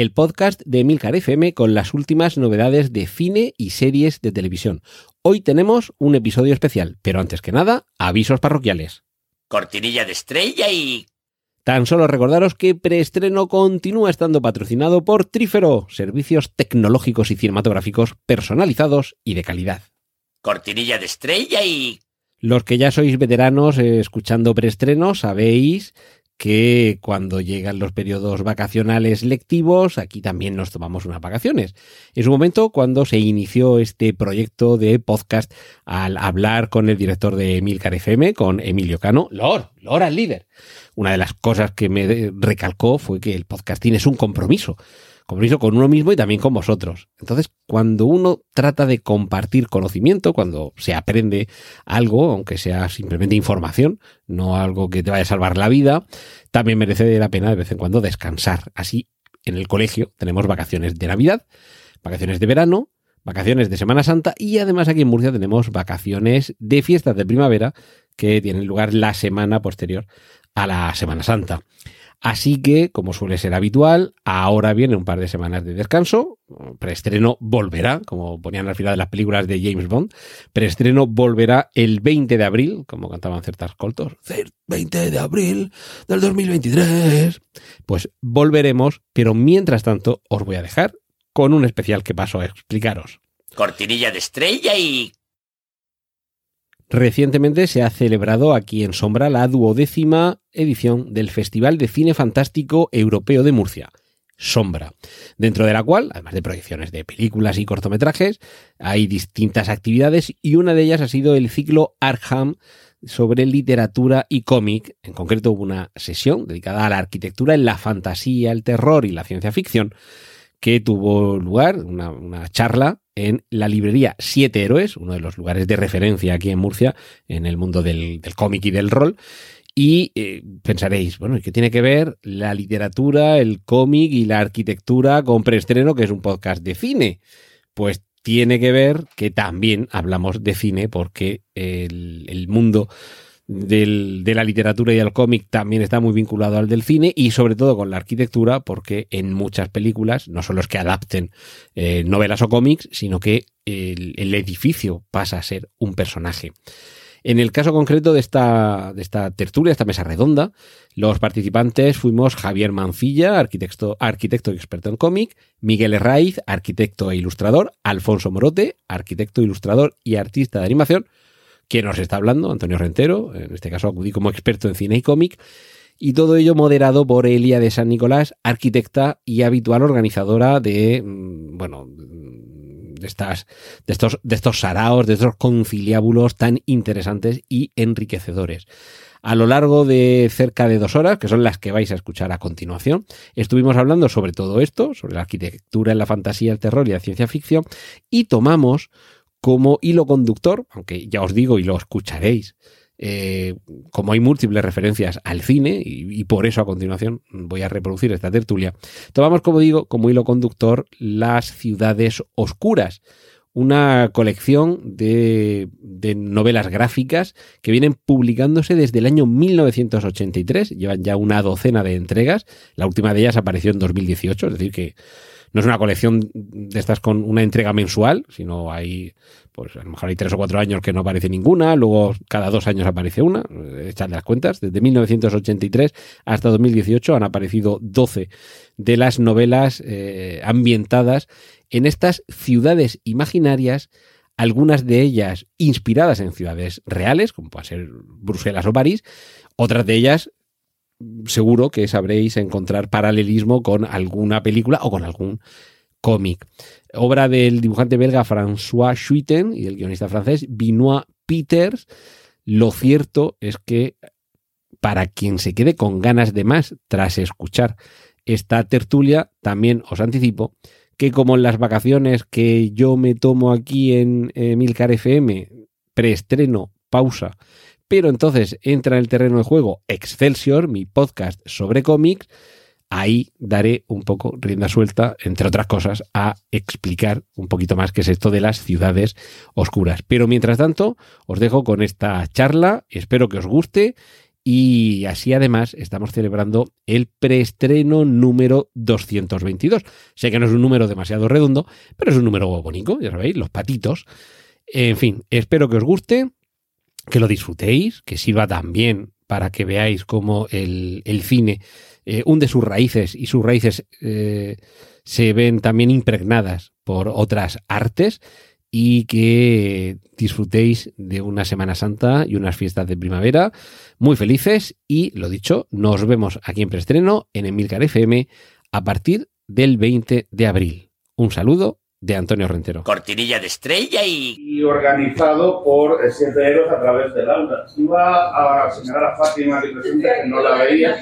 el podcast de Emilcar FM con las últimas novedades de cine y series de televisión. Hoy tenemos un episodio especial, pero antes que nada, avisos parroquiales. Cortinilla de estrella y... Tan solo recordaros que Preestreno continúa estando patrocinado por Trífero, servicios tecnológicos y cinematográficos personalizados y de calidad. Cortinilla de estrella y... Los que ya sois veteranos eh, escuchando Preestreno sabéis que cuando llegan los periodos vacacionales lectivos, aquí también nos tomamos unas vacaciones. Es un momento cuando se inició este proyecto de podcast al hablar con el director de Emilcar FM, con Emilio Cano, Lor, Lor al líder. Una de las cosas que me recalcó fue que el podcasting es un compromiso compromiso con uno mismo y también con vosotros. Entonces, cuando uno trata de compartir conocimiento, cuando se aprende algo, aunque sea simplemente información, no algo que te vaya a salvar la vida, también merece la pena de vez en cuando descansar. Así, en el colegio tenemos vacaciones de Navidad, vacaciones de verano, vacaciones de Semana Santa y además aquí en Murcia tenemos vacaciones de fiestas de primavera que tienen lugar la semana posterior a la Semana Santa. Así que, como suele ser habitual, ahora viene un par de semanas de descanso. Preestreno volverá, como ponían al final de las películas de James Bond. Preestreno volverá el 20 de abril, como cantaban ciertas coltos. 20 de abril del 2023. Pues volveremos, pero mientras tanto os voy a dejar con un especial que paso a explicaros. Cortinilla de estrella y... Recientemente se ha celebrado aquí en Sombra la duodécima edición del Festival de Cine Fantástico Europeo de Murcia, Sombra, dentro de la cual, además de proyecciones de películas y cortometrajes, hay distintas actividades y una de ellas ha sido el ciclo Arkham sobre literatura y cómic. En concreto hubo una sesión dedicada a la arquitectura en la fantasía, el terror y la ciencia ficción que tuvo lugar, una, charla en la librería Siete Héroes, uno de los lugares de referencia aquí en Murcia, en el mundo del, del cómic y del rol. Y eh, pensaréis, bueno, ¿y qué tiene que ver la literatura, el cómic y la arquitectura con Preestreno, que es un podcast de cine? Pues tiene que ver que también hablamos de cine porque el, el mundo del, de la literatura y el cómic también está muy vinculado al del cine y sobre todo con la arquitectura porque en muchas películas no solo es que adapten eh, novelas o cómics, sino que el, el, edificio pasa a ser un personaje. En el caso concreto de esta, de esta tertulia, esta mesa redonda, los participantes fuimos Javier Mancilla, arquitecto, arquitecto y experto en cómic, Miguel Herraiz, arquitecto e ilustrador, Alfonso Morote, arquitecto, ilustrador y artista de animación, quien nos está hablando, Antonio Rentero, en este caso acudí como experto en cine y cómic, y todo ello moderado por Elia de San Nicolás, arquitecta y habitual organizadora de, bueno, de, estas, de, estos, de estos saraos, de estos conciliábulos tan interesantes y enriquecedores. A lo largo de cerca de dos horas, que son las que vais a escuchar a continuación, estuvimos hablando sobre todo esto, sobre la arquitectura la fantasía, el terror y la ciencia ficción, y tomamos como hilo conductor, aunque ya os digo y lo escucharéis, eh, como hay múltiples referencias al cine, y, por eso a continuación voy a reproducir esta tertulia, tomamos, como digo, como hilo conductor las ciudades oscuras, una colección de, novelas gráficas que vienen publicándose desde el año 1983, llevan ya una docena de entregas, la última de ellas apareció en 2018, es decir que no es una colección de estas con una entrega mensual, sino hay, pues a lo mejor hay tres o cuatro años que no aparece ninguna, luego cada dos años aparece una, echad las cuentas, desde 1983 hasta 2018 han aparecido 12 de las novelas eh, ambientadas en estas ciudades imaginarias, algunas de ellas inspiradas en ciudades reales, como puede ser Bruselas o París, otras de ellas seguro que sabréis encontrar paralelismo con alguna película o con algún cómic. Obra del dibujante belga François Schuiten y del guionista francés Benoit Peters. Lo cierto es que para quien se quede con ganas de más tras escuchar esta tertulia, también os anticipo que como en las vacaciones que yo me tomo aquí en Milcar FM preestreno, pausa. Pero entonces entra en el terreno de juego Excelsior, mi podcast sobre cómics. Ahí daré un poco rienda suelta, entre otras cosas, a explicar un poquito más qué es esto de las ciudades oscuras. Pero mientras tanto, os dejo con esta charla, espero que os guste y así además estamos celebrando el preestreno número 222. Sé que no es un número demasiado redondo, pero es un número bonito, ya sabéis, los patitos. En fin, espero que os guste, que lo disfrutéis, que sirva también para que veáis cómo el, cine eh, hunde sus raíces y sus raíces eh, se ven también impregnadas por otras artes y que disfrutéis de una Semana Santa y unas fiestas de primavera muy felices y lo dicho, nos vemos aquí en preestreno en Emilcar FM a partir del 20 de abril. Un saludo de Antonio Rentero. Cortinilla de estrella y... y organizado por eh, siete héroes a través del aula. Iba a señalar a Fátima aquí presente, que no la veía.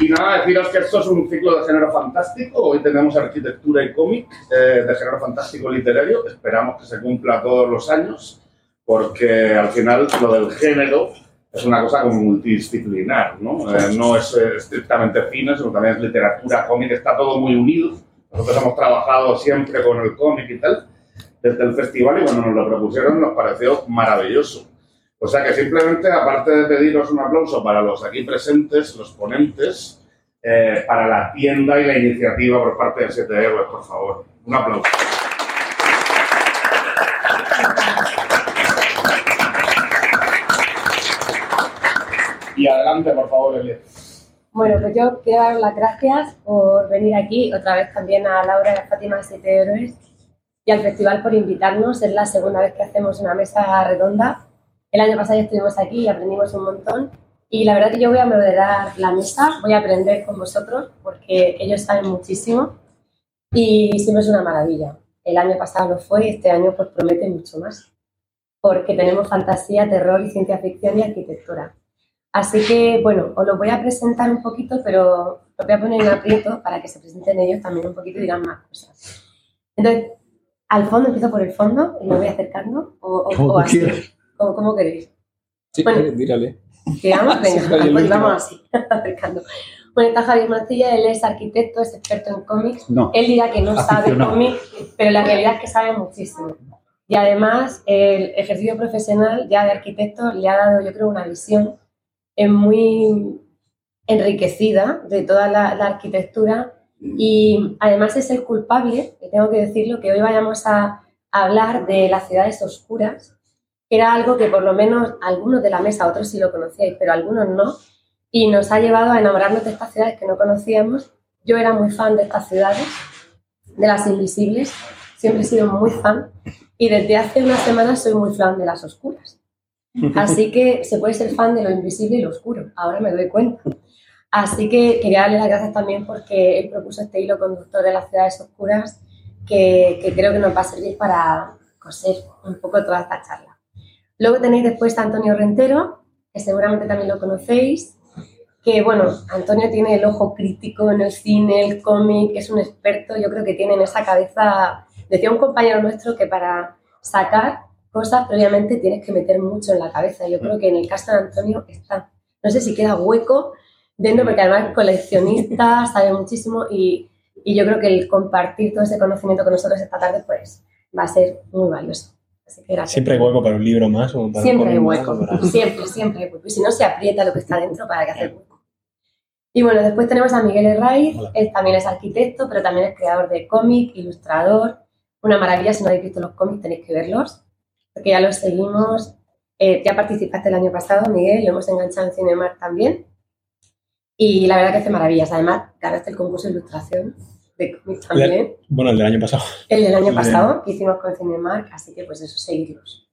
Y nada, deciros que esto es un ciclo de género fantástico. Hoy tenemos arquitectura y cómic eh, de género fantástico literario. Esperamos que se cumpla todos los años, porque al final lo del género es una cosa como multidisciplinar, ¿no? Eh, no es eh, estrictamente cine, sino también es literatura, cómic, está todo muy unido. Nosotros hemos trabajado siempre con el cómic y tal, desde el festival, y cuando nos lo propusieron nos pareció maravilloso. O sea que simplemente, aparte de pediros un aplauso para los aquí presentes, los ponentes, eh, para la tienda y la iniciativa por parte de Siete Héroes, por favor. Un aplauso. Y adelante, por favor, Elia. Bueno, pues yo quiero dar las gracias por venir aquí, otra vez también a Laura y a Fátima de Siete Héroes y al festival por invitarnos. Es la segunda vez que hacemos una mesa redonda. El año pasado ya estuvimos aquí y aprendimos un montón. Y la verdad que yo voy a moderar la mesa, voy a aprender con vosotros porque ellos saben muchísimo y siempre es una maravilla. El año pasado lo fue y este año pues promete mucho más porque tenemos fantasía, terror y ciencia ficción y arquitectura. Así que, bueno, os lo voy a presentar un poquito, pero lo voy a poner en aprieto para que se presenten ellos también un poquito y digan más cosas. Entonces, al fondo, empiezo por el fondo y me voy acercando, o, o- Como o así, como, como queréis. Sí, Bueno. eh, mírale. Digamos, Sí, venga, el pues vamos así, acercando. Bueno, está Javier Mancilla, él es arquitecto, es experto en cómics. No. Él dirá que no sabe cómics, pero la realidad es que sabe muchísimo. Y además, el ejercicio profesional ya de arquitecto le ha dado, yo creo, una visión eh, muy enriquecida de toda la, la arquitectura y además es el culpable, y tengo que decirlo, que hoy vayamos a, a hablar de las ciudades oscuras, que era algo que por lo menos algunos de la mesa, otros sí lo conocíais, pero algunos no, y nos ha llevado a enamorarnos de estas ciudades que no conocíamos. Yo era muy fan de estas ciudades, de las invisibles, siempre he sido muy fan, y desde hace unas semanas soy muy fan de las oscuras. Así que se puede ser fan de lo invisible y lo oscuro, ahora me doy cuenta. Así que quería darle las gracias también porque él propuso este hilo conductor de las ciudades oscuras que, creo que nos va a servir para coser un poco toda esta charla. Luego tenéis después a Antonio Rentero, que seguramente también lo conocéis, que bueno, Antonio tiene el ojo crítico en el cine, el cómic, es un experto, yo creo que tiene en esa cabeza, decía un compañero nuestro que para sacar cosas previamente tienes que meter mucho en la cabeza. Yo creo que en el caso de Antonio está, no sé si queda hueco dentro, porque además es coleccionista, sabe muchísimo y, y yo creo que el compartir todo ese conocimiento con nosotros esta tarde pues va a ser muy valioso. Así que gracias. Siempre hay hueco para un libro más o para Siempre hay hueco, para- siempre, siempre hay hueco. Y si no, se aprieta lo que está dentro para que hace hueco. Y bueno, después tenemos a Miguel Herraiz, Hola. él también es arquitecto, pero también es creador de cómic, ilustrador. Una maravilla, si no habéis visto los cómics tenéis que verlos, porque ya los seguimos. Eh, ya participaste el año pasado, Miguel, lo hemos enganchado en Cinemark también. Y la verdad que hace maravillas. Además, ganaste el concurso de ilustración de cómics también. Bueno, el del año pasado. El del año Bien. pasado que hicimos con Cinemark, así que pues eso, seguirlos.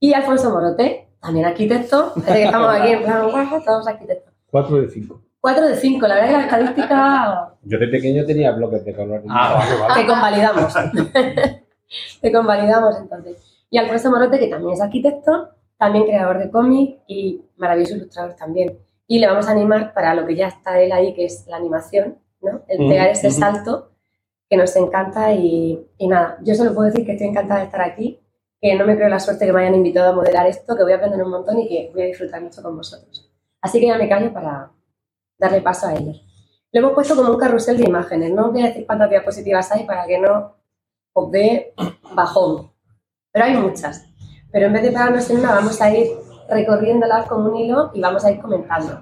Y Alfonso Morote, también arquitecto, parece que estamos aquí en plan, todos arquitectos. 4 de 5. 4 de 5, la verdad que la estadística Yo de pequeño tenía bloques de color. te convalidamos. te convalidamos entonces. Y Alfonso Morote, que también es arquitecto, también creador de cómic y maravilloso ilustrador también. Y le vamos a animar para lo que ya está él ahí, que es la animación, ¿no? El Ujú, pegar ese salto que nos encanta y, y nada, yo solo puedo decir que estoy encantada de estar aquí, que no me creo la suerte que me hayan invitado a moderar esto, que voy a aprender un montón y que voy a disfrutar mucho con vosotros. Así que ya me callo para darle paso a ellos. Lo hemos puesto como un carrusel de imágenes, no os voy a decir cuántas diapositivas hay para que no os dé bajón, pero hay muchas. Pero en vez de pegarnos en una, vamos a ir recorriéndolas como un hilo y vamos a ir comentando.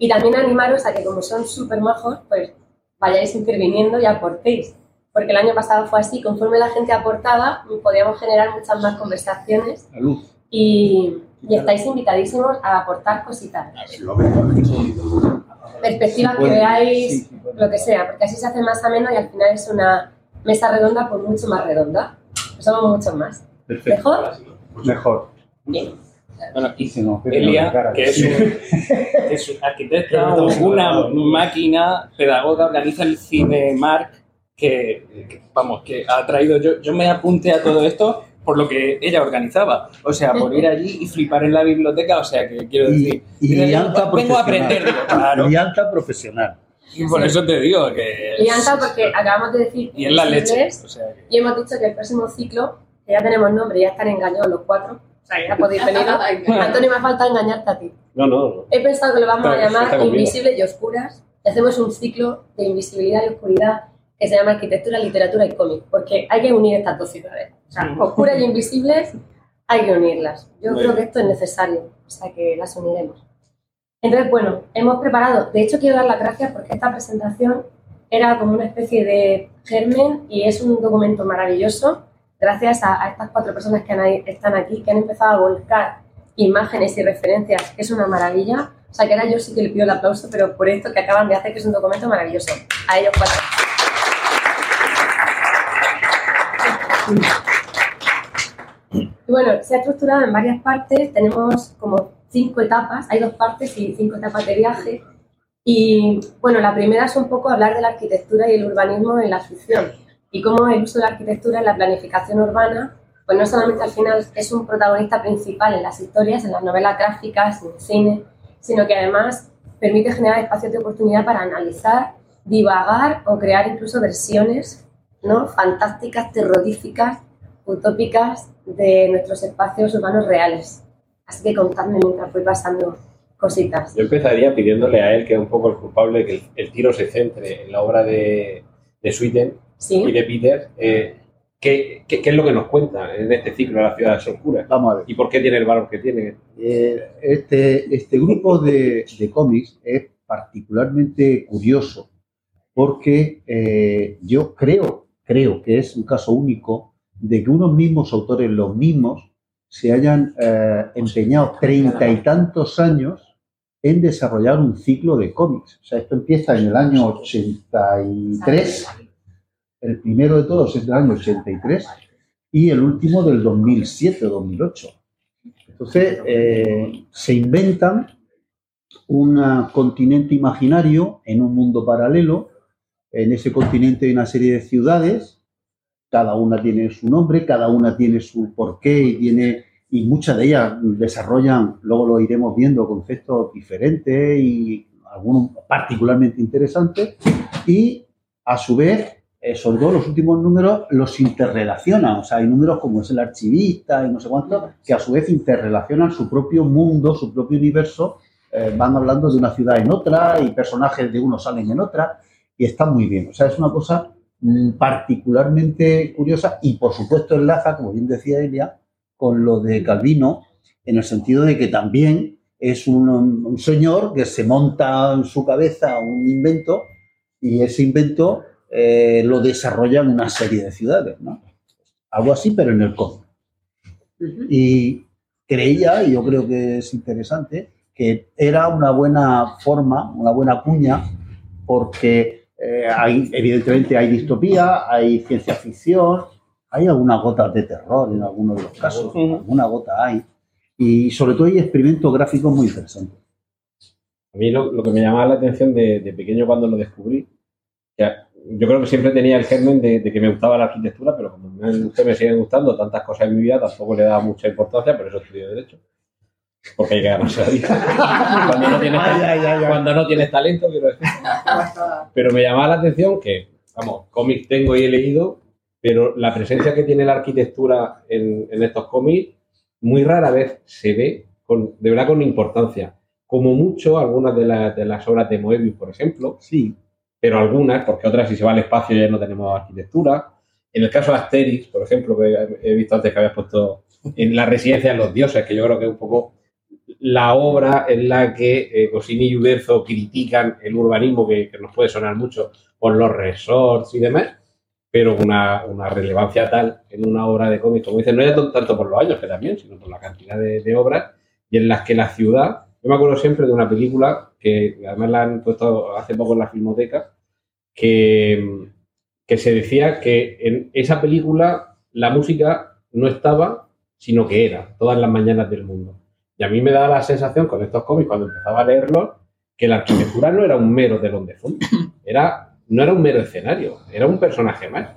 Y también animaros a que como son súper majos, pues vayáis interviniendo y aportéis. Porque el año pasado fue así, conforme la gente aportaba, podíamos generar muchas más conversaciones La luz. y, y estáis invitadísimos a aportar cositas. Perspectivas que veáis, lo que sea, porque así se hace más ameno y al final es una mesa redonda pues mucho más redonda. Somos muchos más. ¿Mejor? Mejor. Bien. Bueno, y Si no, Elia, que es, un, es un arquitecta, una máquina pedagoga, organiza el Cinemark, que, que, vamos, que ha traído, yo, yo me apunté a todo esto por lo que ella organizaba, o sea, por ir allí y flipar en la biblioteca, o sea, que quiero decir, Y, y alta vengo a aprender, digo, claro, Y alta profesional. y por eso te digo que... Y porque acabamos de decir Y en la leche, invisibles, o sea, que- y hemos dicho que el próximo ciclo, que ya tenemos nombre, ya están engañados los cuatro, o sea, ya podéis venir. Antonio, me falta engañarte a ti. No, no, no. He pensado que lo vamos a Está- está llamar conmigo. Invisibles y Oscuras y hacemos un ciclo de invisibilidad y oscuridad que se llama Arquitectura, Literatura y Cómic, porque hay que unir estas dos ciudades. O sea, oscuras y invisibles hay que unirlas. Yo Muy creo que esto es necesario, o sea que las uniremos. Entonces, bueno, hemos preparado, de hecho quiero dar las gracias porque esta presentación era como una especie de germen y es un documento maravilloso gracias a, a estas cuatro personas que han están aquí, que han empezado a volcar imágenes y referencias, que es una maravilla. O sea, que ahora yo sí que le pido el aplauso, pero por esto que acaban de hacer, que es un documento maravilloso. A ellos cuatro. Bueno, se ha estructurado en varias partes, tenemos como cinco etapas, hay dos partes y cinco etapas de viaje. Y bueno, la primera es un poco hablar de la arquitectura y el urbanismo en la ficción y cómo el uso de la arquitectura en la planificación urbana, pues no solamente al final es un protagonista principal en las historias, en las novelas gráficas, en el cine, sino que además permite generar espacios de oportunidad para analizar, divagar o crear incluso versiones ¿no? fantásticas, terroríficas, utópicas de nuestros espacios urbanos reales. Así que contadme mientras voy pasando cositas. Yo empezaría pidiéndole a él, que es un poco el culpable, que el, el tiro se centre en la obra de, de Sweeten Sí. y de Peter. eh, ¿qué, qué, qué es lo que nos cuenta en este ciclo de las ciudades oscuras? Vamos a ver. ¿Y por qué tiene el valor que tiene? Eh, este, este grupo de, de cómics es particularmente curioso porque eh, yo creo, creo que es un caso único de que unos mismos autores, los mismos, se hayan eh, empeñado treinta y tantos años en desarrollar un ciclo de cómics. O sea, esto empieza en el año 83, el primero de todos es del año 83 y el último del 2007 o 2008. Entonces, eh, se inventan un continente imaginario en un mundo paralelo. En ese continente hay una serie de ciudades, cada una tiene su nombre, cada una tiene su porqué y, tiene, y muchas de ellas desarrollan, luego lo iremos viendo, conceptos diferentes y algunos particularmente interesantes. Y a su vez, eh, sobre todo los últimos números, los interrelacionan. O sea, hay números como es el archivista y no sé cuánto, que a su vez interrelacionan su propio mundo, su propio universo. eh, van hablando de una ciudad en otra y personajes de uno salen en otra y está muy bien. O sea, es una cosa mm, particularmente curiosa y por supuesto enlaza, como bien decía Elia, con lo de Calvino, en el sentido de que también es un, un señor que se monta en su cabeza un invento y ese invento eh, lo desarrolla en una serie de ciudades, ¿no? Algo así, pero en el cómic. Y creía, y yo creo que es interesante, que era una buena forma, una buena cuña, porque eh, hay, evidentemente hay distopía, hay ciencia ficción, hay algunas gotas de terror en algunos de los casos, alguna gota hay, y sobre todo hay experimentos gráficos muy interesantes. A mí lo, lo que me llamaba la atención de, de pequeño cuando lo descubrí, que yo creo que siempre tenía el germen de, de que me gustaba la arquitectura, pero como me, me siguen gustando tantas cosas en mi vida, tampoco le daba mucha importancia, por eso estudio Derecho. Porque hay que ganarse la vida. cuando, no tienes, Ay, ay, ay, cuando no tienes talento, quiero decir. Pero me llamaba la atención que, vamos, cómics tengo y he leído, pero la presencia que tiene la arquitectura en, en estos cómics muy rara vez se ve con, de verdad con importancia. Como mucho, algunas de, las- de las obras de Moebius, por ejemplo, Sí, pero algunas, porque otras si se va al espacio ya no tenemos arquitectura. En el caso de Asterix, por ejemplo, que he visto antes que habías puesto en la residencia de los dioses, que yo creo que es un poco la obra en la que eh, Goscinny y Uderzo critican el urbanismo, que, nos puede sonar mucho por los resorts y demás, pero una, una relevancia tal en una obra de cómic, como dicen, no ya tanto por los años, que también, sino por la cantidad de, de obras, y en las que la ciudad, yo me acuerdo siempre de una película que además la han puesto hace poco en la filmoteca, que, que se decía que en esa película la música no estaba, sino que era, todas las mañanas del mundo. Y a mí me da la sensación con estos cómics, cuando empezaba a leerlos, que la arquitectura no era un mero telón de fondo, era, no era un mero escenario, era un personaje más.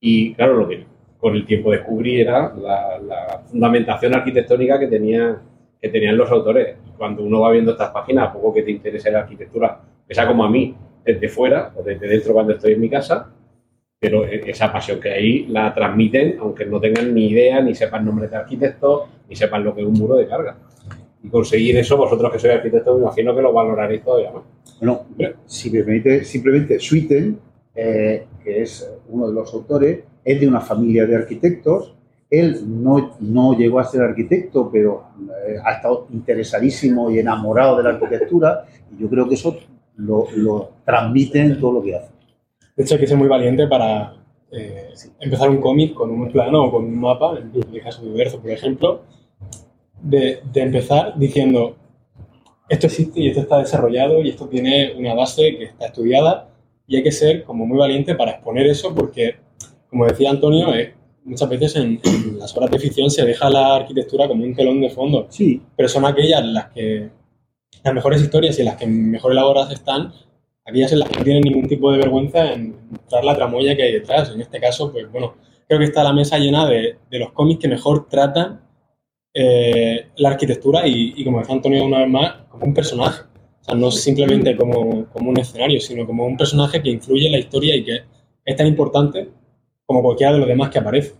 Y claro, lo que con el tiempo descubrí era la, la fundamentación arquitectónica que, tenía, que tenían los autores. Cuando uno va viendo estas páginas, a poco que te interese la arquitectura, que sea como a mí, desde fuera o desde dentro cuando estoy en mi casa, pero e- esa pasión que hay la transmiten, aunque no tengan ni idea, ni sepan nombres de arquitectos, ni sepan lo que es un muro de carga. Y conseguir eso, vosotros que sois arquitectos, me imagino que lo valoraréis todavía más. Bueno, si me permite, simplemente Sweeten, eh, que es uno de los autores, es de una familia de arquitectos. Él no, no llegó a ser arquitecto, pero eh, ha estado interesadísimo y enamorado de la arquitectura. Y yo creo que eso lo, lo transmite en todo lo que hace. De hecho, hay que ser muy valiente para eh, empezar un cómic con un plano o con un mapa, en el caso de Universo, por ejemplo, de, de empezar diciendo, esto existe y esto está desarrollado y esto tiene una base que está estudiada y hay que ser como muy valiente para exponer eso porque, como decía Antonio, eh, muchas veces en, en las obras de ficción se deja la arquitectura como un telón de fondo, Sí, pero son aquellas las que las mejores historias y las que mejor elaboradas están, aquellas en las que no tienen ningún tipo de vergüenza en mostrar la tramoya que hay detrás. En este caso, pues bueno, creo que está la mesa llena de, de los cómics que mejor tratan eh, la arquitectura y, y, como decía Antonio una vez más, como un personaje. O sea, no simplemente como, como un escenario, sino como un personaje que influye en la historia y que es tan importante como cualquiera de los demás que aparece.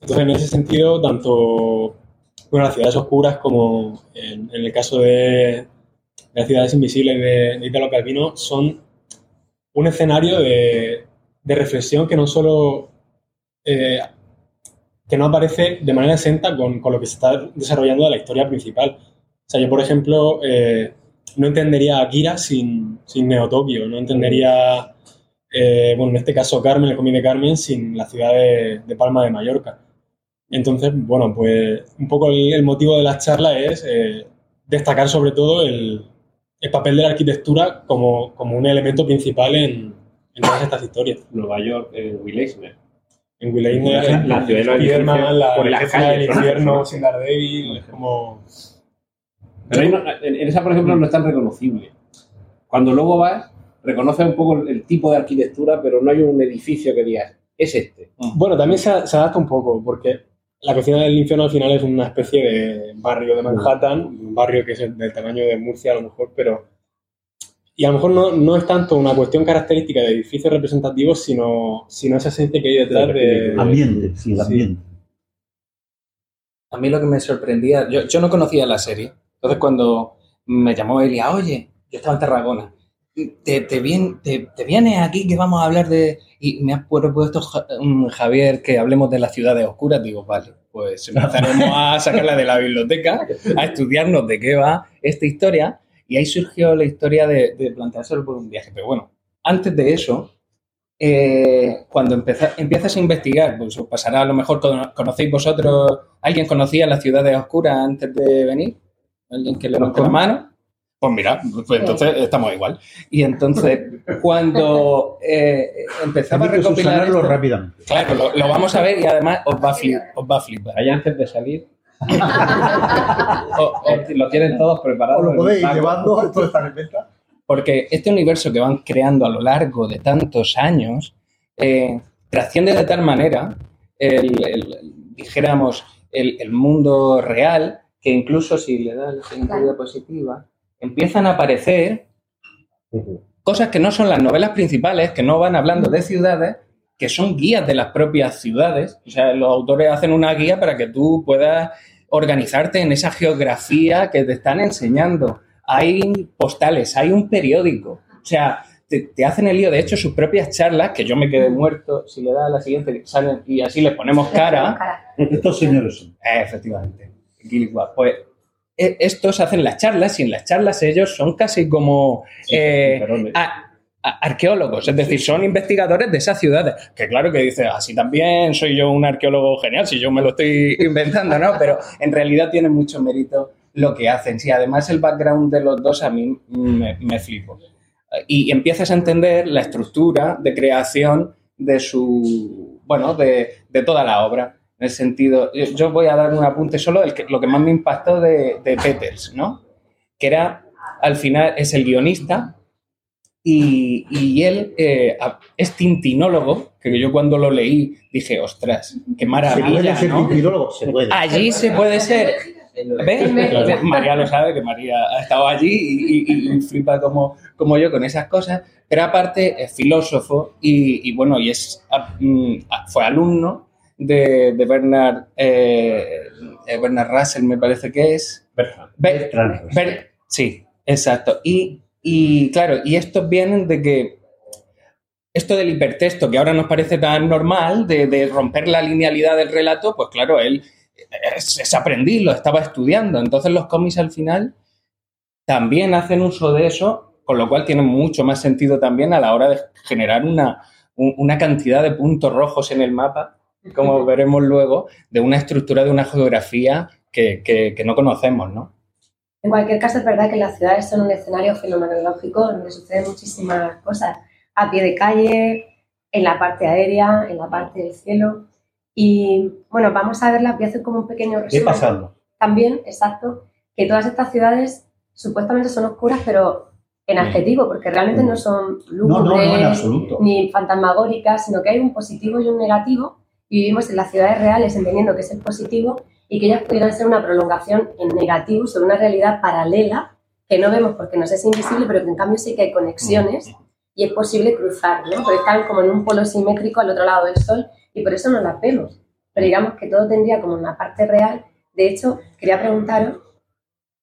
Entonces, en ese sentido, tanto bueno, las ciudades oscuras como en, en el caso de, las ciudades invisibles de, de Italo Calvino son un escenario de, de reflexión que no solo eh, que no aparece de manera exenta con, con, lo que se está desarrollando de la historia principal. O sea, yo, por ejemplo, eh, no entendería Akira sin, sin Neotokio, no entendería, eh, bueno, en este caso Carmen, el cómic de Carmen, sin la ciudad de Palma de Mallorca. Entonces, bueno, pues un poco el, el motivo de la charla es eh, destacar sobre todo el, el, papel de la arquitectura como, como un elemento principal en, en, todas estas historias. Nueva York, en Will Eisner. En Will Eisner, la, la ciudad de los Spiderman, la, la del infierno, sin Daredevil, es como... Pero no, en, en esa, por ejemplo, no es tan reconocible. Cuando luego vas, reconoces un poco el, el tipo de arquitectura, pero no hay un edificio que digas, es este. Bueno, también se, se adapta un poco, porque la cocina del infierno al final es una especie de barrio de Manhattan, un barrio que es del tamaño de Murcia a lo mejor, pero... Y a lo mejor no, no es tanto una cuestión característica de edificios representativos, sino, sino esa esencia que hay detrás de... Ambiente, sí, el ambiente. Sí. A mí lo que me sorprendía, yo, yo no conocía la serie, entonces cuando me llamó Elia, oye, yo estaba en Tarragona, te, te, te vienes aquí que vamos a hablar de... Y me ha propuesto Javier que hablemos de las ciudades oscuras. Digo, vale, pues empezaremos a sacarla de la biblioteca, a estudiarnos de qué va esta historia. Y ahí surgió la historia de, de planteárselo por un viaje. Pero bueno, antes de eso, eh, cuando empeza, empiezas a investigar, pues os pasará a lo mejor, ¿conocéis vosotros? ¿Alguien conocía las ciudades oscuras antes de venir? ¿Alguien que levante la mano? Pues mira, pues entonces estamos igual. Y entonces, cuando eh, empezaba a recopilar. Esto, rápidamente. Claro, lo, lo, vamos a ver y además os va a flipar. Os va a flipar. Allá antes de salir. o, o, lo tienen todos preparados. O lo podéis ir llevando, esto está en venta. Porque este universo que van creando a lo largo de tantos años eh, trasciende de tal manera, el, el, dijéramos, el, el, mundo real, que incluso si le da la siguiente diapositiva, empiezan a aparecer cosas que no son las novelas principales, que no van hablando de ciudades, que son guías de las propias ciudades. O sea, los autores hacen una guía para que tú puedas organizarte en esa geografía que te están enseñando. Hay postales, hay un periódico. O sea, te, te hacen el lío. De hecho, sus propias charlas, que yo me quedé muerto, si le da a la siguiente, salen y así le ponemos cara. Estos señores son. Eh, efectivamente. Pues estos hacen las charlas y en las charlas ellos son casi como eh, a- a- arqueólogos, es decir, son investigadores de esas ciudades. Que claro que dice, así también soy yo un arqueólogo genial, si yo me lo estoy inventando, ¿no? Pero en realidad tiene mucho mérito lo que hacen. Sí, además el background de los dos a mí me, me flipo. Y empiezas a entender la estructura de creación de su, bueno, de, de toda la obra. En el sentido, yo- yo voy a dar un apunte solo del que, lo que más me impactó de, de Peters, ¿no? Que era, al final, es el guionista y, y él eh, es tintinólogo, que yo cuando lo leí dije, ostras, qué ¿Se maravilla, puede ser ¿no? tintinólogo? Se puede. Allí se puede ser. ¿Ves? Claro. María lo sabe, que María ha estado allí y, y- y flipa como, como yo con esas cosas. Pero aparte es filósofo y, y bueno, y es mm, fue alumno de, de Bernard, eh, eh, Bernard Russell, me parece que es. Ber- Ber- sí, exacto. Y, y claro, y estos vienen de que esto del hipertexto, que ahora nos parece tan normal, de, de romper la linealidad del relato, pues claro, él es, es aprendiz, lo estaba estudiando. Entonces los cómics al final también hacen uso de eso, con lo cual tienen mucho más sentido también a la hora de generar una, un- una cantidad de puntos rojos en el mapa, como veremos luego, de una estructura de una geografía que, que- que no conocemos, ¿no? En cualquier caso, es verdad que las ciudades son un escenario fenomenológico donde suceden muchísimas cosas. A pie de calle, en la parte aérea, en la parte del cielo. Y bueno, vamos a verlas, voy a hacer como un pequeño ¿Qué resumen. pasando? También, exacto, que todas estas ciudades supuestamente son oscuras, pero en adjetivo, porque realmente no son No, no, no, lúgubres absoluto. ni fantasmagóricas, sino que hay un positivo y un negativo, vivimos en las ciudades reales entendiendo que es el positivo y que ellas pudieran ser una prolongación en negativo sobre una realidad paralela que no vemos porque nos es invisible, pero que en cambio sí que hay conexiones y es posible cruzar, ¿no? Porque están como en un polo simétrico al otro lado del Sol y por eso no las vemos. Pero digamos que todo tendría como una parte real. De hecho, quería preguntaros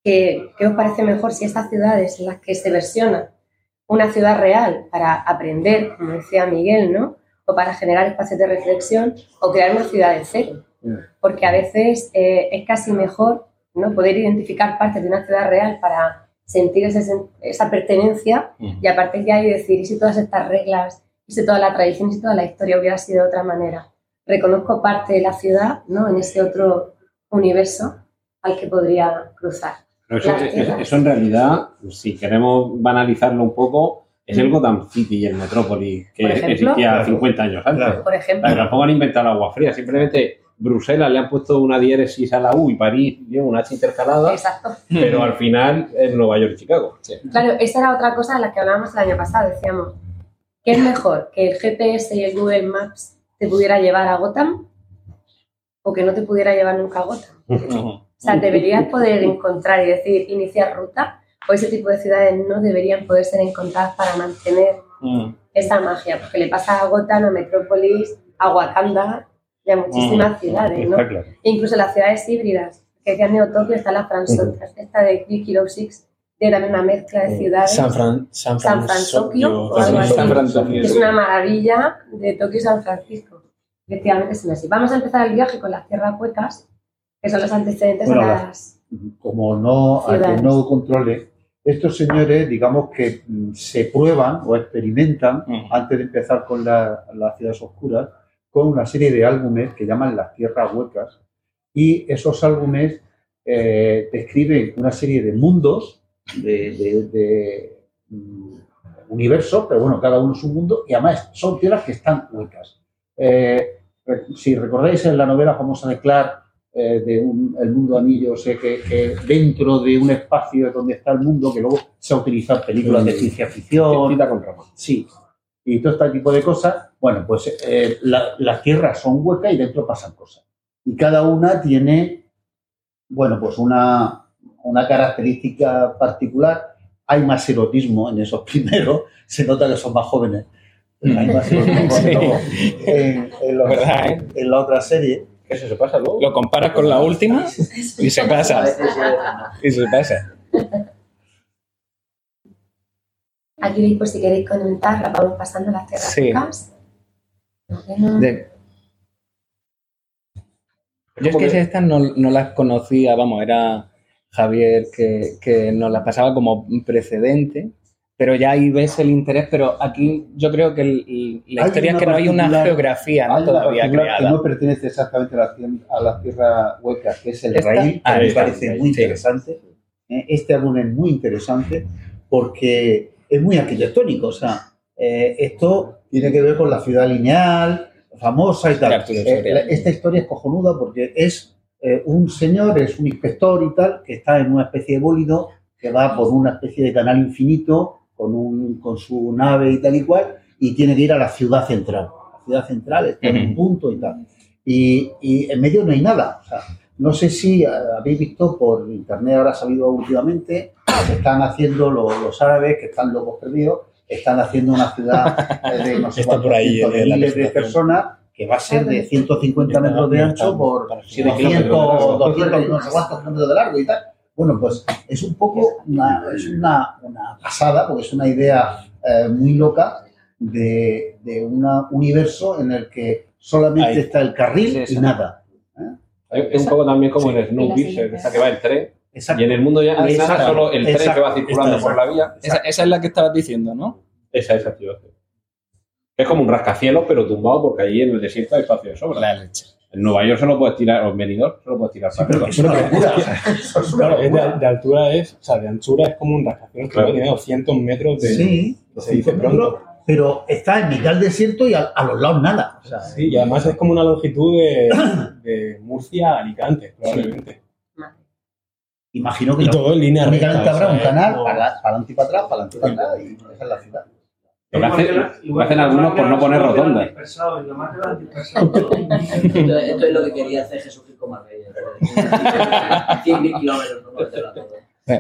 que- qué os parece mejor si estas ciudades en las que se versiona una ciudad real para aprender, como decía Miguel, ¿no? O para generar espacios de reflexión, o crear una ciudad de cero. Porque a veces eh, es casi mejor ¿no? poder identificar partes de una ciudad real para sentir ese esa pertenencia y a partir de ahí decir, ¿y si todas estas reglas, y si toda la tradición, y si toda la historia hubiera sido de otra manera? Reconozco parte de la ciudad ¿no? en ese otro universo al que podría cruzar. Pero eso en realidad, si queremos banalizarlo un poco, es el Gotham City y el Metrópolis que ejemplo. existía Claro. 50 años antes. Por ejemplo. Tampoco han inventado el agua fría, simplemente Bruselas le han puesto una diéresis a la U y París lleva una H intercalada, Exacto. pero al final es Nueva York y Chicago. Claro, esa era otra cosa de la que hablábamos el año pasado. Decíamos, ¿qué es mejor? ¿Que el GPS y el Google Maps te pudiera llevar a Gotham o que no te pudiera llevar nunca a Gotham? O sea, deberías poder encontrar y decir, iniciar ruta, o ese tipo de ciudades no deberían poder ser encontradas para mantener esa magia, porque le pasa a Gotham, a Metrópolis, a Wakanda y a muchísimas Mm, ciudades, ¿no? claro. E incluso las ciudades híbridas, que decía Neo Tokio, está la Franso, esta de Big Hero Six, de también una mezcla de ciudades. San Fran, San San Francisco o algo así. San Francisco. que es una maravilla de Tokio y San Francisco. Efectivamente, es así. Vamos a empezar el viaje con las tierras huecas, que son los antecedentes Bueno, de las- como no, al que Ciudades. no controle, estos señores, digamos que mm, se prueban o experimentan antes de empezar con la- las ciudades oscuras, con una serie de álbumes que llaman las tierras huecas. Y esos álbumes eh, describen una serie de mundos, de, de- de, mm, universos, pero bueno, cada uno es un mundo, y además son tierras que están huecas. Eh, si recordáis en la novela famosa de Clark, eh, de un- El Mundo Anillo, sé que, que dentro de un espacio donde está el mundo, que luego se ha utilizado en películas de ciencia ficción. Con Roma. Sí. Y todo este tipo de cosas, bueno, pues eh, la- las tierras son huecas y dentro pasan cosas. Y cada una tiene, bueno, pues una, una característica particular. Hay más erotismo en esos primeros, se nota que son más jóvenes. La invasión no, en, en los- ¿Verdad, eh? en la otra serie. Eso se pasa luego. Lo comparas con la última y se pasa. Y se pasa. Aquí veis por si queréis comentar, vamos pasando las Sí. Bueno, De- Yo es que estas no, no las conocía, vamos, era Javier que, que nos las pasaba como precedente, pero ya ahí ves el interés, pero aquí yo creo que el- la historia es que no hay una geografía ¿no? Todavía creada. Que no pertenece exactamente a la, a la tierra hueca, que es el raíl, que me parece muy interesante. Eh, Este álbum es muy interesante porque es muy arquitectónico. O sea, eh, esto tiene que ver con la ciudad lineal, famosa y tal. Eh, esta historia es cojonuda porque es eh, un señor, es un inspector y tal, que está en una especie de bólido que va por una especie de canal infinito con, un, con su nave y tal y cual, y tiene que ir a la ciudad central. La ciudad central está en un punto y tal. Y, y en medio no hay nada. O sea, no sé si eh, habéis visto por internet, ahora ha salido últimamente, que están haciendo los, los árabes, que están locos perdidos, están haciendo una ciudad eh, de no sé Está cuántos por ahí, cientos de eh, la miles de personas que va a ser de 150 metros de ancho por Para 200, 200, no sé cuántos kilómetros de largo y tal. Bueno, pues es un poco una, es una, una pasada, porque es una idea eh, muy loca de, de un universo en el que solamente Ahí. está el carril y nada. Es un poco también como Sí. en Snowpiercer, esa que va el tren. Exacto. Y en el mundo ya no hay nada, Exacto. solo el tren que va circulando por la vía. Esa, esa es la que estabas diciendo, ¿no? Esa, esa, tío. Es como un rascacielos, pero tumbado, porque allí en el desierto hay espacio de sobra. La leche. En Nueva York solo puedes tirar, o en Benidorm solo puedes tirar para Pero es una locura. es una Claro, de, de altura es, o sea, de anchura es como un rascacielos que Claro. tiene 200 metros de. Sí, se dice pronto. pero está en mitad del desierto y a, a los lados nada. O sea, Sí, y además es como una longitud de, de Murcia a Alicante, probablemente. imagino que Y no. todo en línea recta. habrá o sea, un canal para adelante y para atrás, para adelante y para atrás, y esa es la ciudad. Lo que, hace- lo que hacen algunos por no poner rotondas. Esto, esto es lo que quería hacer Jesucristo Marbella. 100.000 kilómetros, no.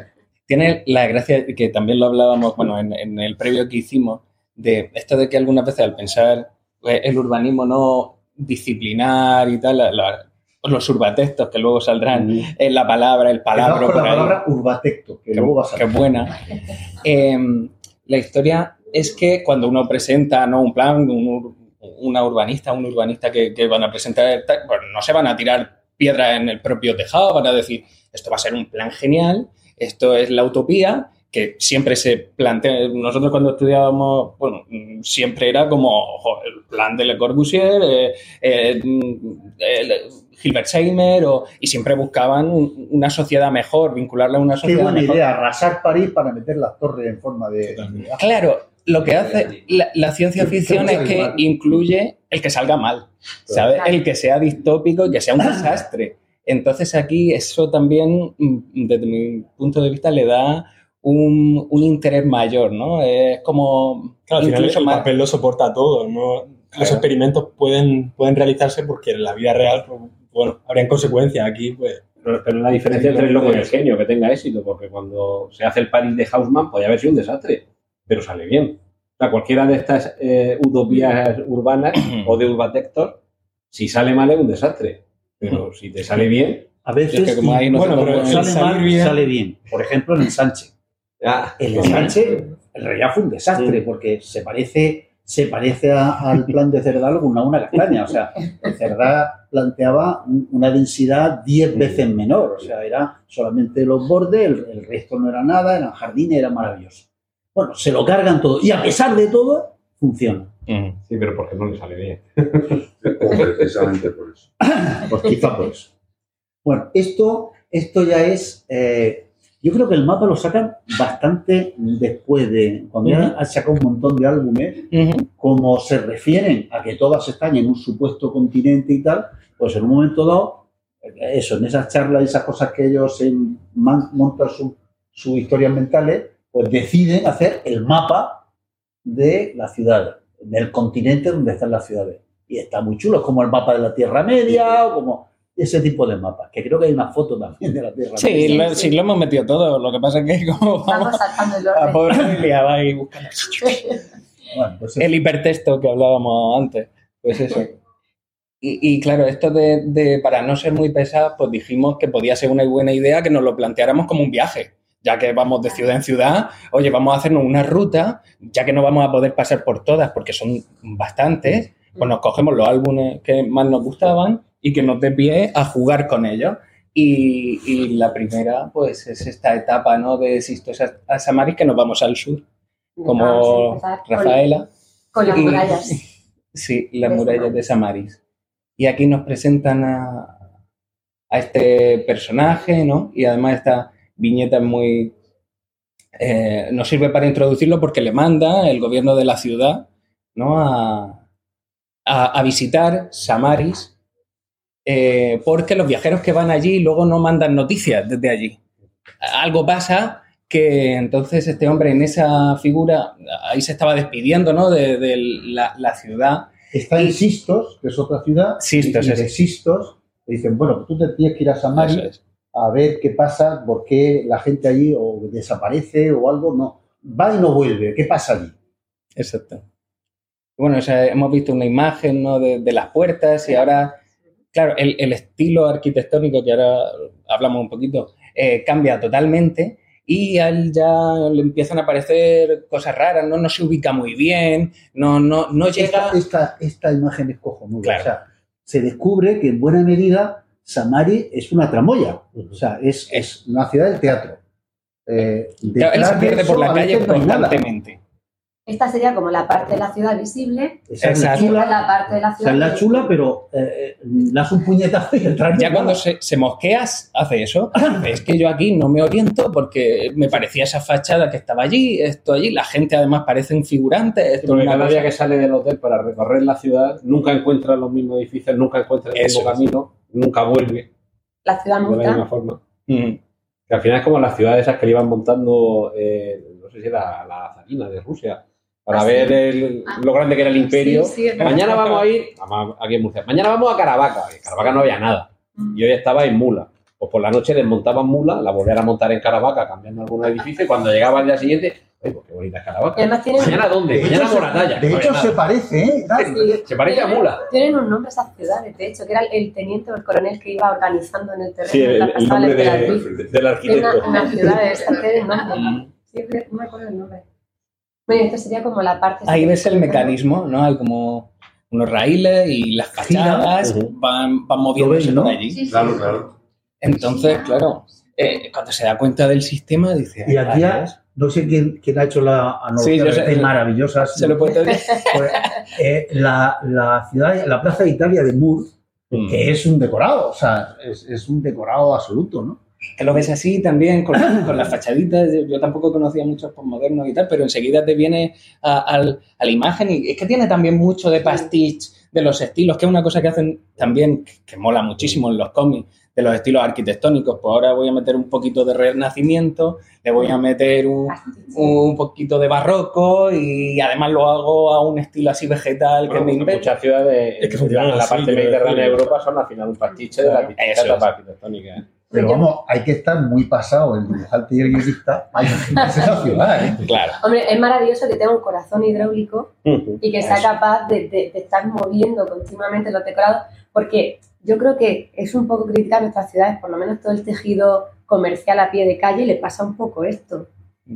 Tiene la gracia que también lo hablábamos, bueno, en, en el previo que hicimos, de esto de que algunas veces al pensar pues, el urbanismo no disciplinar y tal, la- la- los urbatextos que luego saldrán en la palabra, el por la ahí. palabra urbatecto, que luego va a qué salir. buena. Eh, la historia es que cuando uno presenta ¿no? un plan, un ur- una urbanista, un urbanista que, que van a presentar, pues no se van a tirar piedra en el propio tejado, van a decir, esto va a ser un plan genial, esto es la utopía, que siempre se plantea, nosotros cuando estudiábamos, bueno, siempre era como ojo, el plan de Le Corbusier, eh, eh, el- Hilbersheimer, o, y siempre buscaban un- una sociedad mejor, vincularla a una Qué sociedad buena mejor. idea, arrasar París para meter las torres en forma de... Claro, lo que hace la, la ciencia ficción es que incluye el que salga mal, ¿sabes? El que sea distópico y que sea un desastre. Entonces aquí eso también, mm, desde mi punto de vista, le da un, un interés mayor, ¿no? Es como Claro, al final incluso el más... papel lo soporta todo. ¿no? Los experimentos pueden, pueden realizarse porque en la vida real, pues, bueno, habrían consecuencias. Aquí, pues. Pero, pero la diferencia entre el loco y el genio, que tenga éxito, porque cuando se hace el París de Haussmann podía haber sido un desastre, pero sale bien. O sea, cualquiera de estas eh, utopías urbanas o de urbatectos, si sale mal es un desastre, pero si te sale bien... A veces, Es que como no bueno, pero sale mal, bien. sale bien. Por ejemplo, en el Sánchez. El ensanche, en realidad fue un desastre, porque se parece, se parece a- al plan de Cerdá con una, castaña. O sea, el Cerdá planteaba un- una densidad 10 veces menor. O sea, era solamente los bordes, el, el resto no era nada, eran jardines, era maravilloso. Bueno, se lo cargan todo. Y a pesar de todo, funciona. Sí, pero porque no le sale bien. Precisamente por eso. Pues quizá por eso. Bueno, esto, esto ya es. eh, yo creo que el mapa lo sacan bastante después de. Cuando ya han sacado un montón de álbumes, como se refieren a que todas están en un supuesto continente y tal, pues en un momento dado, eso, en esas charlas y esas cosas que ellos montan su- sus historias mentales, pues deciden hacer el mapa de la ciudad, del continente donde están las ciudades. Y está muy chulo, es como el mapa de la Tierra Media o como ese tipo de mapas, que creo que hay una foto también de la Tierra Sí, Media. lo, sí, lo hemos metido todo. Lo que pasa es que como vamos Estamos saltando el a pobre Emilia va ahí buscando. Bueno, pues el hipertexto que hablábamos antes. Pues eso. Y, y claro, esto de, de, para no ser muy pesados, pues dijimos que podía ser una buena idea que nos lo planteáramos como un viaje. Ya que vamos de ciudad en ciudad, oye, vamos a hacernos una ruta, ya que no vamos a poder pasar por todas porque son bastantes, pues nos cogemos los álbumes que más nos gustaban y que nos dé pie a jugar con ellos. Y, y la primera, pues, es esta etapa, ¿no? De Sistos a, a Samaris, que nos vamos al sur, como con- Rafaela. Con las Y- murallas. Sí, las De murallas de Samaris. Y aquí nos presentan a, a este personaje, ¿no? Y además esta viñeta es muy... eh, nos sirve para introducirlo porque le manda el gobierno de la ciudad, ¿no? A, a- a visitar Samaris, eh, porque los viajeros que van allí luego no mandan noticias desde allí. Algo pasa que entonces este hombre en esa figura, ahí se estaba despidiendo, ¿no? De, de la, la ciudad. Está en Sistos, que es otra ciudad. Sistos, y es. de Sistos le dicen, bueno, tú te tienes que ir a es. A ver qué pasa, por qué la gente allí o desaparece o algo. No, va y no vuelve. ¿Qué pasa allí? Exacto. Bueno, o sea, hemos visto una imagen ¿no? de, de las puertas y ahora, claro, el, el estilo arquitectónico que ahora hablamos un poquito eh, cambia totalmente y a él ya le empiezan a aparecer cosas raras, no, no se ubica muy bien, no, no, no llega... Esta, esta, esta imagen es cojonuda. Claro. O sea, se descubre que en buena medida Samari es una tramoya. O sea, es, es una ciudad del teatro. Eh, Claro, él se pierde por la a calle constantemente. Esta sería como la parte de la ciudad visible. Esa es la chula, la parte de la ciudad. es la chula, pero eh, das un puñetazo y el Ya cuando se, se mosqueas, hace eso. Es que yo aquí no me oriento porque me parecía esa fachada que estaba allí, esto allí. La gente además parece un figurante. Esto una cada día que sale del hotel para recorrer la ciudad, nunca encuentra los mismos edificios, nunca encuentra el Eso mismo es. Nunca vuelve La ciudad de la misma forma. Mm. Que al final es como las ciudades esas que le iban montando, eh, no sé si era la zarina de Rusia, para Ah, sí. ver el- lo grande que era el imperio. Sí, sí, es verdad. Mañana vamos a ir, aquí en Murcia, mañana vamos a Caravaca. En Caravaca no había nada. Mm. Y hoy estaba en Mula. Pues por la noche desmontaban Mula, la volvían a montar en Caravaca, cambiando algunos edificios, y cuando llegaba al día siguiente, ¡ay, pues qué bonita es Caravaca! además tienen, ¿Mañana dónde? De Mañana hecho, por la talla. de hecho se parece, ¿eh? Dani? Se parece a Mula. tienen un nombre esas ciudades, de hecho, que era el teniente o el coronel que iba organizando en el terreno. Sí, el, el nombre de- del arquitecto. una, una ciudad de esta tiene un nombre. Sí, no me acuerdo el nombre. Bueno, esto sería como la parte... Ahí ves el mecanismo, ¿no? Hay como unos raíles y las fachadas Ujú. van, van moviéndose ¿no? por allí. Sí, sí. Claro, claro. Entonces, claro, eh, cuando se da cuenta del sistema, dice... Y "Ay, aquí, ha- rayos". No sé quién, quién ha hecho la Sí, sé. analogía maravillosa. se lo puedo. Pues, eh, la, la ciudad, la Plaza de Italia de Moore, Mm. que es un decorado, o sea, es, es un decorado absoluto, ¿no? que lo ves así también con, con las fachaditas. Yo, tampoco conocía muchos postmodernos y tal, pero enseguida te viene a, a la imagen y es que tiene también mucho de pastiche de los estilos, que es una cosa que hacen también, que, que mola muchísimo en los cómics, de los estilos arquitectónicos. Pues ahora voy a meter un poquito de renacimiento, le voy a meter un, un poquito de barroco y además lo hago a un estilo así vegetal que Bueno, me pues invento. muchas ciudades Es que funcionan en la así, parte mediterránea de. Europa son al final un pastiche de la etapas arquitectónicas. ¿eh? Pero vamos, hay que estar muy pasado el dibujante y el guionista para imaginarse ciudad, ¿eh? Claro. Hombre, es maravilloso que tenga un corazón hidráulico y que sea capaz de, de- de estar moviendo continuamente los decorados, porque yo creo que es un poco criticar nuestras ciudades, por lo menos todo el tejido comercial a pie de calle, le pasa un poco esto,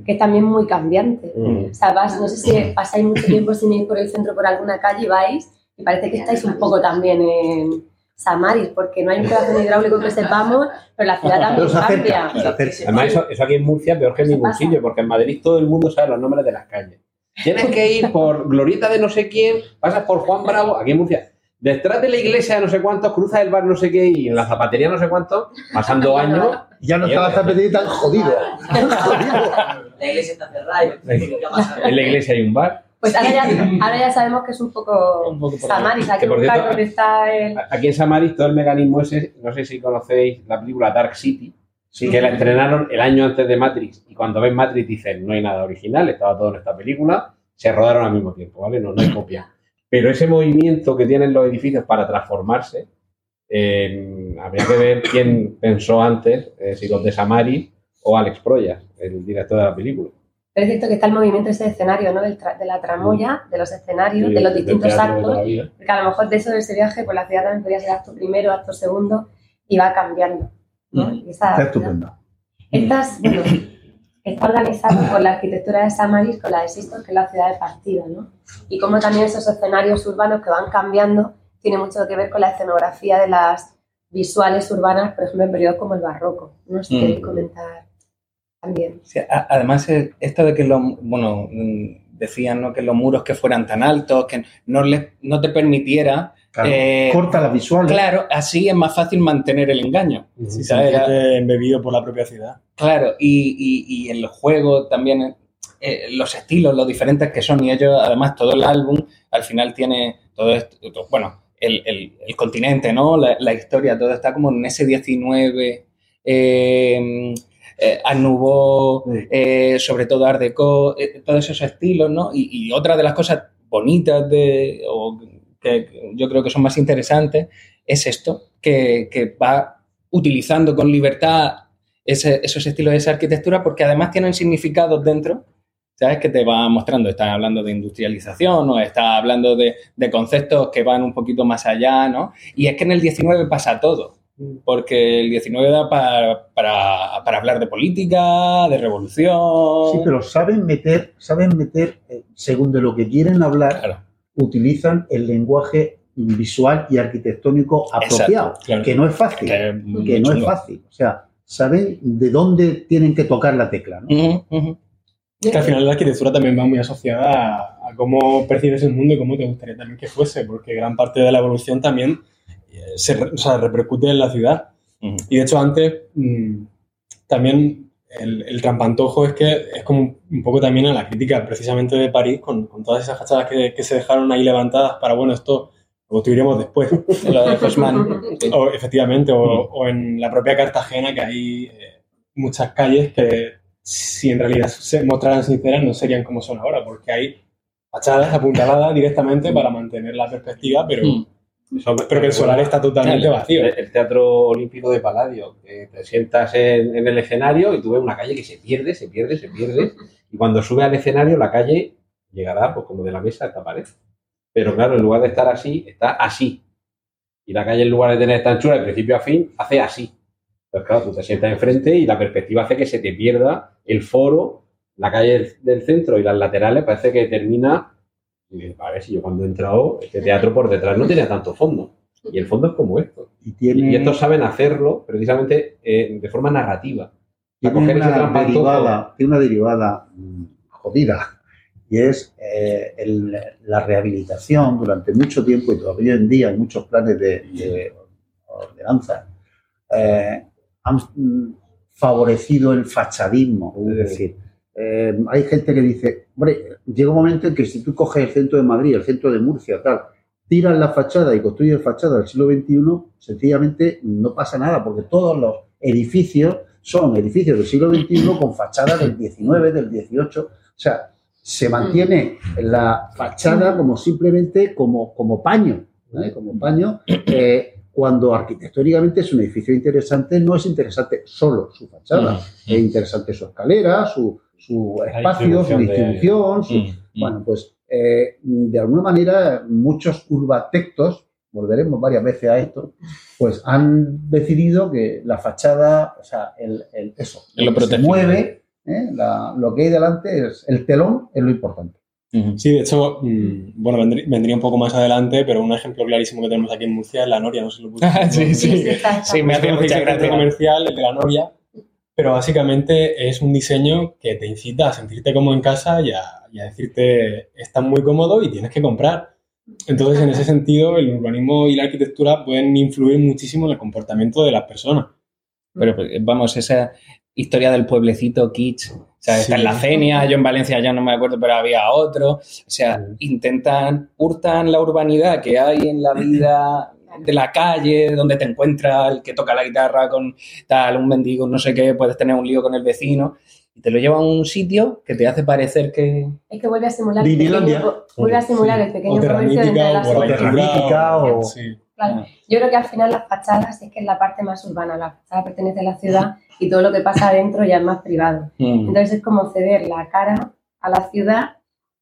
que es también muy cambiante. Mm. O sea, vas, no sé si pasáis mucho tiempo sin ir por el centro, por alguna calle, vais y parece que estáis un poco también en Samaris, porque no hay un corazón hidráulico que sepamos, pero la ciudad también Pero se cambia. acerca, se acerca. Además, eso, eso aquí en Murcia peor que en ¿Qué ningún pasa? sitio, porque en Madrid todo el mundo sabe los nombres de las calles. Tienes que ir por Glorieta de no sé quién, pasas por Juan Bravo, aquí en Murcia. Detrás de la iglesia de no sé cuántos, cruzas el bar no sé qué y en la zapatería no sé cuántos, pasando años. Ya no está la zapatería tan jodido. tan jodido. La iglesia está cerrada. En la iglesia hay un bar. Pues ahora ya, ahora ya sabemos que es un poco, Un poco por ahí. Samaris, hay que Que, por buscar cierto, dónde está el... Aquí en Samaris todo el mecanismo ese, no sé si conocéis la película Dark City, Sí. que la estrenaron el año antes de Matrix. Y cuando ven Matrix dicen, no hay nada original, estaba todo en esta película, se rodaron al mismo tiempo, ¿vale? No, no hay copia. Pero ese movimiento que tienen los edificios para transformarse, eh, habría que ver quién pensó antes, eh, si los de Samaris o Alex Proyas, el director de la película. Pero es cierto que está el movimiento ese de escenario, ¿no? Del tra- de la tramoya, de los escenarios, Sí, de los distintos actos. Porque a lo mejor de eso de ese viaje, pues la ciudad también podría ser acto primero, acto segundo, y va cambiando. ¿no? Y esa- Está estupendo. Estas, bueno, está organizado por la arquitectura de Samaris con la de Sistos, que es la ciudad de partida, ¿no? Y como también esos escenarios urbanos que van cambiando tiene mucho que ver con la escenografía de las visuales urbanas, por ejemplo, en periodos como el barroco. No sé Mm. comentar también. Sí, a- además, eh, esto de que los, bueno, mm, decían ¿no? que los muros que fueran tan altos, que no, les, no te permitiera... Claro, eh, corta las visuales. Claro, así es más fácil mantener el engaño. Sí, ¿sabes? embebido por la propia ciudad. Claro, y, y, y el juego también, eh, los estilos, los diferentes que son, y ellos, además, todo el álbum al final tiene todo esto, todo- bueno, el, el- el continente, ¿no? La, la historia, todo está como en ese 19, eh, eh, eh, sobre todo Art Deco, eh, todos esos estilos, ¿no? Y, y otra de las cosas bonitas de, o que yo creo que son más interesantes es esto, que, que va utilizando con libertad ese- esos estilos de esa arquitectura porque además tienen significados dentro, ¿sabes? Que te va mostrando, estás hablando de industrialización o estás hablando de, de conceptos que van un poquito más allá, ¿no? Y es que en el 19 pasa todo, porque el 19 da para, para, para hablar de política, de revolución. Sí, pero saben meter, saben meter, eh, según de lo que quieren hablar, utilizan el lenguaje visual y arquitectónico apropiado, Exacto, claro. que no es fácil, que, no es fácil. O sea, saben de dónde tienen que tocar la tecla. ¿no? Que al final la arquitectura también va muy asociada a, a cómo percibes el mundo y cómo te gustaría también que fuese, porque gran parte de la evolución también eh, se, re- o sea, repercute en la ciudad. Y de hecho antes mm, también el, el trampantojo es que es como un poco también a la crítica precisamente de París con, con todas esas fachadas que, que se dejaron ahí levantadas para, bueno, esto lo construiremos después. Lo de Haussmann. O, efectivamente, o, o en la propia Cartagena que hay eh, muchas calles que si en realidad se mostraran sinceras no serían como son ahora, porque hay fachadas apuntaladas directamente para mantener la perspectiva, pero, pero que el solar está totalmente El- vacío. El, el Teatro Olímpico de Paladio, que te sientas en, en el escenario y tú ves una calle que se pierde, se pierde, se pierde, y cuando sube al escenario la calle llegará pues como de la mesa a esta pared. Pero claro, en lugar de estar así, está así. Y la calle en lugar de tener esta anchura de principio a fin, hace así. Pues claro, tú te sientas enfrente y la perspectiva hace que se te pierda el foro, la calle del, del centro y las laterales, parece que termina. Y dices, a ver si yo cuando he entrado, este teatro por detrás no tenía tanto fondo. Y el fondo es como esto. Y, tiene- Y estos saben hacerlo precisamente eh, de forma narrativa. Tiene una derivada, tiene una derivada jodida y es eh, el- la rehabilitación durante mucho tiempo y todavía hoy en día en muchos planes de, de ordenanza eh, han mm, favorecido el fachadismo. Es decir, eh, hay gente que dice, hombre, llega un momento en que si tú coges el centro de Madrid, el centro de Murcia, tal, tiras la fachada y construyes fachada del siglo XXI, sencillamente no pasa nada, porque todos los edificios son edificios del siglo XXI con fachada del XIX, del XVIII. O sea, se mantiene la fachada como simplemente como, como paño, como paño, eh, cuando arquitectónicamente es un edificio interesante, no es interesante solo su fachada, Mm, es interesante su escalera, su, su espacio, su distribución su- Mm, bueno, pues eh, de alguna manera muchos urbatectos, volveremos varias veces a esto, pues han decidido que la fachada, o sea, el, el- eso, Lo lo que se mueve, ¿eh? La- lo que hay delante es el telón, es lo importante. Sí, de hecho, mm, bueno, vendrí- vendría un poco más adelante, pero un ejemplo clarísimo que tenemos aquí en Murcia es la Noria, no sé si lo puse. Sí, sí. Sí, me hacía Conocéis mucha gracia. comercial, el de la Noria, pero básicamente es un diseño que te incita a sentirte como en casa y a, y a decirte, estás muy cómodo y tienes que comprar. Entonces, en ese sentido, el urbanismo y la arquitectura pueden influir muchísimo en el comportamiento de las personas. Pero pues, vamos, esa historia del pueblecito kitsch, o sea, está Sí. en la Cenia, yo en Valencia ya no me acuerdo, pero había otro. O sea, intentan, hurtan la urbanidad que hay en la vida de la calle, donde te encuentras el que toca la guitarra con tal, un mendigo, no sé qué, puedes tener un lío con el vecino, y te lo lleva a un sitio que te hace parecer que... Es que vuelve a simular el Vivilandia. pequeño, vuelve a simular el pequeño comercio dentro de la ciudad. O- Sí. Claro. Yo creo que al final las fachadas es que es la parte más urbana. La fachada pertenece a la ciudad y todo lo que pasa adentro ya es más privado. Mm. Entonces es como ceder la cara a la ciudad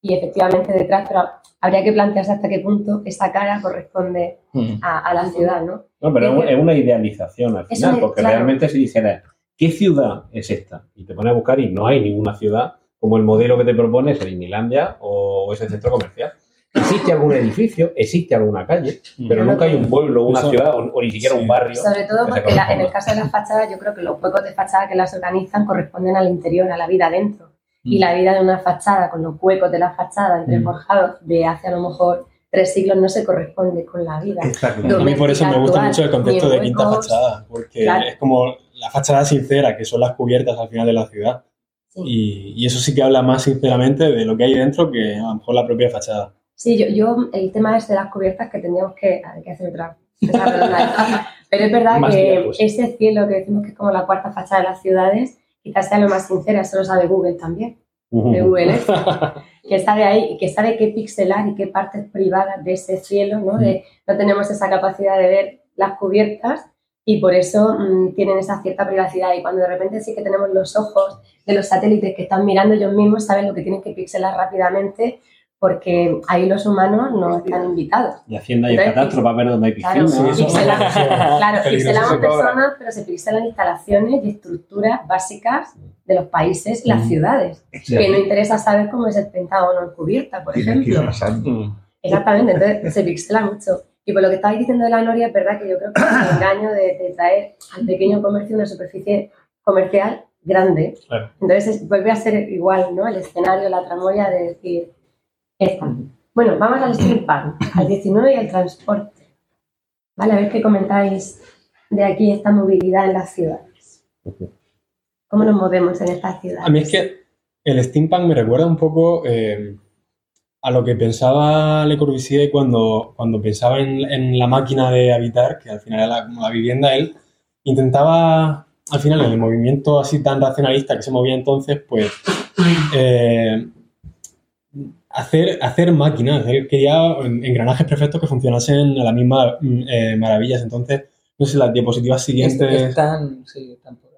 y efectivamente detrás, pero habría que plantearse hasta qué punto esa cara corresponde Mm. a, a la ciudad, ¿no? No, pero es una idealización al final, porque claro. realmente si dijera, ¿qué ciudad es esta? Y te pones a buscar y no hay ninguna ciudad como el modelo que te propone es el o ese centro comercial. Existe algún edificio, existe alguna calle, pero nunca hay un pueblo, una Eso- ciudad o, o ni siquiera un barrio. Sobre todo porque la- en el caso de las fachadas, yo creo que los huecos de fachada que las organizan corresponden al interior, a la vida dentro. Y la vida de una fachada con los huecos de la fachada entre Mm. forjados de hace a lo mejor tres siglos no se corresponde con la vida. A mí por eso me gusta mucho el concepto de quinta fachada, porque Claro. es como la fachada sincera, que son las cubiertas al final de la ciudad. Y, y eso sí que habla más sinceramente de lo que hay dentro que a lo mejor la propia fachada. Sí, yo, yo el tema es de las cubiertas que tendríamos que, hay que hacer otra. Pero es verdad Más que ese cielo que decimos que es como la cuarta fachada de las ciudades, quizás sea lo más sincera, eso lo sabe Google también. de Google Earth, que sabe ahí, y que sabe qué pixelar y qué partes privadas de ese cielo, ¿no? De- no tenemos esa capacidad de ver las cubiertas y por eso mm, tienen esa cierta privacidad. Y cuando de repente sí que tenemos los ojos de los satélites que están mirando ellos mismos, saben lo que tienen que pixelar rápidamente porque ahí los humanos no están invitados. Y Hacienda y el Entonces, catastro para ver dónde hay Claro, piscina. pixelan- claro, pixelamos personas, pero se pixelan instalaciones y estructuras básicas de los países y las Mm. ciudades. Sí. Que no interesa saber cómo es el Pentágono en cubierta, por ejemplo. pasando. Exactamente, entonces se pixela mucho. Y por lo que estabais diciendo de la Noria, es verdad que yo creo que es un engaño de, de traer al pequeño comercio una superficie comercial grande. Claro. Entonces es- vuelve a ser igual, ¿no? El escenario, la tramoya de decir, Bueno, vamos al steampunk, al 19 y al transporte. Vale, a ver qué comentáis de aquí esta movilidad en las ciudades. ¿Cómo nos movemos en estas ciudades? A mí es que el steampunk me recuerda un poco eh, a lo que pensaba Le Corbusier cuando, cuando pensaba en, la máquina de habitar, que al final era como la vivienda, él intentaba, al final, en el movimiento así tan racionalista que se movía entonces, pues eh, hacer, hacer máquinas. Él quería engranajes perfectos que funcionasen a la misma mm, eh, maravillas. Entonces, no sé, las diapositivas siguientes... Están, sí, están por ahí.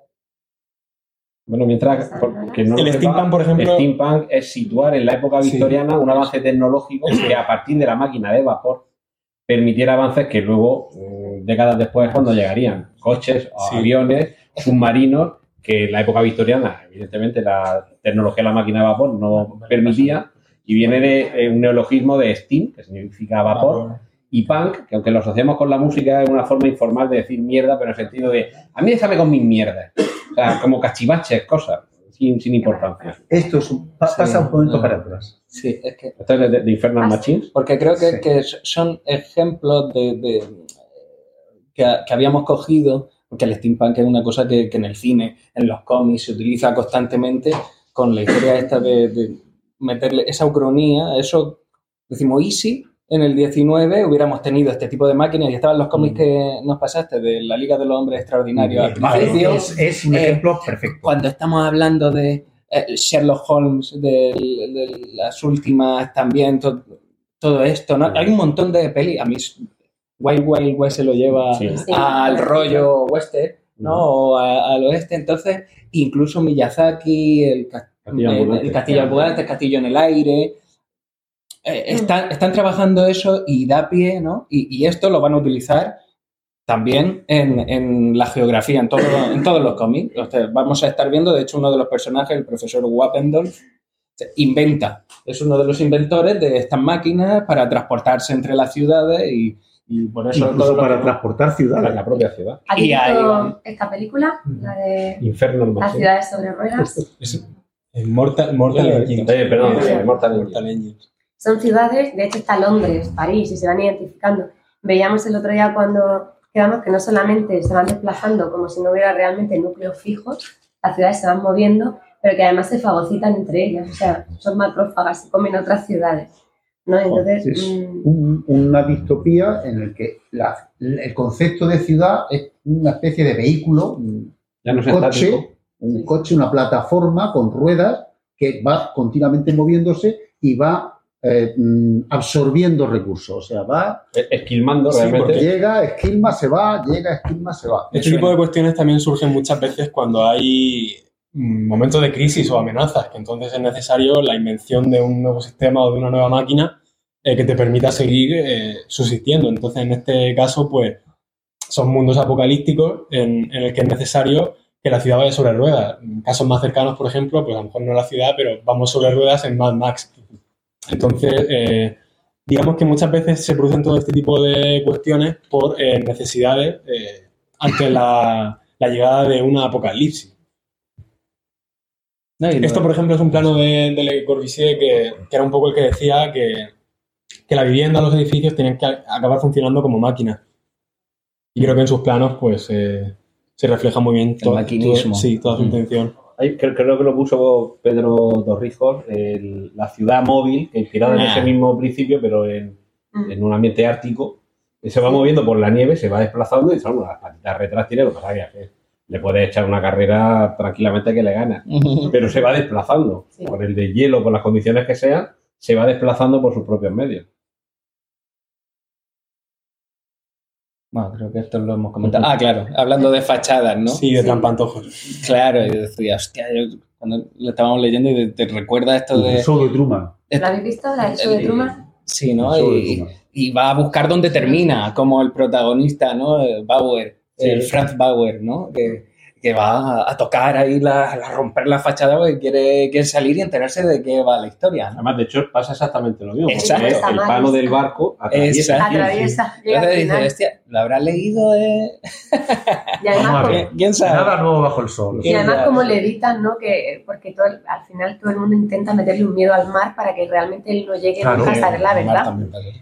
Bueno, mientras porque no El steampunk, por ejemplo- el steampunk es situar en la época Sí. victoriana un avance tecnológico que a partir de la máquina de vapor permitiera avances que luego, mm, décadas después, cuando llegarían coches, Sí. aviones, submarinos, que en la época victoriana, evidentemente, la tecnología de la máquina de vapor no permitía, y viene de eh, un neologismo de steam, que significa vapor, y punk, que aunque lo asociamos con la música, es una forma informal de decir mierda, pero en el sentido de, a mí déjame con mis mierdas. O sea, como cachivaches, cosas, sin, sin importancia. Esto es un- pa- pasa un momento para atrás. Sí, es que Esto es de, de Infernal Machines. Porque creo que, Sí. que son ejemplos de, de- que, que habíamos cogido, porque el steampunk es una cosa que, que en el cine, en los cómics, se utiliza constantemente con la historia esta de, de meterle esa ucronía, eso, decimos, easy, en el 19 hubiéramos tenido este tipo de máquinas y estaban los cómics que nos pasaste de la Liga de los Hombres Extraordinarios al principio. es, es un Eh, ejemplo perfecto. cuando estamos hablando de eh, Sherlock Holmes, de, de las últimas también, to- todo esto, ¿no? Hay un montón de peli. A mí Wild Wild West se lo lleva Sí. Sí. al rollo western, ¿no? O a- al oeste. Entonces, incluso Miyazaki, el, Castillo el- ambulante. el castillo ambulante, el castillo en el aire. eh, están, están trabajando eso y da pie, ¿no? Y, y esto lo van a utilizar también en, en la geografía, en, todo, en todos los cómics. O sea, vamos a estar viendo, de hecho, uno de los personajes, el profesor Wappendorf, inventa, es uno de los inventores de estas máquinas para transportarse entre las ciudades y, y por eso Incluso todo para que- transportar La, ciudades. la propia ciudad. ¿Habéis y ahí esta película? La de las ciudades sobre ruedas. Es Mortal, Mortal Eh, Engines. perdón, eh, Mortal Engines. Mortal Engines. Son ciudades, de hecho está Londres, París, y se van identificando. Veíamos el otro día cuando quedamos que no solamente se van desplazando como si no hubiera realmente núcleos fijos, las ciudades se van moviendo, pero que además se fagocitan entre ellas, o sea, son macrófagas, se comen otras ciudades. ¿no? Entonces, Es mm, un- una distopía en el que la- el concepto de ciudad es una especie de vehículo, Ya no es coche, estático. Un coche, una plataforma con ruedas que va continuamente moviéndose y va eh, mm, absorbiendo recursos. O sea, va, Esquilmando Sí, realmente. porque- llega, esquilma, se va, llega, esquilma, se va. Este tipo de cuestiones también surgen muchas veces cuando hay mm, momentos de crisis o amenazas, que entonces es necesario la invención de un nuevo sistema o de una nueva máquina eh, que te permita seguir eh, subsistiendo. Entonces, en este caso, pues son mundos apocalípticos en, en el que es necesario que la ciudad vaya sobre ruedas. En casos más cercanos, por ejemplo, pues a lo mejor no la ciudad, pero vamos sobre ruedas en Mad Max. Entonces, eh, digamos que muchas veces se producen todo este tipo de cuestiones por eh, necesidades eh, ante la, la llegada de una apocalipsis. No, Esto, por ejemplo, es un plano de, de Le Corbusier que, que era un poco el que decía que, que la vivienda, los edificios tenían que acabar funcionando como máquinas. Y creo que en sus planos, pues, eh, se refleja muy bien to- maquinismo. todo- sí, toda su Mm. intención. Ahí creo, creo que lo puso Pedro Torrijos, el- la ciudad móvil, que inspirada en Ah. ese mismo principio, pero en, en un ambiente ártico, se va moviendo por la nieve, se va desplazando y son las patitas retras tiene lo que pasa que le puede echar una carrera tranquilamente que le gana, pero se va desplazando Sí. por el de hielo, por las condiciones que sean, se va desplazando por sus propios medios. Bueno, creo que esto lo hemos comentado. Ah, claro, hablando de fachadas, ¿no? Sí, de trampantojos. Claro, y decía, hostia, yo cuando lo estábamos leyendo y te, te recuerda esto de... El show de Truman. ¿La habéis visto? ¿La show de Truman? Sí, ¿no? Y, y va a buscar dónde termina, como el protagonista, ¿no? Eh, Bauer, Sí. el Franz Bauer, ¿no? Que, que va a, tocar ahí, la, a romper la fachada porque quiere, quiere salir y enterarse de qué va la historia, ¿no? Además, de hecho, pasa exactamente lo mismo. Exacto. el palo del barco atraviesa. Exacto. Atraviesa. Entonces dice, hostia, ¿lo habrá leído? Eh? Y además, como-. ¿Quién sabe? Nada nuevo bajo el sol. Y además como le evitan, ¿no? Que, porque todo, al final todo el mundo intenta meterle un miedo al mar para que realmente él no llegue Claro. nunca a saber la verdad.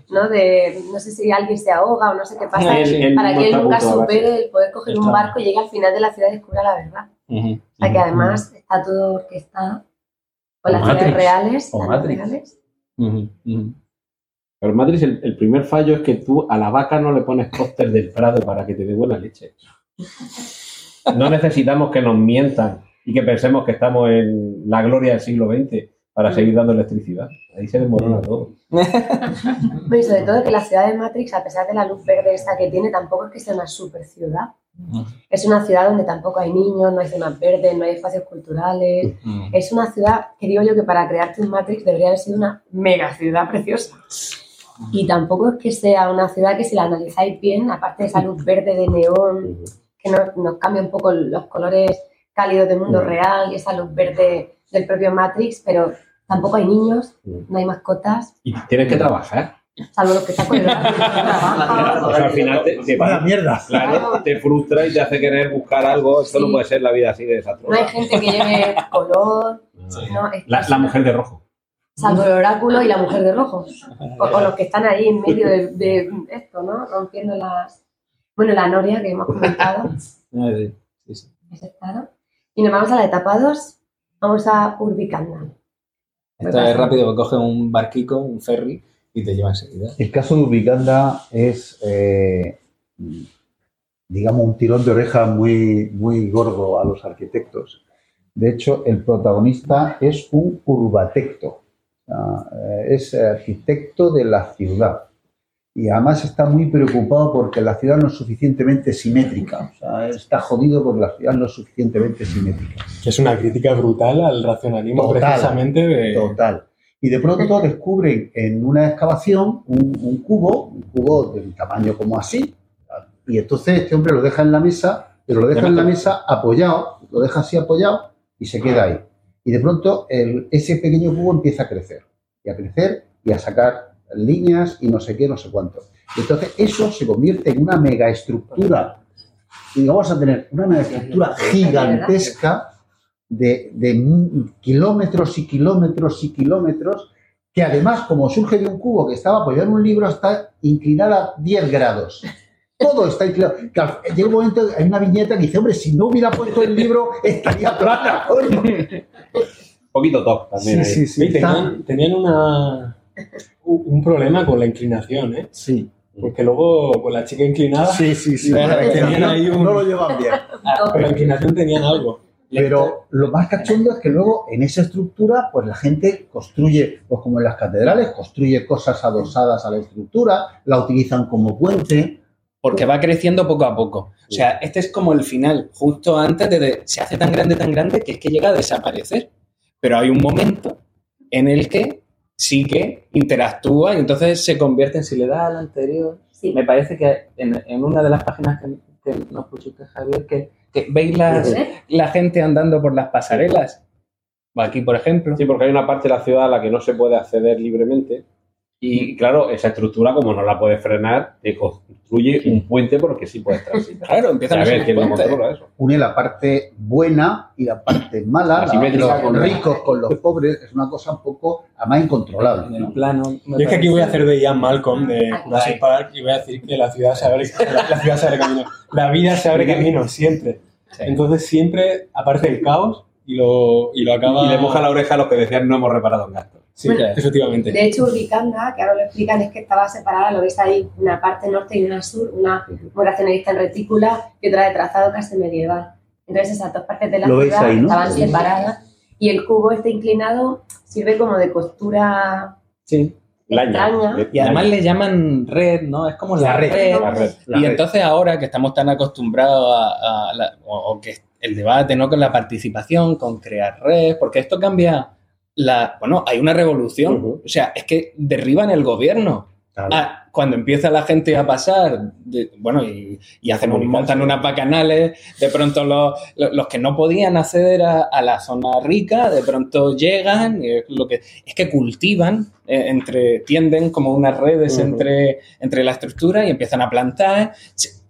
¿no? De, no sé si alguien se ahoga o no sé qué pasa, Él- él para que él nunca supere el poder coger un Está. barco y llegue al final de la ciudad y descubra la verdad. Ujú. O sea que además está todo orquestado con las ciudades reales, O las Matrix. reales. Ujú, ujú. Pero Matrix el, el primer fallo es que tú a la vaca no le pones póster del Prado para que te dé buena leche. No necesitamos que nos mientan y que pensemos que estamos en la gloria del siglo XX para seguir dando electricidad. Ahí se desmorona todo. Bueno, y sobre todo que la ciudad de Matrix, a pesar de la luz verde esta que tiene, tampoco es que sea una super ciudad. Es una ciudad donde tampoco hay niños, no hay zonas verdes, no hay espacios culturales. Mm. Es una ciudad que digo yo que para crearte un Matrix debería haber sido una mega ciudad preciosa. Y tampoco es que sea una ciudad que si la analizáis bien, aparte de esa luz verde de neón, que nos, nos cambia un poco los colores cálidos del mundo real y esa luz verde del propio Matrix, pero tampoco hay niños, no hay mascotas, Y tienes que trabajar. salvo los que están con el. O sea, al final te, te- Vaya mierda. claro, te frustra y te hace querer buscar algo. Esto Sí. no puede ser la vida así de No hay desastrosa. gente que lleve color, no, La, mujer de rojo. Salvo el oráculo y la mujer de rojo. O, o los que están ahí en medio de, de esto, ¿no? Rompiendo las. Bueno, la noria que hemos comentado, Ah, sí, sí. Y nos vamos a la etapa 2. Vamos a Urbicanda. Esto es rápido, coge un barquico, un ferry y te lleva enseguida. El caso de Ubicanda es, eh, digamos, un tirón de oreja muy, muy gordo a los arquitectos. De hecho, el protagonista es un urbatecto, es arquitecto de la ciudad. Y además está muy preocupado porque la ciudad no es suficientemente simétrica. O sea, está jodido porque la ciudad no es suficientemente simétrica. Que es una crítica brutal al racionalismo Total. precisamente de... Total. Y de pronto descubren en una excavación un, un cubo, un cubo del tamaño como así. Y entonces este hombre lo deja en la mesa, pero lo deja en la mesa apoyado, lo deja así apoyado y se queda ahí. Y de pronto el- ese pequeño cubo empieza a crecer, y a crecer y a sacar líneas y no sé qué, no sé cuánto. Entonces eso se convierte en una megaestructura. Y vamos a tener una megaestructura gigantesca de, de kilómetros y kilómetros y kilómetros, que además, como surge de un cubo que estaba apoyado en un libro, está inclinada 10 grados. Todo está inclinado. Llega un momento, hay una viñeta que dice, hombre, si no hubiera puesto el libro, estaría plana. coño". Un poquito top también. Sí, ahí. sí, sí. Y tenían, tenían una, un problema con la inclinación, ¿eh? Sí, Porque luego con la chica inclinada, sí, sí. sí. Tenían ahí un- No lo llevan bien. con la inclinación tenían algo. Pero lo más cachondo es que luego en esa estructura, pues la gente construye, pues como en las catedrales, construye cosas adosadas a la estructura, la utilizan como puente. Porque va creciendo poco a poco. O sea, este es como el final, justo antes de, de- se hace tan grande, tan grande que es que llega a desaparecer. Pero hay un momento en el que sí que interactúa y entonces se convierte en, si le da al anterior, me parece que en, en una de las páginas que, que nos pusiste, Javier, que, que veis las- Sí. la gente andando por las pasarelas. Aquí, por ejemplo. Sí, porque hay una parte de la ciudad a la que no se puede acceder libremente. Y claro, esa estructura, como no la puedes frenar, te construye un puente por el que sí puedes transitar. Claro, empiezan a ver quién lo puentes. controla eso. Une la parte buena y la parte mala, La la- simétrica los con la- ricos con los pobres, es una cosa un poco, además, incontrolable. ¿no? plano. Yo es que aquí voy a hacer de Ian Malcolm de Jurassic Park y voy a decir que la ciudad se abre, la, la ciudad se abre camino. La vida se abre camino, siempre. Entonces siempre aparece el caos y lo, y lo acaba... Y le moja la oreja a los que decían no hemos reparado en gasto. Sí, efectivamente. De hecho, Urbicanda, que ahora lo explican, es que estaba separada, lo veis ahí, una parte norte y una sur, una muy racionalista en retícula y otra de trazado casi medieval. Entonces esas dos partes de la ciudad ahí, ¿no? estaban separadas y el cubo este inclinado sirve como de costura Sí. extraña. Y además le llaman red, ¿no? Es como la, La red, red. la red, la y red. entonces ahora que estamos tan acostumbrados a, a la- o, o que el debate, ¿no? Con la participación, con crear red, porque esto cambia la... Bueno, hay una revolución. O sea, es que derriban el gobierno. Ah, cuando empieza la gente a pasar, de- bueno, y, y hacen un- montan unas bacanales, de pronto los, los- los que no podían acceder a, a la zona rica, de pronto llegan, y es, lo que, es que cultivan, eh, entre, tienden como unas redes entre, entre la estructura y empiezan a plantar.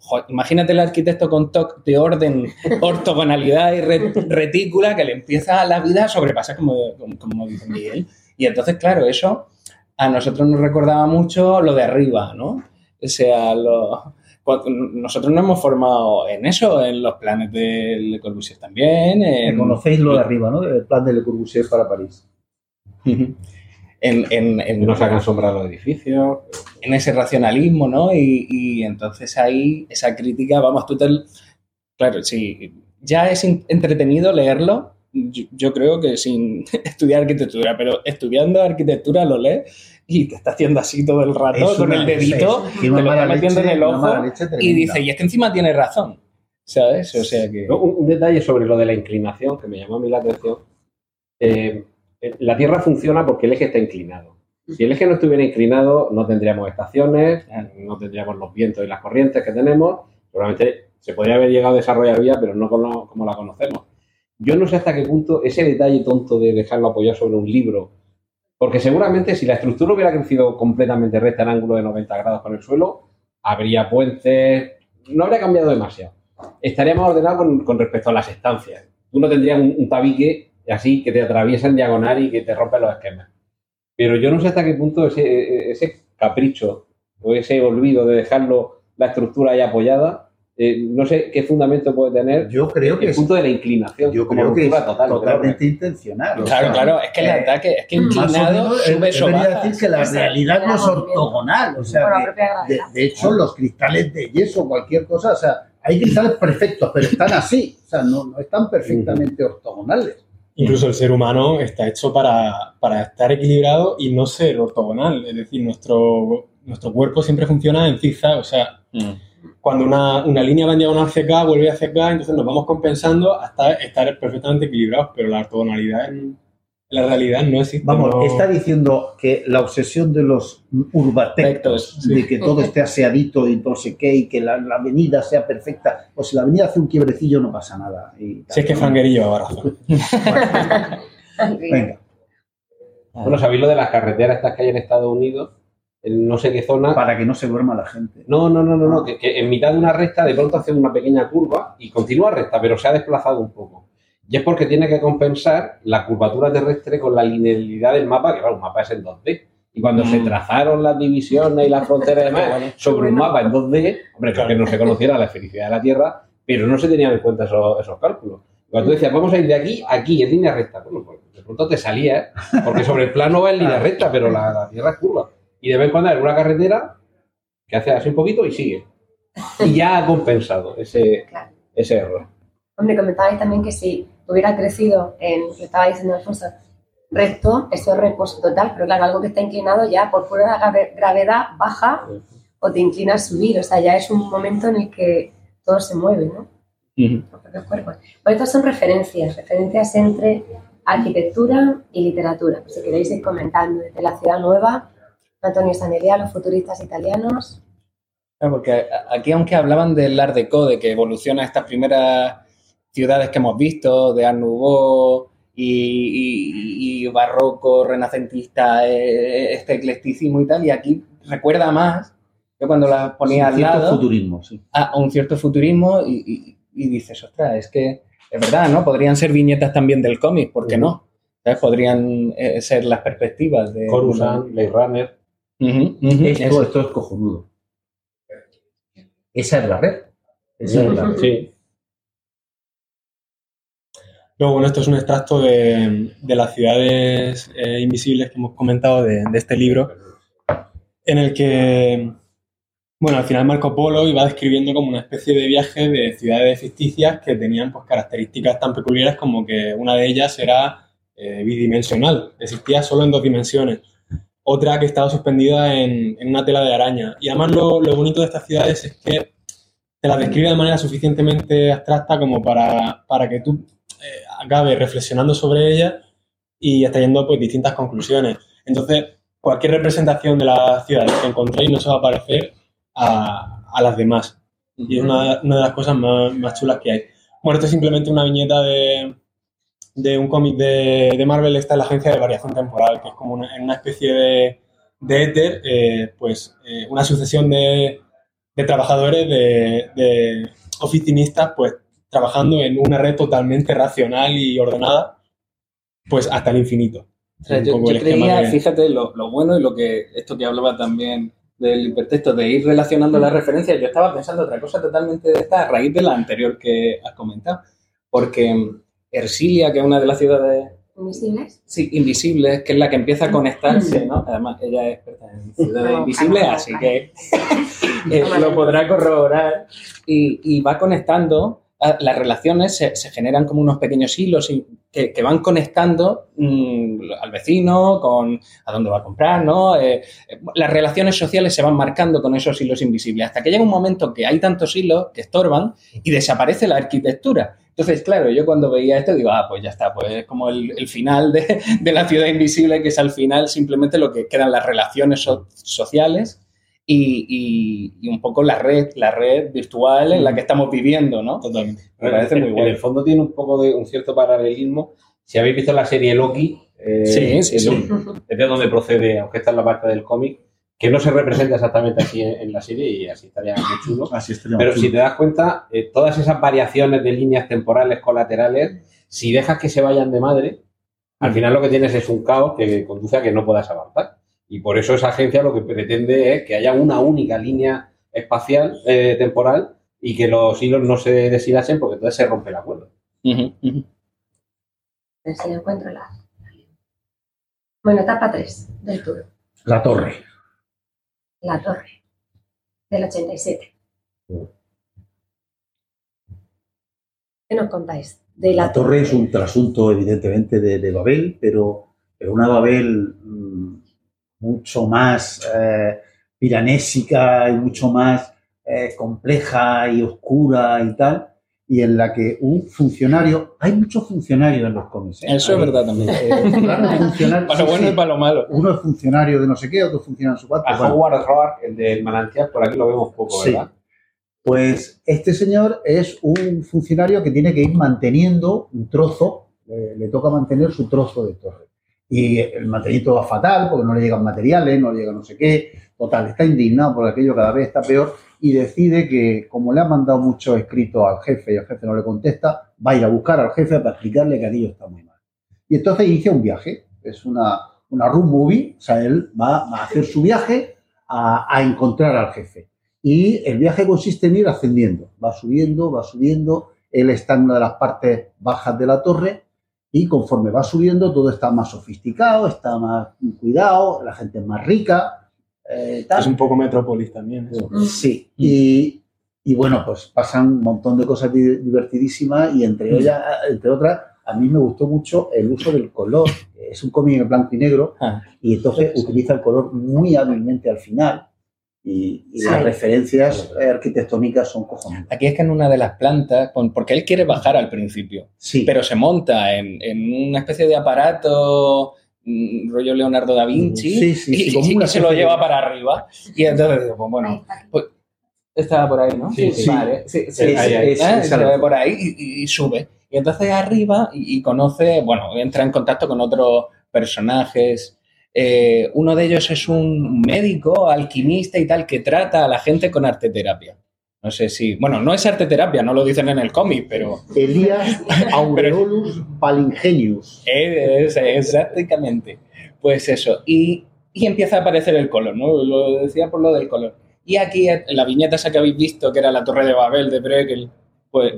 Jo, imagínate el arquitecto con toque de orden, ortogonalidad y re- retícula que le empieza a la vida a sobrepasar, como, como, como dice Miguel. Y entonces, claro, eso a nosotros nos recordaba mucho lo de arriba, ¿no? O sea, lo- nosotros nos hemos formado en eso, en los planes de Le Corbusier también. En, Conocéis lo de arriba, ¿no? El plan de Le Corbusier para París. en, en, en- No sacan sombra a los edificios. en ese racionalismo, ¿no? Y, y entonces ahí esa crítica, vamos, tú te... Claro, sí, ya es entretenido leerlo, yo, yo creo que sin estudiar arquitectura, pero estudiando arquitectura lo lees y te está haciendo así todo el rato Es con el dedito, es- te tiene una lo está metiendo leche, en el ojo y dice, y es que encima tiene razón, ¿sabes? O sea que... Un, un detalle sobre lo de la inclinación que me llamó a mí la atención. Eh, la Tierra funciona porque el eje está inclinado. Si el eje no estuviera inclinado, no tendríamos estaciones, no tendríamos los vientos y las corrientes que tenemos. Seguramente se podría haber llegado a desarrollar vía, pero no como, como la conocemos. Yo no sé hasta qué punto ese detalle tonto de dejarlo apoyado sobre un libro, porque seguramente si la estructura hubiera crecido completamente recta en ángulo de 90 grados con el suelo, habría puentes, no habría cambiado demasiado. Estaríamos ordenados con, con respecto a las estancias. Tú no tendrías un, un tabique así que te atraviesa en diagonal y que te rompe los esquemas. Pero yo no sé hasta qué punto ese, ese capricho o ese olvido de dejarlo la estructura ahí apoyada, eh, no sé qué fundamento puede tener. Yo creo que el es- punto de la inclinación. Yo creo que es total, totalmente intencional. o Claro, sea, claro, es que el eh, ataque, es que inclinado sube, decir que la realidad no es ortogonal. O sea, de, de hecho, los cristales de yeso, cualquier cosa, o sea, hay cristales perfectos, pero están así. O sea, no, no están perfectamente ortogonales. Incluso el ser humano está hecho para, para estar equilibrado y no ser ortogonal. Es decir, nuestro, nuestro cuerpo siempre funciona en zigzag. O sea, cuando una, una línea va en diagonal hacia acá, vuelve hacia acá, entonces nos vamos compensando hasta estar perfectamente equilibrados. Pero la ortogonalidad en la realidad no existe. Vamos, no- está diciendo que la obsesión de los urbatectos, de que todo esté aseadito y no sé qué, y que la, la avenida sea perfecta, o si la avenida hace un quiebrecillo no pasa nada. Y Si es que Franguerillo lleva razón. Venga. Bueno, ¿sabéis lo de las carreteras estas que hay en Estados Unidos? En no sé qué zona. Para que no se duerma la gente. No, no, no, no, no, que, que en mitad de una recta de pronto hace una pequeña curva y continúa recta, pero se ha desplazado un poco. Y es porque tiene que compensar la curvatura terrestre con la linealidad del mapa, que claro, un mapa es en 2D. Y cuando se trazaron las divisiones y las fronteras y demás sobre un mapa en 2D, hombre, claro que no se conociera la esfericidad de la Tierra, pero no se tenían en cuenta esos, esos cálculos. Cuando tú decías, vamos a ir de aquí a aquí, en línea recta, bueno, pues de pronto te salía, ¿eh? porque sobre el plano va en línea recta, pero la, la Tierra es curva. Y de vez en cuando hay alguna carretera que hace así un poquito y sigue. Y ya ha compensado ese, ese error. Hombre, comentabais también que si hubiera crecido en, lo estaba diciendo Alfonso, recto, eso es reposo total, pero claro, algo que está inclinado ya por pura grave- gravedad baja o te inclina a subir, o sea, ya es un momento en el que todo se mueve, ¿no? Los propios cuerpos. Pues estas son referencias, referencias entre arquitectura y literatura. Si queréis ir comentando, desde la ciudad nueva, Antonio Saneria, los futuristas italianos, porque aquí, aunque hablaban del Art Deco, de que evoluciona estas primeras ciudades que hemos visto, de Art Nouveau y, y- y barroco, renacentista, eh, este eclecticismo y tal, y aquí recuerda más que cuando las ponía al Cierto lado futurismo, sí. a un cierto futurismo y, y- y dices, ostras, es que es verdad, ¿no? Podrían ser viñetas también del cómic, ¿por qué no? ¿Sabes? Podrían eh, ser las perspectivas de... Coruscant, Blade Runner. Esto, eso. esto es cojonudo. Esa es la red. Esa es la red. Sí. Luego, bueno, esto es un extracto de, de las ciudades eh, invisibles que hemos comentado de, de este libro, en el que, bueno, al final Marco Polo iba describiendo como una especie de viaje de ciudades ficticias que tenían pues, características tan peculiares como que una de ellas era eh, bidimensional, existía solo en dos dimensiones. Otra que estaba suspendida en, en una tela de araña. Y además lo, lo bonito de estas ciudades es que te las describe de manera suficientemente abstracta como para, para que tú acabes reflexionando sobre ella y extrayendo pues, distintas conclusiones. Entonces, cualquier representación de las ciudades que encontréis no se va a parecer a, a las demás. Y es una, una de las cosas más, más chulas que hay. Bueno, esto es simplemente una viñeta de, de un cómic de, de Marvel, está en la agencia de variación temporal, que es como una, en una especie de, de éter, eh, pues eh, una sucesión de, de trabajadores, de, de oficinistas, pues trabajando en una red totalmente racional y ordenada, pues hasta el infinito. O sea, yo, yo creía, que- fíjate, lo, lo bueno y lo que esto que hablaba también del hipertexto, de ir relacionando las referencias, yo estaba pensando otra cosa totalmente de esta a raíz de la anterior que has comentado, porque mm, Ersilia, que es una de las ciudades invisibles. sí, invisibles, que es la que empieza a conectarse, ¿no? Además, ella es experta en ciudades No, invisibles, claro, así que eh, lo podrá corroborar y, y va conectando. Ah, Las relaciones se, generan como unos pequeños hilos que, van conectando mm, al vecino con a dónde va a comprar, ¿no? Eh, eh, las relaciones sociales se van marcando con esos hilos invisibles hasta que llega un momento que hay tantos hilos que estorban y desaparece la arquitectura. Entonces, claro, yo cuando veía esto digo, ah, pues ya está, pues es como el, final de, de la ciudad invisible, que es al final simplemente lo que quedan las relaciones so- sociales y, y- y un poco la red, la red virtual en la que estamos viviendo, ¿no? Totalmente. Me parece en, muy en guay. el fondo tiene un poco de un cierto paralelismo. Si habéis visto la serie Loki, eh, Sí, sí, es, sí. de- es de donde procede, aunque esta es la parte del cómic, que no se representa exactamente así en, en la serie y así estaría muy chulo. Así estaría Pero muy si chulo. te das cuenta, eh, todas esas variaciones de líneas temporales colaterales, si dejas que se vayan de madre, al final lo que tienes es un caos que conduce a que no puedas avanzar. Y por eso esa agencia lo que pretende es que haya una única línea espacial, eh, temporal, y que los hilos no se deshilachen porque entonces se rompe el acuerdo. Ujú. A ver si encuentro la. Bueno, etapa 3 del tour. La torre. La torre. Del 87. ¿Qué nos contáis? De la, La torre es un trasunto, evidentemente, de, de Babel, pero, pero una Babel mm, mucho más eh, piranésica y mucho más eh, compleja y oscura y tal, y en la que un funcionario, hay muchos funcionarios en los cómics. ¿eh? Eso es verdad también. eh, claro, Para lo bueno sí. y para lo malo. Uno es funcionario de no sé qué, otro funcionario en su cuarto. A bueno. Howard Roark, el del manantial, por aquí lo vemos poco, Sí. ¿verdad? Pues este señor es un funcionario que tiene que ir manteniendo un trozo, eh, le toca mantener su trozo de torre. Y el mantenimiento va fatal porque no le llegan materiales, no le llega no sé qué. Total, está indignado porque aquello cada vez está peor y decide que, como le ha mandado muchos escritos al jefe y el jefe no le contesta, va a ir a buscar al jefe para explicarle que aquello está muy mal. Y entonces inicia un viaje, es una, una road movie, o sea, él va, va a hacer su viaje a, a encontrar al jefe. Y el viaje consiste en ir ascendiendo, va subiendo, va subiendo, él está en una de las partes bajas de la torre y conforme va subiendo todo está más sofisticado, está más cuidado, la gente es más rica. eh, tal. Es un poco Metrópolis también. eso. Sí, y, Y bueno, pues pasan un montón de cosas di- divertidísimas y entre Mm. ellas, entre otras, a mí me gustó mucho el uso del color. Es un cómic en blanco y negro Ah. y entonces utiliza el color muy hábilmente al final y, y Sí. las referencias eh, arquitectónicas son cojonudas. Aquí es que en una de las plantas, porque él quiere bajar al principio, pero se monta en, en una especie de aparato mm, rollo Leonardo da Vinci Sí, sí, y, sí, se lo lleva para arriba. Y entonces digo, pues bueno, pues, estaba por ahí, ¿no? Sí, sí. Vale, sí, sí, Sí, sí, ¿eh? se la- ve por ahí y, y sube. Y entonces arriba y, y conoce, bueno, entra en contacto con otros personajes. Eh, uno de ellos es un médico, alquimista y tal, que trata a la gente con arteterapia. No sé si. Bueno, no es arteterapia, no lo dicen en el cómic, pero. Elías Aureolus Palingenius. Es, exactamente. Pues eso. Y, y empieza a aparecer el color, ¿no? Lo decía por lo del color. Y aquí, en la viñeta esa que habéis visto, que era la Torre de Babel de Bregel, pues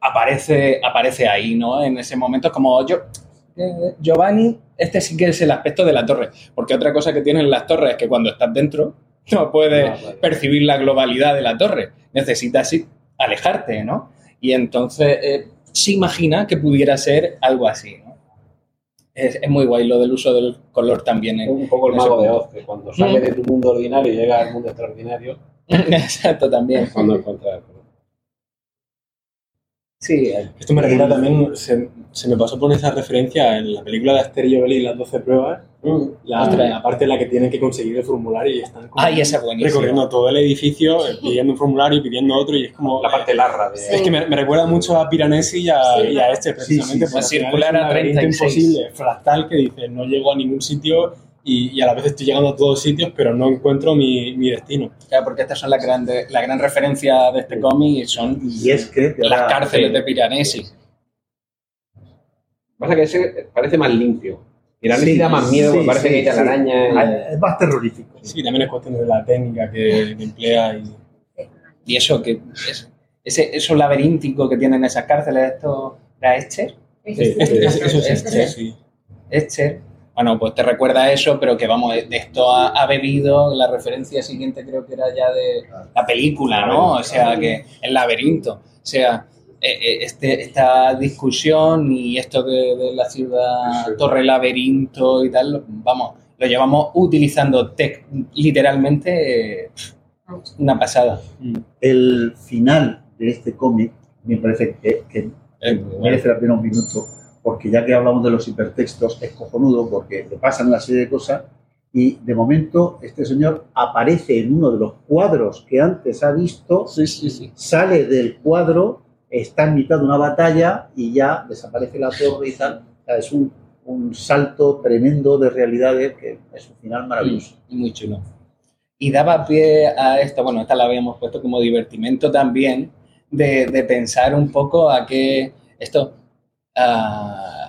aparece, aparece ahí, ¿no? En ese momento, como yo. eh, Giovanni, este sí que es el aspecto de la torre. Porque otra cosa que tienen las torres es que cuando estás dentro no puedes percibir la globalidad de la torre. Necesitas alejarte, ¿no? Y entonces eh, se imagina que pudiera ser algo así, ¿no? Es, es muy guay lo del uso del color también. en- Un poco el mago de. Oz, que cuando sale de tu mundo ordinario y llega al mundo extraordinario, Exacto, también. cuando encuentra el color. Sí, Esto me recuerda también, se, se me pasó por esa referencia en la película de Aster y Obelix, las 12 pruebas, la, Ostras. la parte en la que tienen que conseguir el formulario y están como Ay, esa recorriendo todo el edificio, pidiendo un formulario y pidiendo otro y es como... La parte larra de... Es que me, me recuerda mucho a Piranesi y a, Sí. y a este, precisamente. sí, sí. final Circular a laberinto 36. imposible, fractal, que dice, no llego a ningún sitio y, y a la vez estoy llegando a todos sitios, pero no encuentro mi, mi destino. Claro, porque estas son las grandes, la gran referencia de este cómic y son Y es que las cárceles de Piranesi. Pasa que ese parece más limpio. Y la Sí, da más miedo, sí, parece sí, que hay sí. telaraña. Ah, Es más terrorífico. Sí, también es cuestión de la técnica que, que emplea y... Y eso que es, ese, eso laberíntico que tienen esas cárceles, esto era Escher. Sí, este- eso es este, sí. Escher. Bueno, pues te recuerda a eso, pero que vamos, de esto ha, ha bebido, la referencia siguiente creo que era ya de la película, ¿no? O sea, que el laberinto. O sea, este, esta discusión y esto de, de la ciudad torre laberinto y tal, vamos, lo llevamos utilizando tec- literalmente eh, una pasada. El final de este cómic me parece que, que merece la pena un minuto, porque ya que hablamos de los hipertextos, es cojonudo porque le pasan una serie de cosas y de momento este señor aparece en uno de los cuadros que antes ha visto, sale del cuadro, está en mitad de una batalla y ya desaparece la torre y tal. O sea, es un, un salto tremendo de realidades que es un final maravilloso. Y muy chulo. Y daba pie a esto, bueno, esta la habíamos puesto como divertimento también, de, de pensar un poco a qué esto. ah,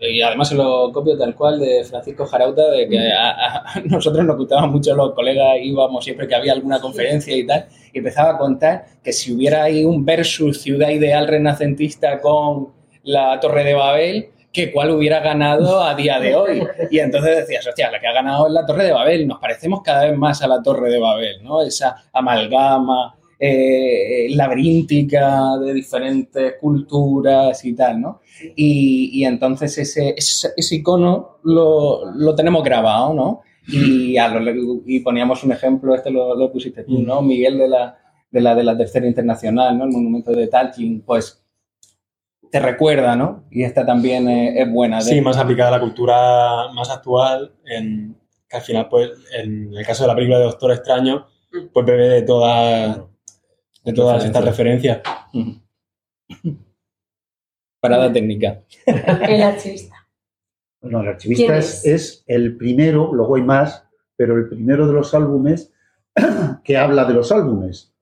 y además se lo copio tal cual de Francisco Jarauta, de que a, nosotros nos gustaban mucho los colegas, íbamos siempre que había alguna conferencia y tal, y empezaba a contar que si hubiera ahí un versus ciudad ideal renacentista con la Torre de Babel, que cuál hubiera ganado a día de hoy. Y entonces decías, hostia, la que ha ganado es la Torre de Babel, nos parecemos cada vez más a la Torre de Babel, ¿no? Esa amalgama eh, laberíntica de diferentes culturas y tal, ¿no? Y, y entonces ese, ese, ese icono lo, lo tenemos grabado, ¿no? Y, a lo- y poníamos un ejemplo, este lo, lo pusiste tú, ¿no? Miguel de la, de la, de la Tercera Internacional, ¿no? El monumento de Talchin, pues te recuerda, ¿no? Y esta también es, es buena. de- Sí, más aplicada a la cultura más actual, en, que al final, pues, en el caso de la película de Doctor Extraño, pues bebe de todas, de todas estas referencias. Parada técnica. El archivista. Bueno, el archivista ¿Quién es, es el primero, luego hay más, pero el primero de los álbumes que habla de los álbumes.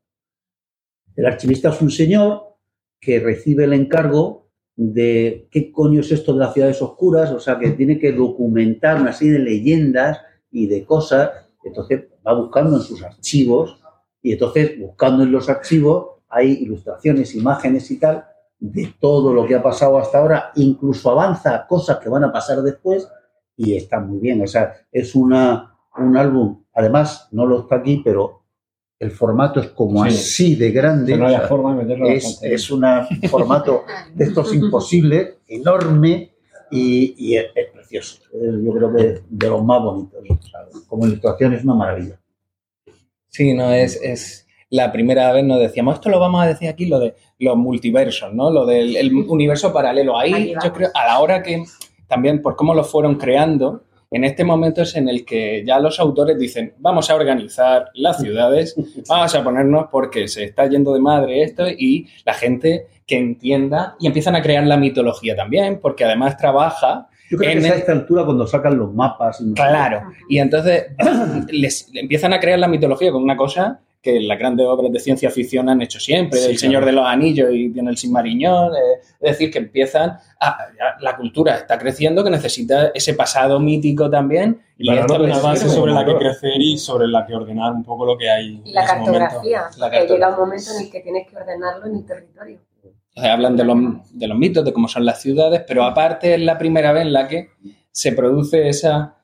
El archivista es un señor que recibe el encargo de qué coño es esto de las ciudades oscuras, o sea, que tiene que documentar una serie de leyendas y de cosas. Entonces va buscando en sus archivos y entonces buscando en los archivos hay ilustraciones, imágenes y tal de todo lo que ha pasado hasta ahora, incluso avanza a cosas que van a pasar después y está muy bien. O sea, es una, un álbum, además no lo está aquí, pero el formato es como Sí. así de grande. No o sea, forma de meterlo es, es un formato de estos imposibles, enorme y, y es, es precioso. Yo creo que de los más bonitos. como ilustración es una maravilla. Sí, no, es, es la primera vez nos decíamos, esto lo vamos a decir aquí, lo de los multiversos, ¿no? Lo del el universo paralelo. Ahí Ahí yo creo, a la hora que también por cómo lo fueron creando, en este momento es en el que ya los autores dicen, vamos a organizar las ciudades, vamos a ponernos porque se está yendo de madre esto y la gente que entienda y empiezan a crear la mitología también, porque además trabaja Yo creo en que es a esta altura cuando sacan los mapas. y no sé Claro, y entonces les empiezan a crear la mitología con una cosa que las grandes obras de ciencia ficción han hecho siempre, Sí, El Señor claro. de los Anillos y tiene el Silmarillion, eh, es decir, que empiezan a, la cultura está creciendo, que necesita ese pasado mítico también. Y esto darnos una base sobre la que crecer y sobre la que ordenar un poco lo que hay Y la en ese momento. cartografía, La que llega un cartografía. momento en el que tienes que ordenarlo en el territorio. O sea, hablan de los, de los mitos, de cómo son las ciudades, pero aparte es la primera vez en la que se produce esa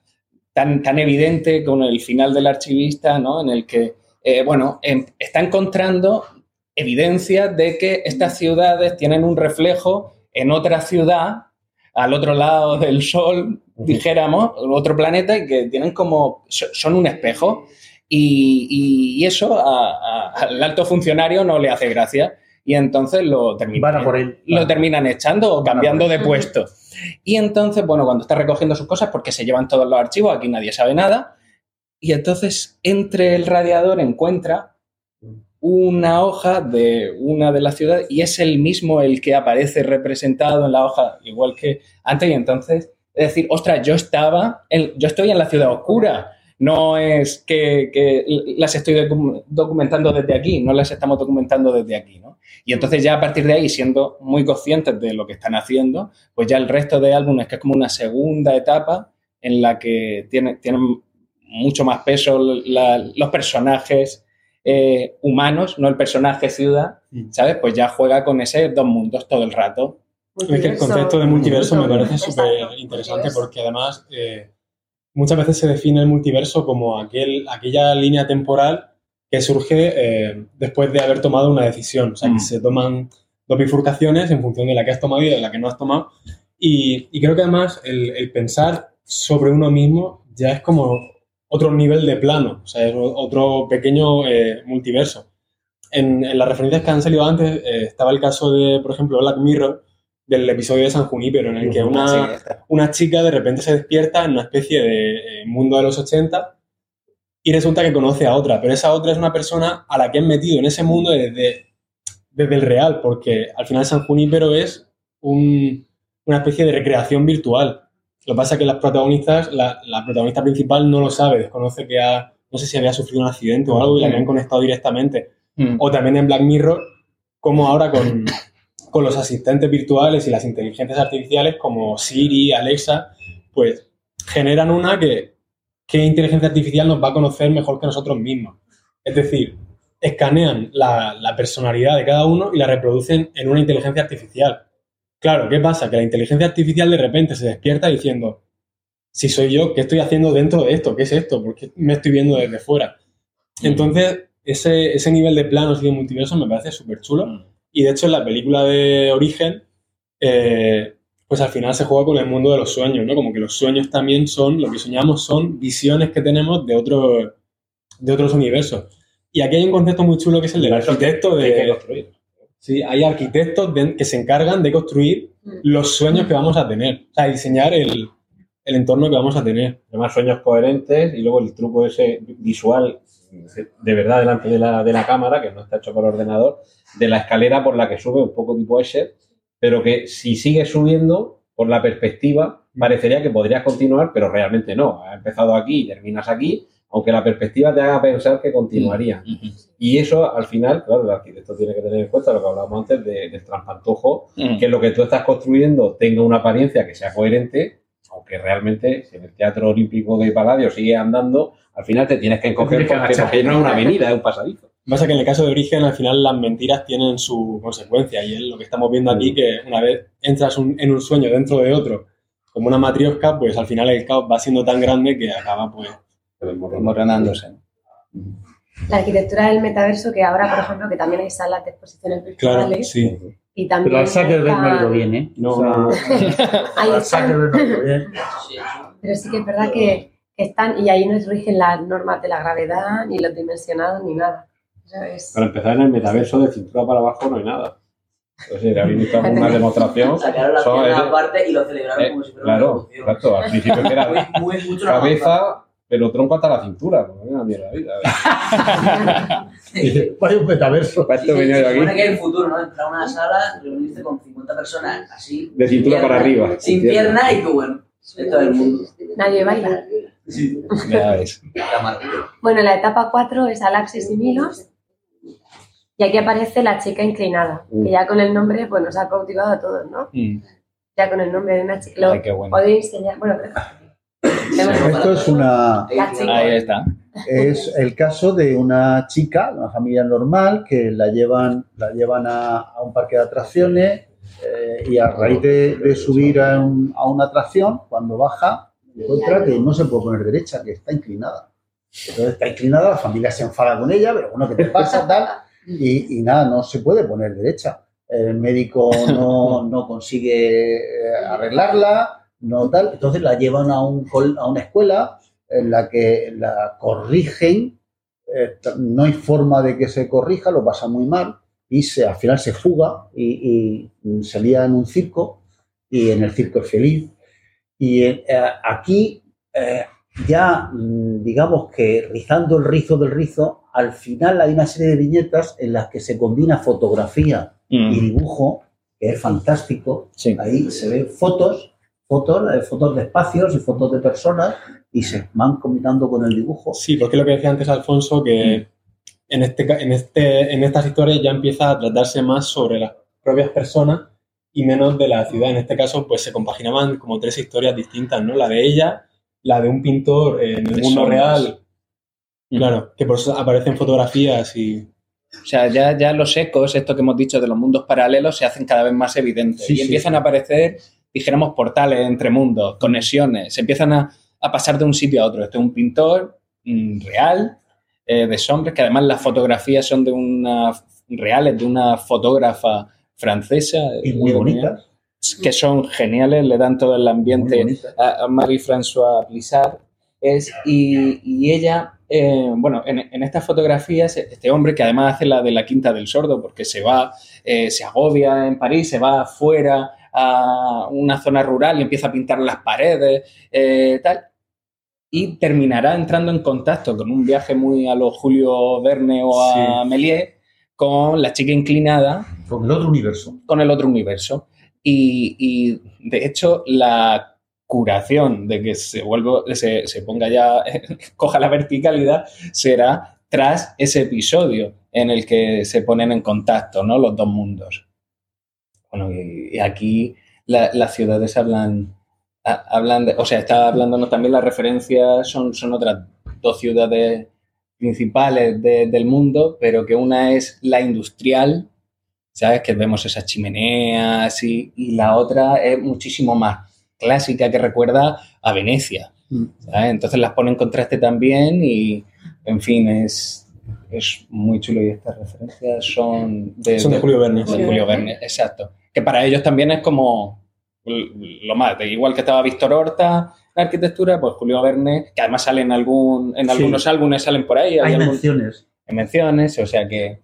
tan, tan evidente con el final del archivista, ¿no? En el que, eh, bueno, em- está encontrando evidencias de que estas ciudades tienen un reflejo en otra ciudad, al otro lado del sol, dijéramos, otro planeta, y que tienen como, so- son un espejo. Y, y eso a- a- al alto funcionario no le hace gracia. Y entonces lo terminan, Van a por él. lo terminan echando o cambiando de puesto. Y entonces, bueno, cuando está recogiendo sus cosas, porque se llevan todos los archivos, aquí nadie sabe nada, y entonces entre el radiador encuentra una hoja de una de las ciudades y es el mismo el que aparece representado en la hoja, igual que antes, y entonces, es decir, ostras, yo estaba, en- yo estoy en la ciudad oscura, no es que, que las estoy docu- documentando desde aquí, no las estamos documentando desde aquí, ¿no? Y entonces ya a partir de ahí, siendo muy conscientes de lo que están haciendo, pues ya el resto de álbumes, que es como una segunda etapa en la que tiene- tienen mucho más peso la- los personajes eh, humanos, no el personaje ciudad, ¿sabes? Pues ya juega con ese dos mundos todo el rato. Es que el concepto de multiverso me parece súper interesante porque además eh, muchas veces se define el multiverso como aquel, aquella línea temporal que surge eh, después de haber tomado una decisión. O sea, Mm. que se toman dos bifurcaciones en función de la que has tomado y de la que no has tomado. Y, y creo que además el, el pensar sobre uno mismo ya es como otro nivel de plano, o sea, es otro pequeño eh, multiverso. En, en las referencias que han salido antes eh, estaba el caso de, por ejemplo, Black Mirror, del episodio de San Junípero, en el que una, una chica de repente se despierta en una especie de mundo de los 80 y resulta que conoce a otra, pero esa otra es una persona a la que han metido en ese mundo desde, desde el real, porque al final San Junípero es un- una especie de recreación virtual. Lo que pasa es que las protagonistas, la, la protagonista principal no lo sabe, desconoce que ha, no sé si había sufrido un accidente o algo y la habían conectado directamente. Mm. O también en Black Mirror, como ahora con, con los asistentes virtuales y las inteligencias artificiales como Siri, Alexa, pues generan una que, ¿qué inteligencia artificial nos va a conocer mejor que nosotros mismos? Es decir, escanean la, la personalidad de cada uno y la reproducen en una inteligencia artificial. Claro, ¿qué pasa? Que la inteligencia artificial de repente se despierta diciendo, si soy yo, ¿qué estoy haciendo dentro de esto? ¿Qué es esto? ¿Por qué me estoy viendo desde fuera? Entonces, ese, ese nivel de planos y de multiverso me parece súper chulo. Y de hecho, en la película de Origen, eh, pues al final se juega con el mundo de los sueños, ¿no? Como que los sueños también son, lo que soñamos son visiones que tenemos de, otro, de otros universos. Y aquí hay un concepto muy chulo que es el del arquitecto Hay que de... construir. Sí, hay arquitectos de- que se encargan de construir los sueños que vamos a tener. O sea, diseñar el, el entorno que vamos a tener. Además, sueños coherentes y luego el truco ese visual de verdad delante de la, de la cámara, que no está hecho por ordenador, de la escalera por la que sube, un poco tipo Escher, pero que si sigues subiendo por la perspectiva, parecería que podrías continuar, pero realmente no. Ha empezado aquí y terminas aquí, aunque la perspectiva te haga pensar que continuaría. Y eso, al final, claro, el arquitecto tiene que tener en cuenta lo que hablábamos antes de- del transpantojo, Mm. que lo que tú estás construyendo tenga una apariencia que sea coherente, aunque realmente si en el Teatro Olímpico de Paladio sigue andando, al final te tienes que encoger porque no es una avenida, es un pasadizo. Pasa que en el caso de Origen, al final las mentiras tienen su consecuencia y es lo que estamos viendo aquí, que una vez entras un- en un sueño dentro de otro, como una matriosca, pues al final el caos va siendo tan grande que acaba pues Desmoronándose. la arquitectura del metaverso, que ahora, por ejemplo, que también hay salas de exposiciones virtuales. sí. Y también Pero al Zuckerberg no bien, ¿eh? No, O sea, no. Ahí al están. Zuckerberg no le ha ido bien. Pero sí que es verdad que, que están y ahí no rigen las normas de la gravedad, ni los dimensionados, ni nada. Es- Para empezar, en el metaverso de cintura para abajo no hay nada. Entonces, habéis visto alguna demostración. Sacaron la pierna aparte y lo celebraron eh, como si fuera una Claro, revolución. exacto. Al principio que era Muy, muy, mucho la cabeza, pero tronco hasta la cintura. Pues una mierda de vida. Vaya un metaverso. Para esto venía yo Se supone aquí. que en el futuro, ¿no? Entrar a una sala, reunirse con 50 personas así. De cintura sin para pierna, arriba. Sin pierna y tú, bueno, de todo el mundo. Nadie baila. Sí. Ya ves. Bueno, la etapa 4 es Alaxis y Milos. Y aquí aparece la chica inclinada, que ya con el nombre pues nos ha cautivado a todos, ¿no? Mm. Ya con el nombre de una chica. Lo Ay, qué bueno. podéis enseñar. Bueno, pero... Esto es una. Ahí está. es el caso de una chica, una familia normal, que la llevan, la llevan a, a un parque de atracciones eh, y a raíz de, de subir a, un- a una atracción, cuando baja, encuentra que no se puede poner derecha, que está inclinada. Entonces está inclinada, la familia se enfada con ella, pero bueno, ¿qué te pasa? Tal, y, y nada, no se puede poner derecha. El médico no, no consigue eh, arreglarla, no tal. Entonces la llevan a, un, a una escuela en la que la corrigen. eh, no hay forma de que se corrija, lo pasa muy mal y se, al final se fuga y, y se lía en un circo y en el circo es feliz. Y eh, aquí eh, ya, mm, digamos que rizando el rizo del rizo, al final hay una serie de viñetas en las que se combina fotografía y dibujo, que es fantástico. Ahí se ven fotos, fotos, eh, fotos de espacios y fotos de personas y se van combinando con el dibujo. Sí, porque lo que decía antes Alfonso, que en, este, en, este, en estas historias ya empieza a tratarse más sobre las propias personas y menos de la ciudad. En este caso, pues se compaginaban como tres historias distintas, ¿no? La de ella, la de un pintor en el mundo real, claro, que por eso aparecen fotografías y... O sea, ya, ya los ecos, esto que hemos dicho de los mundos paralelos, se hacen cada vez más evidentes. Sí, y sí, empiezan a aparecer, dijéramos, portales entre mundos, conexiones. Se empiezan a, a pasar de un sitio a otro. Este es un pintor mm, real, eh, de sombras, que además las fotografías son de una reales, de una fotógrafa francesa. Y muy eh, bonitas. Que son geniales, le dan todo el ambiente a, a Marie-François Plissard. Es, y, y ella, eh, bueno, en, en estas fotografías, este hombre que además hace la de la Quinta del Sordo, porque se va, eh, se agobia en París, se va afuera a una zona rural y empieza a pintar las paredes, eh, tal. Y terminará entrando en contacto con un viaje muy a lo Julio Verne o a Sí. Méliès con la chica inclinada. Con el otro universo. Con el otro universo. Y, y, de hecho, la curación de que se vuelva, se, se ponga ya, coja la verticalidad, será tras ese episodio en el que se ponen en contacto ¿no? los dos mundos. Bueno, y, aquí la- las ciudades hablan, ha- hablan o sea, está hablándonos también las referencias, son, son otras dos ciudades principales de- del mundo, pero que una es la industrial, ¿sabes? Que vemos esas chimeneas y, y la otra es muchísimo más clásica que recuerda a Venecia. ¿sabes? Entonces las pone en contraste también y, en fin, es, es muy chulo y estas referencias son de, Son de Julio Verne. de Julio Verne, exacto. Que para ellos también es como lo más, igual que estaba Víctor Horta en arquitectura, pues Julio Verne, que además sale en, algún, en Sí. algunos álbumes, salen por ahí. Hay algún- menciones. en menciones, o sea que...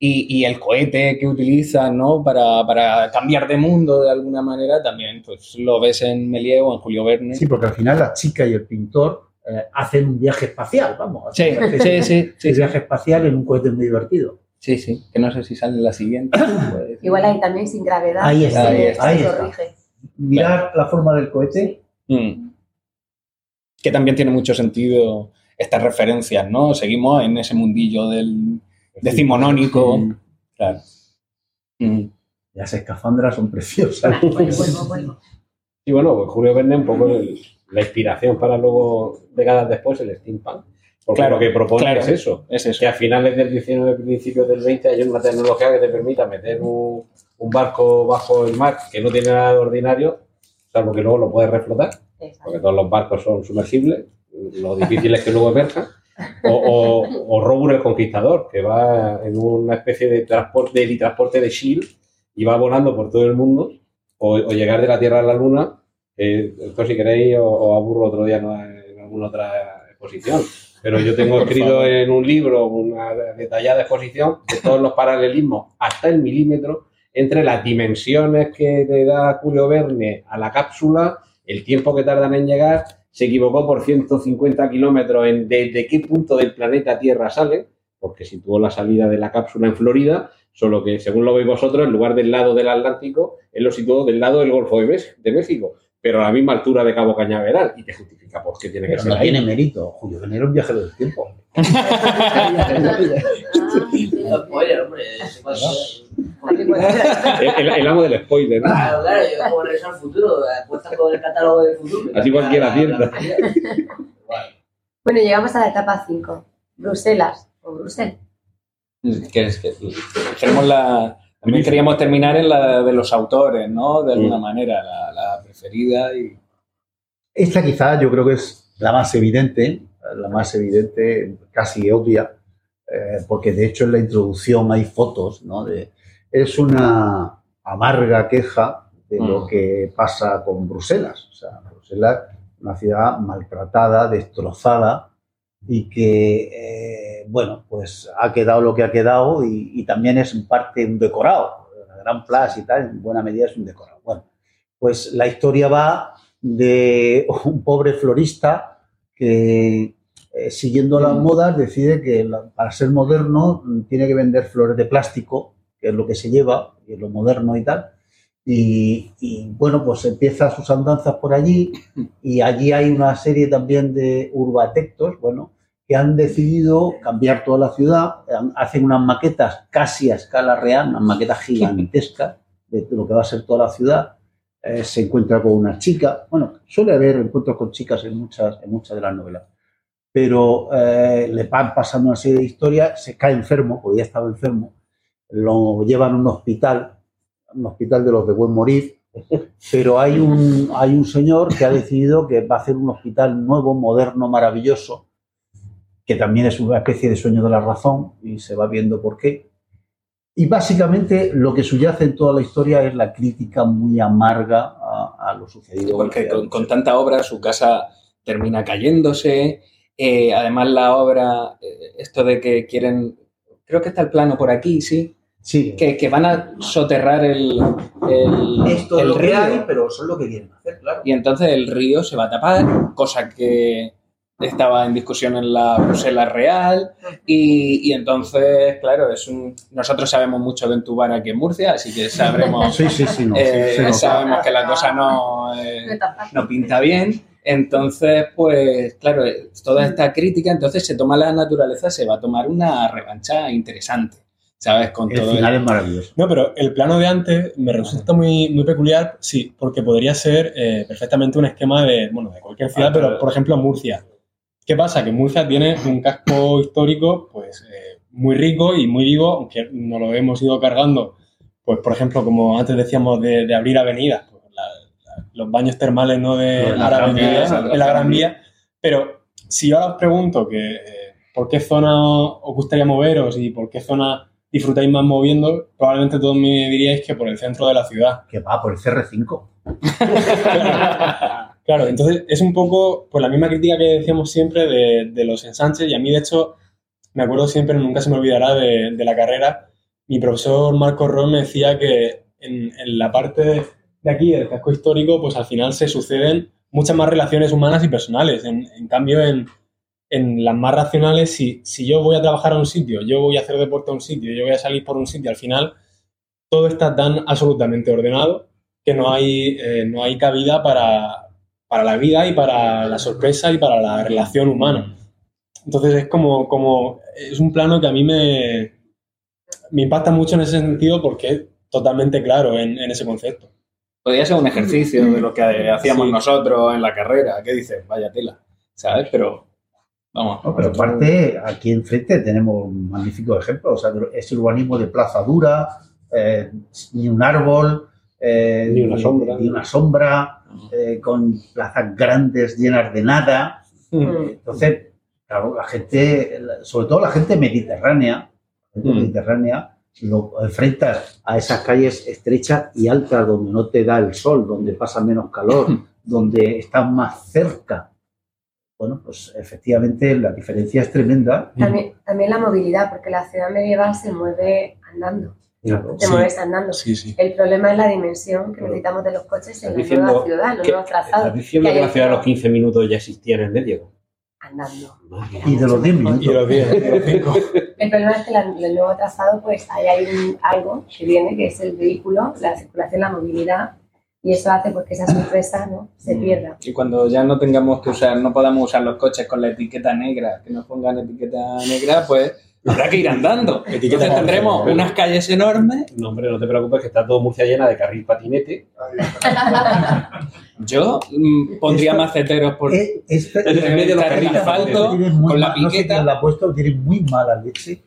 Y, y el cohete que utilizan, ¿no? Para, para cambiar de mundo de alguna manera también, pues lo ves en Méliès o en Julio Verne. Sí, porque al final la chica y el pintor eh, hacen un viaje espacial, vamos. Sí, sí, sí, sí, sí. viaje espacial en un cohete muy divertido. Sí, sí, que no sé si sale la siguiente. pues. Igual ahí también sin gravedad. Ahí está, ahí está, ahí está. Mirar la forma del cohete. Mm. Que también tiene mucho sentido estas referencias, ¿no? Seguimos en ese mundillo del decimonónico. Claro. Mm. Las escafandras son preciosas. Vuelvo, vuelvo. Y bueno, pues Julio Verne un poco el- la inspiración para luego, décadas después, el steampunk. Porque Claro, lo que propone claro, es eso. es eso. Que a finales del 19, principios del 20 hay una tecnología que te permita meter un, un barco bajo el mar que no tiene nada de ordinario, salvo que luego lo puedes reflotar, porque todos los barcos son sumergibles. Lo difícil es que luego emerjan. O, o, o Robur el Conquistador, que va en una especie de transporte, de transporte de Shield y va volando por todo el mundo. O, o llegar de la Tierra a la Luna. eh, esto si queréis o, o aburro otro día ¿no? en alguna otra exposición. Pero yo tengo escrito en un libro una detallada exposición de todos los paralelismos hasta el milímetro entre las dimensiones que le da Julio Verne a la cápsula, el tiempo que tardan en llegar, se equivocó por 150 kilómetros en desde qué punto del planeta Tierra sale, porque situó la salida de la cápsula en Florida, solo que según lo veis vosotros, en lugar del lado del Atlántico, él lo situó del lado del Golfo de, México, pero a la misma altura de Cabo Cañaveral, y te justifica por qué tiene que ser no ahí. tiene mérito. Julio Verne era un viajero del tiempo. Spoiler, hombre. El, amo del spoiler. ¿no? Claro, claro, yo como regreso al futuro, apuestas con el catálogo del futuro. Así cualquiera acierta. Bueno, llegamos a la etapa 5. Bruselas o Bruselas. Que es que queremos la, también queríamos terminar en la de los autores, ¿no? De alguna manera, la, la preferida y Esta quizá yo creo que es la más evidente, la más evidente, casi obvia, eh, porque de hecho en la introducción hay fotos, ¿no? De, es una amarga queja de lo Mm. que pasa con Bruselas. O sea, Bruselas, una ciudad maltratada, destrozada y que, eh, bueno, pues ha quedado lo que ha quedado y, y también es en parte un decorado. La Gran Plaza y tal, en buena medida es un decorado. Bueno, pues la historia va de un pobre florista que, eh, siguiendo las modas, decide que la- para ser moderno tiene que vender flores de plástico, que es lo que se lleva, y es lo moderno y tal. Y, y, bueno, pues empieza sus andanzas por allí y allí hay una serie también de urbatectos, bueno, que han decidido cambiar toda la ciudad, hacen unas maquetas casi a escala real, unas maquetas gigantescas de lo que va a ser toda la ciudad. Eh, se encuentra con una chica, bueno, suele haber encuentros con chicas en muchas, en muchas de las novelas, pero eh, le van pasando una serie de historias, se cae enfermo, porque ya estaba enfermo, lo llevan a un hospital, un hospital de los de buen morir, pero hay un, hay un señor que ha decidido que va a hacer un hospital nuevo, moderno, maravilloso, que también es una especie de sueño de la razón y se va viendo por qué. Y básicamente lo que subyace en toda la historia es la crítica muy amarga a, a lo sucedido. porque con, con tanta obra su casa termina cayéndose. Eh, además, la obra, eh, esto de que quieren, creo que está el plano por aquí, sí. Sí. Que, que van a soterrar el, el, Esto es el lo que río. hay, pero son lo que quieren hacer, claro. Y entonces el río se va a tapar, cosa que estaba en discusión en la Bruselas Real. Y, y entonces, claro, es un, nosotros sabemos mucho de entubar aquí en Murcia, así que sabremos. Sí, sí, sí, no, sí, eh, sabemos que la cosa no, eh, no pinta bien. Entonces, pues, claro, eh, toda esta crítica, entonces se toma la naturaleza, se va a tomar una revancha interesante, ¿sabes? Con El todo final es maravilloso. No, pero el plano de antes me resulta muy, muy peculiar, sí, porque podría ser eh, perfectamente un esquema de, bueno, de cualquier ciudad, Ah, pero por ejemplo Murcia. ¿Qué pasa? Que Murcia tiene un casco histórico, pues, eh, muy rico y muy vivo, aunque no lo hemos ido cargando, pues, por ejemplo, como antes decíamos, de, de abrir avenidas, pues, la- la- los baños termales, ¿no? De la la, Gran Vía, de la Gran Vía. Pero si yo ahora os pregunto que eh, por qué zona os gustaría moveros y por qué zona disfrutáis más moviendo, probablemente todos me diríais que por el centro de la ciudad. Que va por el CR5. Claro, entonces es un poco pues la misma crítica que decíamos siempre de, de los ensanches y a mí de hecho me acuerdo siempre, nunca se me olvidará de, de la carrera, mi profesor Marco Ron me decía que en, en la parte de, aquí, del casco histórico, pues al final se suceden muchas más relaciones humanas y personales. En, en cambio, en, en las más racionales, si, si yo voy a trabajar a un sitio, yo voy a hacer deporte a un sitio, yo voy a salir por un sitio, al final todo está tan absolutamente ordenado que no hay, eh, no hay cabida para, para la vida y para la sorpresa y para la relación humana. Entonces es como, como es un plano que a mí me, me impacta mucho en ese sentido porque es totalmente claro en, en ese concepto. Podría ser un ejercicio de lo que hacíamos Sí. nosotros en la carrera. ¿Qué dices? Vaya tela, ¿sabes? Pero, vamos. No, pero aparte, aquí enfrente tenemos un magnífico ejemplo. O sea, ese urbanismo de plaza dura, eh, ni un árbol, eh, Ni una sombra. ni una sombra, eh, con plazas grandes llenas de nada. Mm. Entonces, claro, la gente, sobre todo la gente mediterránea, la gente Mm. mediterránea, lo enfrentas a esas calles estrechas y altas donde no te da el sol, donde pasa menos calor, donde estás más cerca. Bueno, pues efectivamente la diferencia es tremenda. También, también la movilidad, porque la ciudad medieval se mueve andando. Claro, Te sí. mueves andando. Sí, sí. El problema es la dimensión que necesitamos de los coches en la nueva ciudad, los nuevos trazados. ¿Estás diciendo que la ciudad a los 15 minutos ya existía en el medio? andando. Y de los 10 minutos. Y de los 10, de los 5. El problema es que la- el nuevo trazado, pues ahí hay un- algo que viene, que es el vehículo, la circulación, la movilidad, y eso hace pues, que esa sorpresa ¿no? se Mm. pierda. Y cuando ya no tengamos que usar, no podamos usar los coches con la etiqueta negra, que nos pongan etiqueta negra, pues habrá que ir andando. Entonces tendremos unas calles enormes. No, hombre, no te preocupes, que está todo Murcia llena de carril patinete. Yo mm, pondría maceteros por Eh, es- entre medio de los carriles asfalto, muy con la mal- no sé piqueta. la ha puesto, tiene muy mala leche.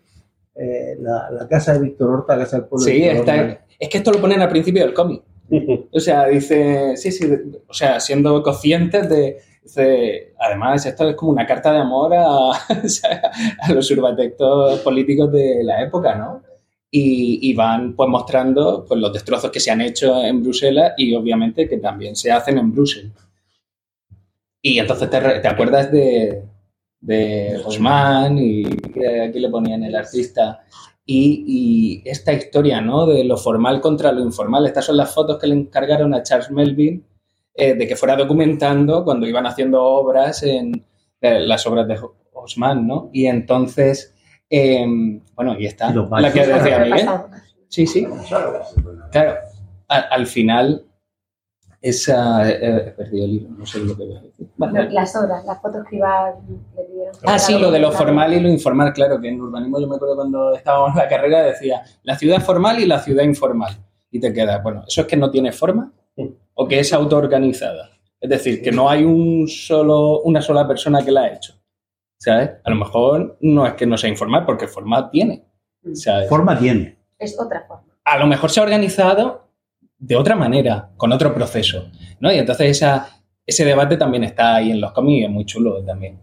Eh, la, la casa de Víctor Horta, la casa del pueblo. de Sí, Víctor está, es que esto lo ponen al principio del cómic. O sea, dice, sí, sí, o sea, siendo conscientes de, dice, además, esto es como una carta de amor a, a los urbatectos políticos de la época, ¿no? Y, y van pues mostrando pues, los destrozos que se han hecho en Bruselas y obviamente que también se hacen en Bruselas. Y entonces te, te acuerdas de, de Osman y que aquí le ponían el artista. Y, y esta historia, ¿no? De lo formal contra lo informal. Estas son las fotos que le encargaron a Charles Melville eh, de que fuera documentando cuando iban haciendo obras en eh, las obras de Osman, ¿no? Y entonces, eh, bueno, y está la que decía Miguel. Sí, sí. Claro, a- al final, esa. eh, he perdido el hilo, no sé lo que voy a decir. Bueno, No, las obras, las fotos que iba, le pidieron. Ah, sí, lo de lo formal y lo informal, claro, que en urbanismo yo me acuerdo cuando estábamos en la carrera decía la ciudad formal y la ciudad informal. Y te queda, bueno, ¿eso es que no tiene forma? ¿O que es autoorganizada? Es decir, que no hay un solo, una sola persona que la ha hecho. ¿Sabes? A lo mejor no es que no sea informal, porque formal tiene. ¿sabes? Forma tiene. Es otra forma. a lo mejor se ha organizado de otra manera, con otro proceso, ¿no? Y entonces esa, ese debate también está ahí en los cómics y es muy chulo también.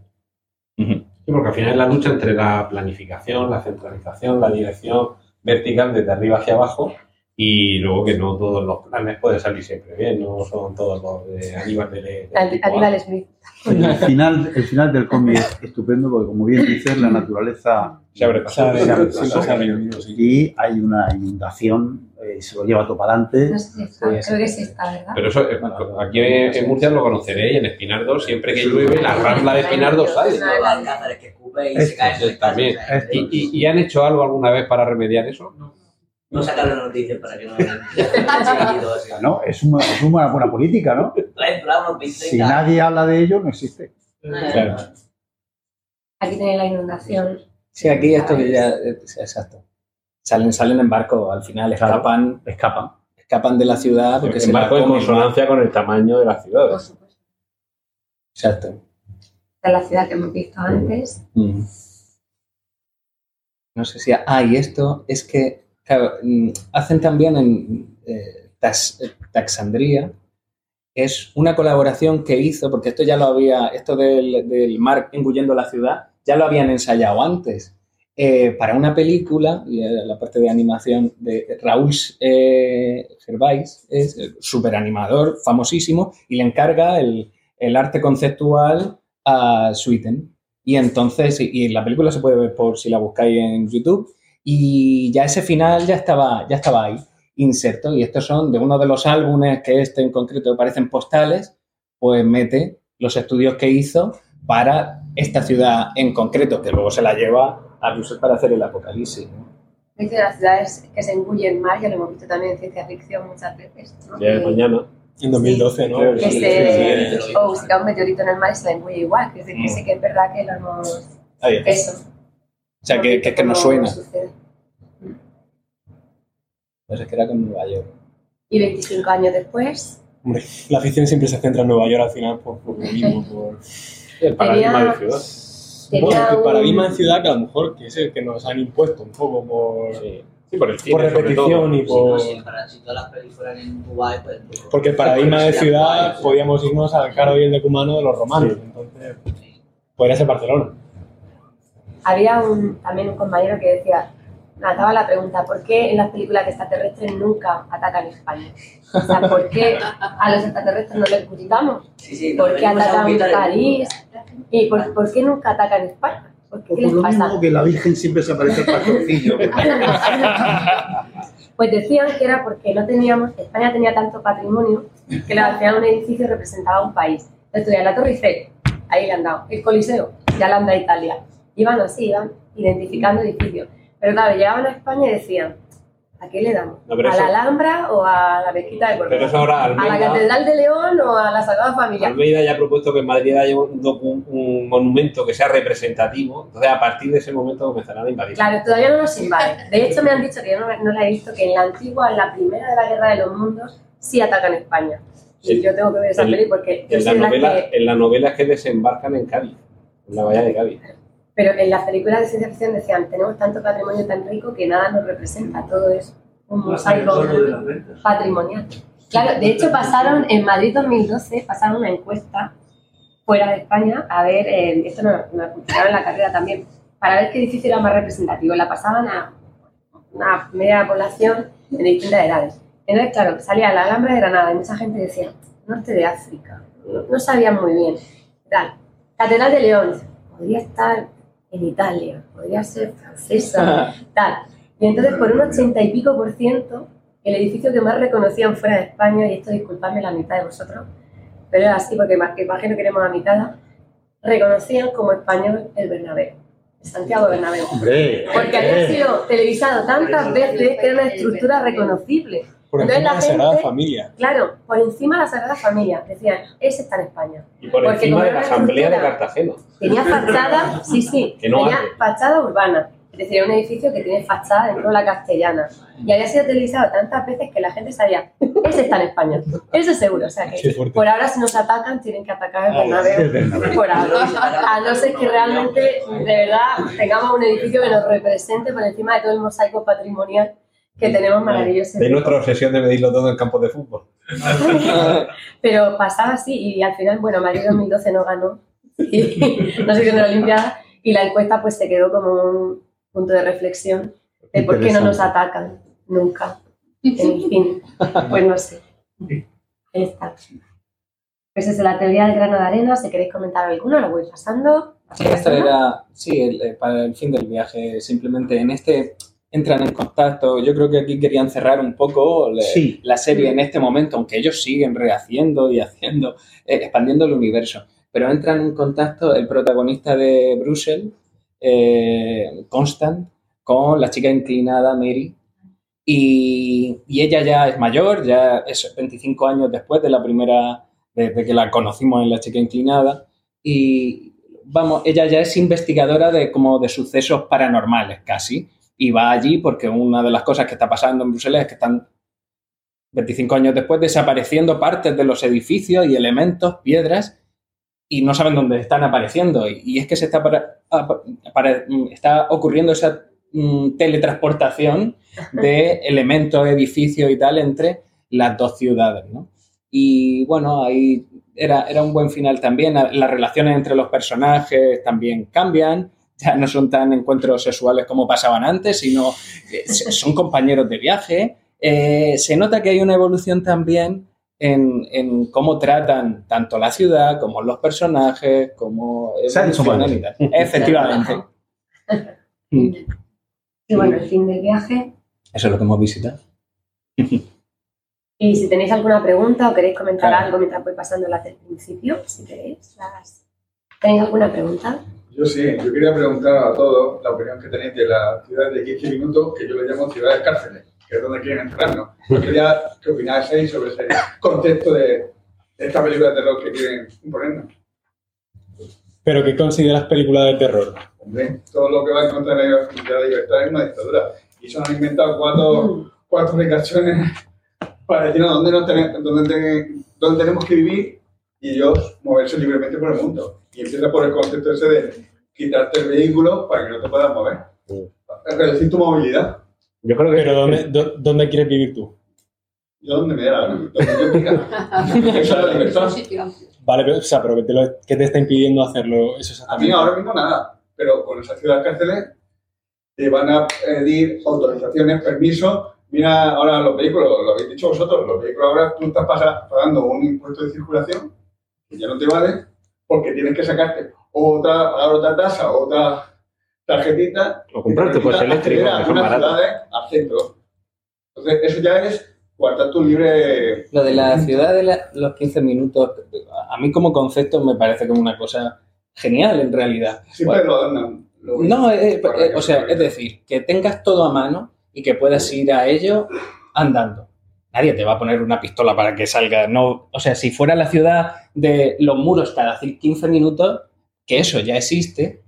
Sí, porque al final es la lucha entre la planificación, la centralización, la dirección vertical desde arriba hacia abajo y luego que no todos los planes pueden salir siempre bien, no son todos los de Aníbal de, de. Aníbal Smith. El final, el final del cómic es estupendo porque, como bien dices, la naturaleza Se abre y hay una inundación, eh, se lo lleva todo para adelante. No sé si está, creo que sí está, ¿verdad? Pero eso, eh, aquí en, en Murcia lo conoceréis, en Espinardo, siempre que llueve, la rambla de Espinardo sale. ¿Y, y, y han hecho algo alguna vez para remediar eso? No sacar las noticias para que no chiquitito así. No, es una, es una buena política, ¿no? 20 Si nadie habla de ello, no existe. Claro. Aquí tiene la inundación. Sí, aquí esto que ya. eh, Exacto. Salen, salen en barco, al final escapan, Escapan. escapan de la ciudad porque se en la marco en consonancia con el tamaño de las Por ciudades. supuesto. Exacto. De la ciudad que hemos visto antes. Mm. No sé si. Ah, y esto es que, claro, mm, hacen también en eh, Tax- Taxandría. Es una colaboración que hizo, porque esto ya lo había, esto del, mar engullendo la ciudad, ya lo habían ensayado antes. eh, para una película, la parte de animación de Raúl eh, Gervais, es súper animador, famosísimo, y le encarga el, arte conceptual a Sweeten. Y entonces, y la película se puede ver por si la buscáis en YouTube, y ya ese final ya estaba, ya estaba ahí, inserto, y estos son de uno de los álbumes que este en concreto parecen postales, pues mete los estudios que hizo para esta ciudad en concreto, que luego se la lleva a Bruselas para hacer el apocalipsis. ¿no? Dice de las ciudades que se engullen mar, ya lo hemos visto también en ciencia ficción muchas veces. ¿no? Ya es Que- mañana. En 2012, ¿no? Creo que que sí, se, sí, sí. o si cae un meteorito en el mar y se la engulle igual. Es decir, que Mm. sí que es verdad que lo hemos... Ahí está. Eso. O sea, que, que, que nos suena. sucede. Pues es que era con Nueva York. Y 25 años después, Hombre, la ficción siempre se centra en Nueva York al final por, por lo mismo, por... El paradigma de ciudad. Bueno, el paradigma de ciudad que a lo mejor que es el que nos han impuesto un poco por, Sí, Sí, por el por cine, sobre repetición y Si, por... no, si, para- si todas las pelis fueran en Dubái, pues... Porque el paradigma de ciudad podíamos irnos al caro y el decumano de los romanos, entonces podría ser Barcelona. Había un, también un compañero que decía, lanzaba la pregunta, ¿por qué en las películas extraterrestres nunca atacan España? O sea, ¿por qué a los extraterrestres no les gustamos? Sí, sí, ¿Por qué atacan París? ¿Y por, por qué nunca atacan España? ¿Por qué, O ¿Qué por les lo pasa? mismo que la Virgen siempre se aparece el pastorcillo. Pues decían que era porque no teníamos, España tenía tanto patrimonio que le hacían un edificio representaba un país. Entonces la Torre Eiffel, ahí le han dado, el Coliseo, ya le han dado a Italia. Iban así, iban identificando edificios. Pero claro, llegaban a España y decían, ¿a qué le damos? No, ¿A eso- la Alhambra o a la Mezquita de Córdoba? Ahora ¿A la Almeida, Catedral de León o a la Sagrada Familia? Almeida ya ha propuesto que en Madrid haya un, docu- un monumento que sea representativo. Entonces, a partir de ese momento comenzarán a invadir. Claro, todavía no nos invaden. De hecho, me han dicho que yo no, no la he visto, que en la antigua, en la primera de la Guerra de los Mundos, sí atacan España. Y Sí. yo tengo que ver esa peli porque En la, novela, que... en la novela es que desembarcan en Cádiz, en la bahía de Cádiz. Pero en las películas de ciencia ficción decían, tenemos tanto patrimonio tan rico que nada nos representa, todo es un mosaico patrimonial. Claro, de hecho pasaron, en Madrid 2012, pasaron una encuesta fuera de España, a ver, eh, esto no, no funcionaba en la carrera también, para ver qué edificio era más representativo. La pasaban a una media población de distintas edades. Entonces, claro, salía la Alhambra de Granada y mucha gente decía, norte de África, no, no sabían muy bien. Tal. Catedral de León, podría estar en Italia, podría ser francesa, tal. Y entonces, por un ochenta y pico por ciento, el edificio que más reconocían fuera de España, y esto disculpadme la mitad de vosotros, pero era así porque más que imagino que queremos a mitad, reconocían como español el Bernabéu, el Santiago Bernabéu. Porque había sido televisado tantas veces que era una estructura reconocible. Por encima la de la Sagrada gente, Familia. claro, por encima de la Sagrada Familia, decían, ese está en España. Y por Porque encima de era la una Asamblea de Cartagena. Tenía fachada, sí, sí, Que no tenía fachada urbana. Es decir, un edificio que tiene fachada dentro de la castellana. Y había sido televisado tantas veces que la gente sabía, ese está en España. Eso es seguro. O sea que por ahora si nos atacan tienen que atacar el. Bernabéu. Por ahora. A no ser que realmente, de verdad, tengamos un edificio que nos represente por encima de todo el mosaico patrimonial que tenemos maravilloso. De nuestra obsesión de medirlo todo en campos de fútbol. Pero pasaba así y al final, bueno, Madrid 2012 no ganó, y no se en la Olimpiada y la encuesta pues se quedó como un punto de reflexión de por qué no nos atacan nunca. En fin, pues no sé. Ahí está. Pues es la teoría del grano de arena. Si queréis comentar alguna, lo voy pasando. Esto era, sí, el- eh, para el fin del viaje, simplemente en este entran en contacto. Yo creo que aquí querían cerrar un poco le- Sí. la serie en este momento, aunque ellos siguen rehaciendo y haciendo, eh, expandiendo el universo. Pero entran en contacto el protagonista de Brussels, eh, Constant, con la chica inclinada Mary. Y, y ella ya es mayor, ya es 25 años después de la primera, desde que la conocimos en la chica inclinada. Y vamos, ella ya es investigadora de como de sucesos paranormales casi. Y va allí porque una de las cosas que está pasando en Bruselas es que están 25 años después desapareciendo partes de los edificios y elementos, piedras, y no saben dónde están apareciendo. Y, es que se está, para- para- está ocurriendo esa mm, teletransportación de elementos, edificios y tal entre las dos ciudades, ¿no? Y bueno, ahí era, era un buen final también. Las relaciones entre los personajes también cambian. Ya no son tan encuentros sexuales como pasaban antes, sino que se- son compañeros de viaje. Eh, se nota que hay una evolución también en, en cómo tratan tanto la ciudad como los personajes, como. Efectivamente. Mm, Y bueno, el fin del viaje. Eso es lo que hemos visitado. Y si tenéis alguna pregunta o queréis comentar Claro. algo mientras voy pasando las del principio, si queréis. las- ¿Tenéis alguna pregunta? Yo sí, yo quería preguntar a todos la opinión que tenéis de la ciudad de 15 minutos, que yo le llamo ciudades cárceles, que es donde quieren encerrarnos. Yo quería que opinaseis sobre ese concepto de, esta película de terror que quieren imponernos. ¿Pero qué consideras película de terror? Hombre, todo lo que va en contra de la libertad es una dictadura. Y se han inventado cuatro, cuatro aplicaciones para decirnos dónde, nos tenemos, dónde, dónde tenemos que vivir y ellos moverse libremente por el mundo. Y empieza por el concepto ese de quitarte el vehículo para que no te puedas mover. Reducir tu movilidad. Yo creo que. ¿Pero dónde, dó- dónde quieres vivir tú? Yo donde me dé la gana. Vale, pero, o sea, pero ¿qué te, lo- qué te está impidiendo hacerlo eso A mí ahora mismo nada. pero con esas ciudades cárceles te van a pedir autorizaciones, permisos. Mira ahora los vehículos, lo habéis dicho vosotros, los vehículos ahora tú estás paga- pagando un impuesto de circulación que ya no te vale porque tienes que sacarte otra, pagar otra tasa, otra tarjetita. O comprar tu que te coche permita eléctrico, algunas ciudades al centro. Entonces, eso ya es guardar tu libre. Lo de la ciudad de la- los 15 minutos, a mí como concepto me parece como una cosa genial en realidad. Siempre lo adornan. lo- No, eh, eh, eh, o sea, se es decir, que tengas todo a mano y que puedas ir a ello andando. Nadie te va a poner una pistola para que salga. No, o sea, si fuera la ciudad de los muros cada 15 minutos, que eso ya existe,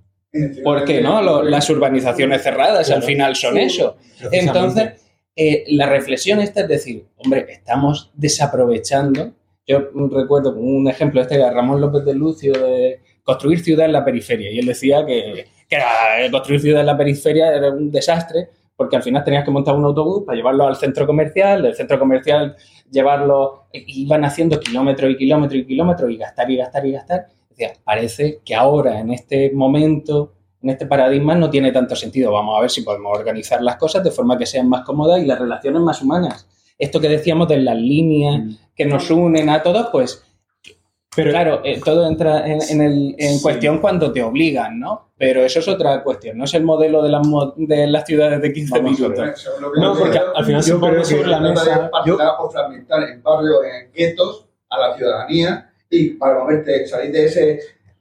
¿por qué no? Lo- las urbanizaciones cerradas al final son Sí. eso. Entonces, eh, la reflexión esta es decir, hombre, estamos desaprovechando. Yo recuerdo un ejemplo este de Ramón López de Lucio de construir ciudad en la periferia. Y él decía que, que eh, construir ciudad en la periferia era un desastre porque al final tenías que montar un autobús para llevarlo al centro comercial, del centro comercial llevarlo, y iban haciendo kilómetros y kilómetros y kilómetros y gastar y gastar y gastar. Decía, parece que ahora, en este momento, en este paradigma, no tiene tanto sentido. Vamos a ver si podemos organizar las cosas de forma que sean más cómodas y las relaciones más humanas. Esto que decíamos de las líneas que nos unen a todos, pues pero claro, eh, todo entra en, en el- en Sí. cuestión cuando te obligan, ¿no? Pero eso es otra cuestión, no es el modelo de las, mo- de las ciudades de 15 Vamos minutos. No, yo porque creo, al final se yo pone sobre la mesa- parcelar o fragmentar en barrios, en guetos, a la ciudadanía y para moverte, salir de ese,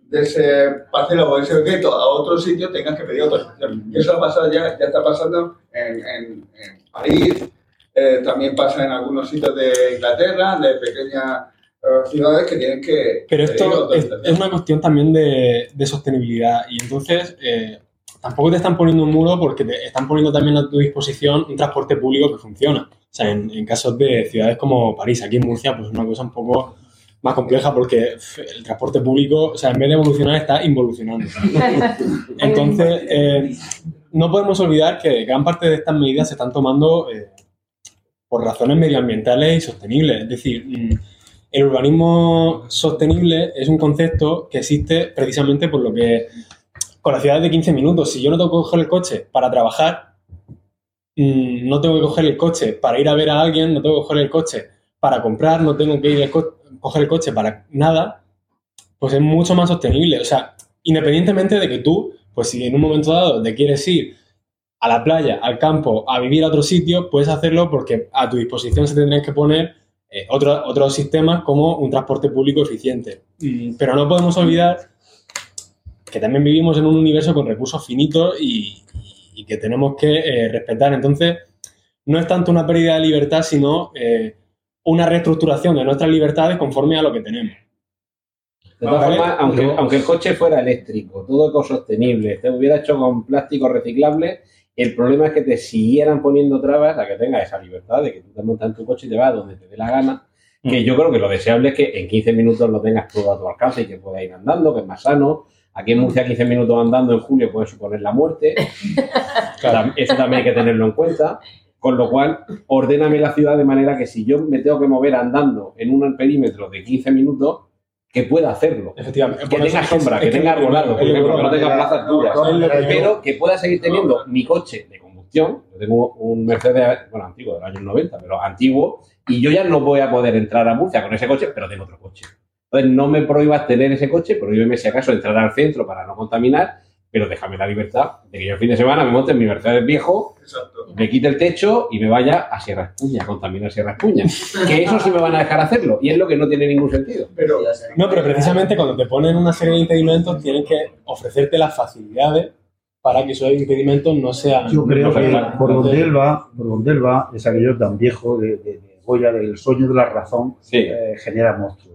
de ese parcelo o de ese gueto a otro sitio tengas que pedir autorización. Y eso ha pasado ya, ya está pasando en, en- en París, eh, también pasa en algunos sitios de Inglaterra, de pequeñas eh, ciudades que tienen que Pero esto es una cuestión también de, de sostenibilidad y entonces eh, tampoco te están poniendo un muro porque te están poniendo también a tu disposición un transporte público que funciona. O sea, en, en casos de ciudades como París, aquí en Murcia, pues es una cosa un poco más compleja porque el transporte público, o sea, en vez de evolucionar, está involucionando. Entonces, eh, no podemos olvidar que gran parte de estas medidas se están tomando eh, por razones medioambientales y sostenibles. Es decir, mm, el urbanismo sostenible es un concepto que existe precisamente por lo que con las ciudades de 15 minutos, si yo no tengo que coger el coche para trabajar, mm, no tengo que coger el coche para ir a ver a alguien, no tengo que coger el coche para comprar, no tengo que ir a co- coger el coche para nada, pues es mucho más sostenible. O sea, independientemente de que tú, pues si en un momento dado te quieres ir a la playa, al campo, a vivir a otro sitio, puedes hacerlo porque a tu disposición se tendrían que poner eh, otro- otros sistemas como un transporte público eficiente. Mm, Pero no podemos olvidar que también vivimos en un universo con recursos finitos y, y que tenemos que eh, respetar. Entonces, no es tanto una pérdida de libertad, sino eh, una reestructuración de nuestras libertades conforme a lo que tenemos. De todas Vale, formas, aunque, aunque el coche fuera eléctrico, todo ecosostenible, se hubiera hecho con plástico reciclable, el problema es que te siguieran poniendo trabas a que tengas esa libertad de que tú te montas en tu coche y te vas donde te dé la gana. Que yo creo que lo deseable es que en 15 minutos lo tengas todo a tu alcance y que puedas ir andando, que es más sano. Aquí en Murcia 15 minutos andando en julio puede suponer la muerte. Eso también hay que tenerlo en cuenta. Con lo cual, ordéname la ciudad de manera que si yo me tengo que mover andando en un perímetro de 15 minutos, que pueda hacerlo. Efectivamente. Que tenga sombra, es que que tenga arbolado, por ejemplo, que no tenga plazas duras, pero que pueda seguir teniendo mi coche de combustión. Yo tengo un Mercedes, bueno, antiguo, de los años 90, pero antiguo, y yo ya no voy a poder entrar a Murcia con ese coche, pero tengo otro coche. Entonces, no me prohíbas tener ese coche, prohíbeme si acaso entrar al centro para no contaminar, pero déjame la libertad de que yo el fin de semana me monte en mi Mercedes viejo, me quite el techo y me vaya a Sierra Espuña, contaminar Sierra Espuña. Que eso sí me van a dejar hacerlo, y es lo que no tiene ningún sentido. Pero, No, pero precisamente cuando te ponen una serie de impedimentos, tienen que ofrecerte las facilidades para que esos impedimentos no sean. Yo creo no que sean- por donde él va, por donde él va, es aquello tan viejo de, de, de Goya, del sueño de la razón, eh, genera monstruos.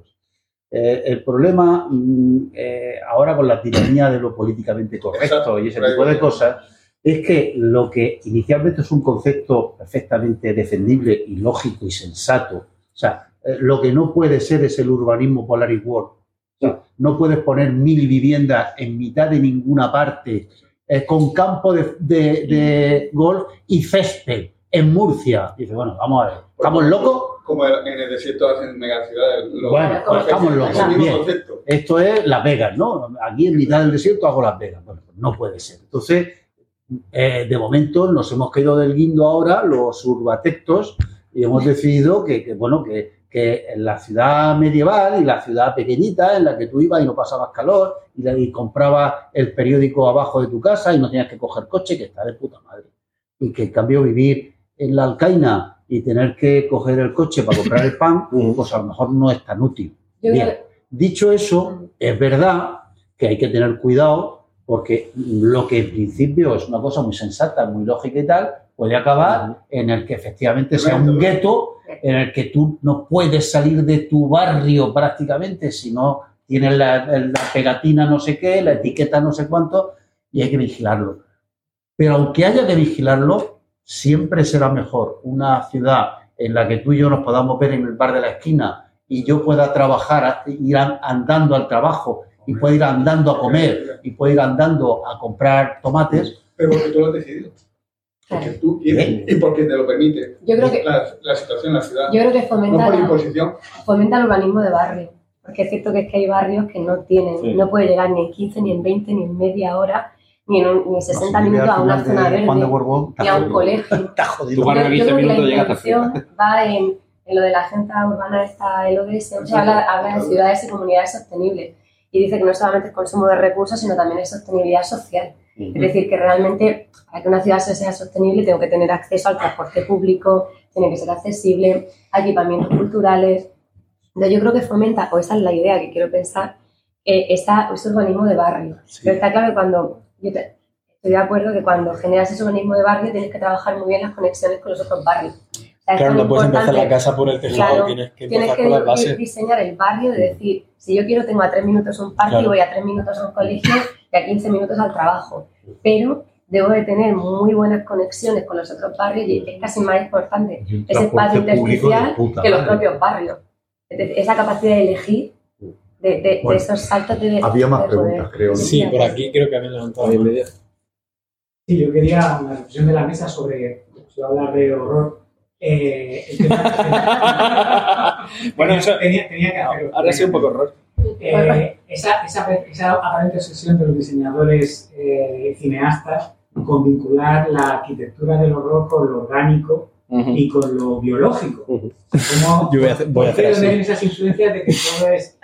Eh, el problema mm, eh, ahora con la tiranía de lo políticamente correcto Exacto, y ese tipo de cosas es que lo que inicialmente es un concepto perfectamente defendible y lógico y sensato, o sea, eh, lo que no puede ser es el urbanismo Polaris World. O sea, no puedes poner mil viviendas en mitad de ninguna parte. Con campo de, de- de golf y césped en Murcia. Dice, bueno, vamos a ver, ¿estamos locos? Como en el desierto hacen megaciudades. Bueno, pues estamos locos. Bien. Esto es Las Vegas, ¿no? Aquí en mitad del desierto hago Las Vegas. Bueno, pues no puede ser. Entonces, eh, de momento nos hemos caído del guindo ahora los urbatectos y hemos decidido que, que, bueno, que, que en la ciudad medieval y la ciudad pequeñita en la que tú ibas y no pasabas calor y, la- y comprabas el periódico abajo de tu casa y no tenías que coger coche, que está de puta madre. Y que en cambio vivir en la alcaina y tener que coger el coche para comprar el pan, pues a lo mejor no es tan útil. Bien, dicho eso, es verdad que hay que tener cuidado porque lo que en principio es una cosa muy sensata, muy lógica y tal, puede acabar en el que efectivamente sea un gueto en el que tú no puedes salir de tu barrio prácticamente si no tienes la, la pegatina no sé qué, la etiqueta no sé cuánto, y hay que vigilarlo. Pero aunque haya que vigilarlo, siempre será mejor una ciudad en la que tú y yo nos podamos ver en el bar de la esquina y yo pueda trabajar, ir an- andando al trabajo y pueda ir andando a comer y pueda ir andando a comprar tomates. Pero porque tú lo has decidido. Porque tú quieres y porque te lo permite. Yo creo que- La, la situación en la ciudad. Yo creo que fomenta No por la- imposición. fomenta el urbanismo de barrio. Porque es cierto que es que hay barrios que no tienen, Sí. no puede llegar ni en 15, ni en 20, ni en media hora, ni en, un- ni en 60 Si vive minutos a una zona de verde, Juan de Borbón, está ni a un colegio. Está 15 creo que minutos la llega hasta introducción va en, en lo de la agenda urbana esta, el ODS, o sea, habla, habla de ciudades y comunidades sostenibles y dice que no solamente es consumo de recursos, sino también es sostenibilidad social. Es decir, que realmente para que una ciudad sea sostenible tengo que tener acceso al transporte público, tiene que ser accesible, a equipamientos culturales. Entonces yo creo que fomenta, o esa es la idea que quiero pensar, eh, esa, ese urbanismo de barrio. Pero está claro que cuando, yo te- estoy de acuerdo que cuando generas ese urbanismo de barrio tienes que trabajar muy bien las conexiones con los otros barrios. O sea, Claro, no puedes empezar la casa por el tejado, Claro, tienes que tienes que las diseñar el barrio de decir, si yo quiero tengo a tres minutos un parque y Claro. voy a tres minutos a un colegio y a 15 minutos al trabajo. Pero debo de tener muy buenas conexiones con los otros barrios y es casi más importante ese espacio intersticial que los propios barrios. Esa capacidad de elegir, de, de- de Bueno, esos saltos de había más de poder. preguntas, creo, Sí, por aquí creo que habían levantado. la mano. Sí, yo quería una reflexión de la mesa sobre, si voy a hablar de horror, eh, el tema Bueno, tenía, eso- tenía, tenía que hacerlo. Ahora sí un poco horror. Eh, esa, esa, esa aparente obsesión de los diseñadores eh, cineastas con vincular la arquitectura del horror con lo orgánico y con lo biológico. Yo voy a hacer- voy a ¿por qué hacer así. esas influencias de que todo es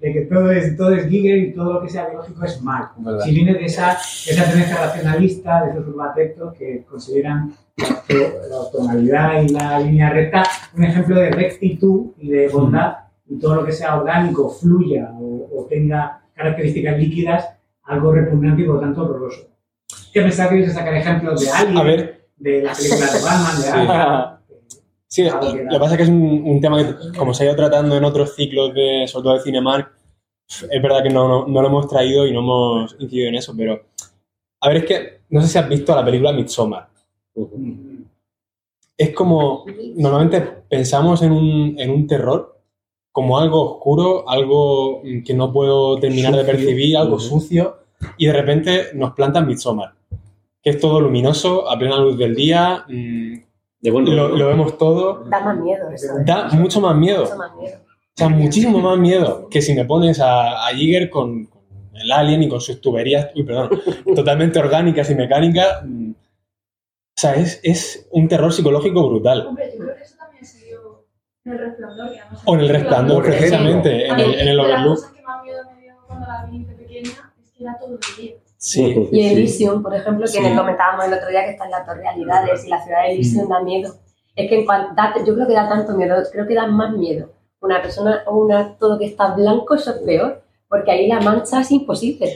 de que todo es, todo es Giger y todo lo que sea biológico es mal. Verdad. Si viene de esa, de esa tendencia racionalista, de esos urbatectos que consideran la auto- la autonalidad y la línea recta un ejemplo de rectitud y de bondad y todo lo que sea orgánico, fluya o, o tenga características líquidas, algo repugnante y por lo tanto horroroso. Que pensaba que ibas a sacar ejemplos de Alien, A ver. de la película de Batman, de Sí. Sí, lo que pasa es que es un, un tema que, como se ha ido tratando en otros ciclos, de, sobre todo de Cinemark, es verdad que no, no, no lo hemos traído y no hemos incidido en eso, pero a ver, es que no sé si has visto la película Midsommar. Es como, normalmente pensamos en un, en un terror como algo oscuro, algo que no puedo terminar de Sucio. percibir, algo sucio, y de repente nos plantan Midsommar, que es todo luminoso, a plena luz del día, mm, lo, lo vemos todo, Da más miedo eso. ¿eh? da mucho más miedo. Mucho más miedo. O sea, muchísimo más miedo que si me pones a, a Giger con, con el Alien y con sus tuberías, uy, perdón, totalmente orgánicas y mecánicas. mm, O sea, es, es un terror psicológico brutal. Hombre, yo creo que eso también se dio en el resplandor. además O en el resplandor, precisamente, en el, en el de las Overlook. cosas que más miedo me dio cuando la vi de pequeña es que era todo de día. Sí. Y Elysium, por ejemplo, que Sí. le comentábamos el otro día que está en las dos realidades y la ciudad de Elysium da miedo. Es que da- yo creo que da tanto miedo, creo que da más miedo. Una persona o un acto que está blanco, eso es peor, porque ahí la mancha es imposible.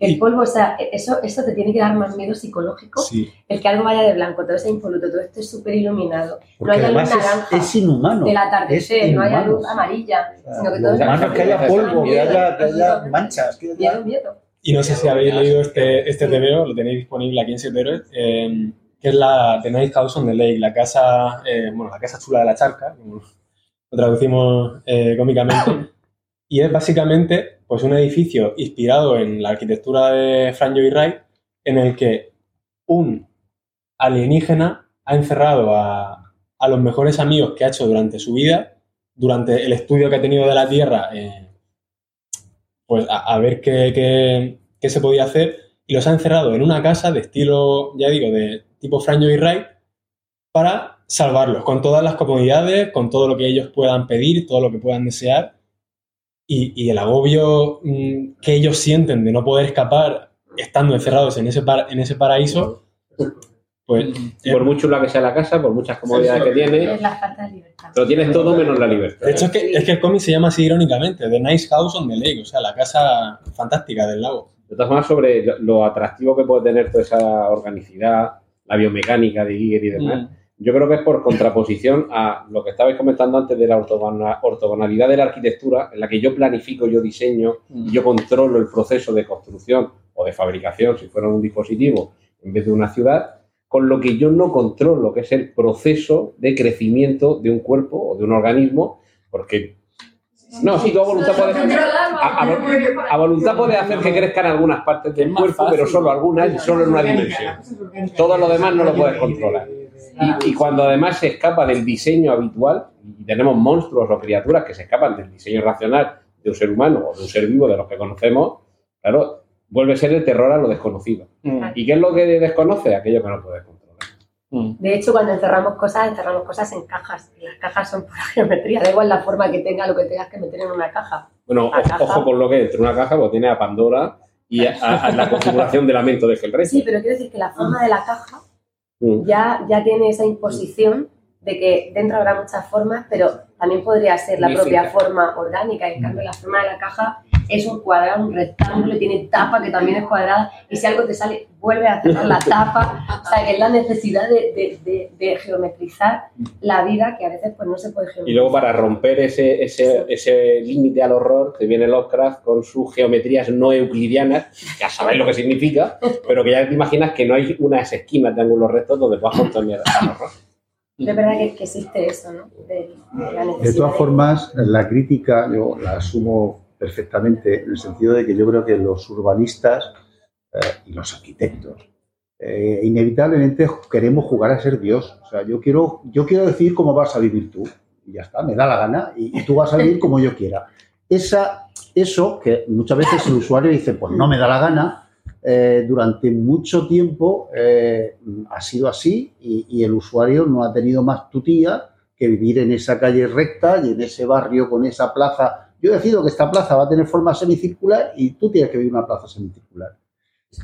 El polvo, o sea, eso, eso te tiene que dar más miedo psicológico. Sí. El que algo vaya de blanco, todo sea impoluto, todo esté súper iluminado. No haya luz además es- naranja es inhumano, del atardecer, no haya luz amarilla, sino que todo es que haya polvo, que haya, que haya manchas. Que haya... miedo, miedo. Y no sé si habéis leído este, este TVO, lo tenéis disponible aquí en Siete eh, que es la The Night House on the Lake, la casa, eh, bueno, la casa chula de la charca, como lo traducimos eh, cómicamente. Y es básicamente pues, un edificio inspirado en la arquitectura de Frank Lloyd Wright, en el que un alienígena ha encerrado a, a los mejores amigos que ha hecho durante su vida, durante el estudio que ha tenido de la Tierra, pues a, ver qué, qué- qué se podía hacer y los ha encerrado en una casa de estilo, ya digo, de tipo Lloyd Wright para salvarlos, con todas las comodidades, con todo lo que ellos puedan pedir, todo lo que puedan desear. Y, y el agobio mm, que ellos sienten de no poder escapar estando encerrados en ese, par- en ese paraíso, pues... Por muy chula que sea la casa, por muchas comodidades que tiene, Es la falta de libertad. lo tienes todo menos la libertad. De hecho, es que, es que el cómic se llama así irónicamente, The Nice House on the Lake, o sea, la casa fantástica del lago. De todas formas, sobre lo- lo atractivo que puede tener toda esa organicidad, la biomecánica de Giger y demás, Mm. yo creo que es por contraposición a lo que estabais comentando antes de la ortogona- ortogonalidad de la arquitectura, en la que yo planifico, yo diseño, y yo controlo el proceso de construcción o de fabricación, si fuera un dispositivo, en vez de una ciudad, con lo que yo no controlo, que es el proceso de crecimiento de un cuerpo o de un organismo, porque no, sí, tú a voluntad puedes, a, a vol- a voluntad puedes hacer que crezcan algunas partes del cuerpo, pero solo algunas y solo en una dimensión. Todo lo demás no lo puedes controlar. Y, y cuando además se escapa del diseño habitual, y tenemos monstruos o criaturas que se escapan del diseño racional de un ser humano o de un ser vivo de los que conocemos, claro, vuelve a ser el terror a lo desconocido. ¿Y qué es lo que desconoce? Aquello que no puedes controlar. De hecho, cuando encerramos cosas, encerramos cosas en cajas. Y las cajas son pura geometría. Da igual la forma que tenga lo que tengas que meter en una caja. Bueno, ojo, caja. ojo con lo que entre una caja, pues tiene a Pandora y a, a- a la configuración de lamento de Hellraiser. Sí, pero quiero decir que la forma de la caja Mm. ya, ya tiene esa imposición de que dentro habrá muchas formas, pero también podría ser la propia forma orgánica. En cambio, la forma de la caja es un cuadrado, un rectángulo, y tiene tapa que también es cuadrada, y si algo te sale, vuelve a cerrar la tapa. O sea, que es la necesidad de, de- de- de geometrizar la vida que a veces pues no se puede Y geometrizar. luego para romper ese, ese, ese límite al horror, te viene Lovecraft con sus geometrías no euclidianas, que ya sabéis lo que significa, pero que ya te imaginas que no hay unas esquinas de ángulos rectos donde puedas contener al horror. De verdad que, que existe eso, ¿no? De, de la necesidad De todas formas, la crítica yo la asumo perfectamente en el sentido de que yo creo que los urbanistas eh, y los arquitectos eh, inevitablemente queremos jugar a ser Dios. O sea, yo quiero, yo quiero decir cómo vas a vivir tú y ya está, me da la gana y, tú vas a vivir como yo quiera. Esa, eso que muchas veces el usuario dice, pues no me da la gana, eh, durante mucho tiempo ha sido así y, y el usuario no ha tenido más tutía que vivir en esa calle recta y en ese barrio con esa plaza. Yo decido que esta plaza va a tener forma semicircular y tú tienes que vivir una plaza semicircular.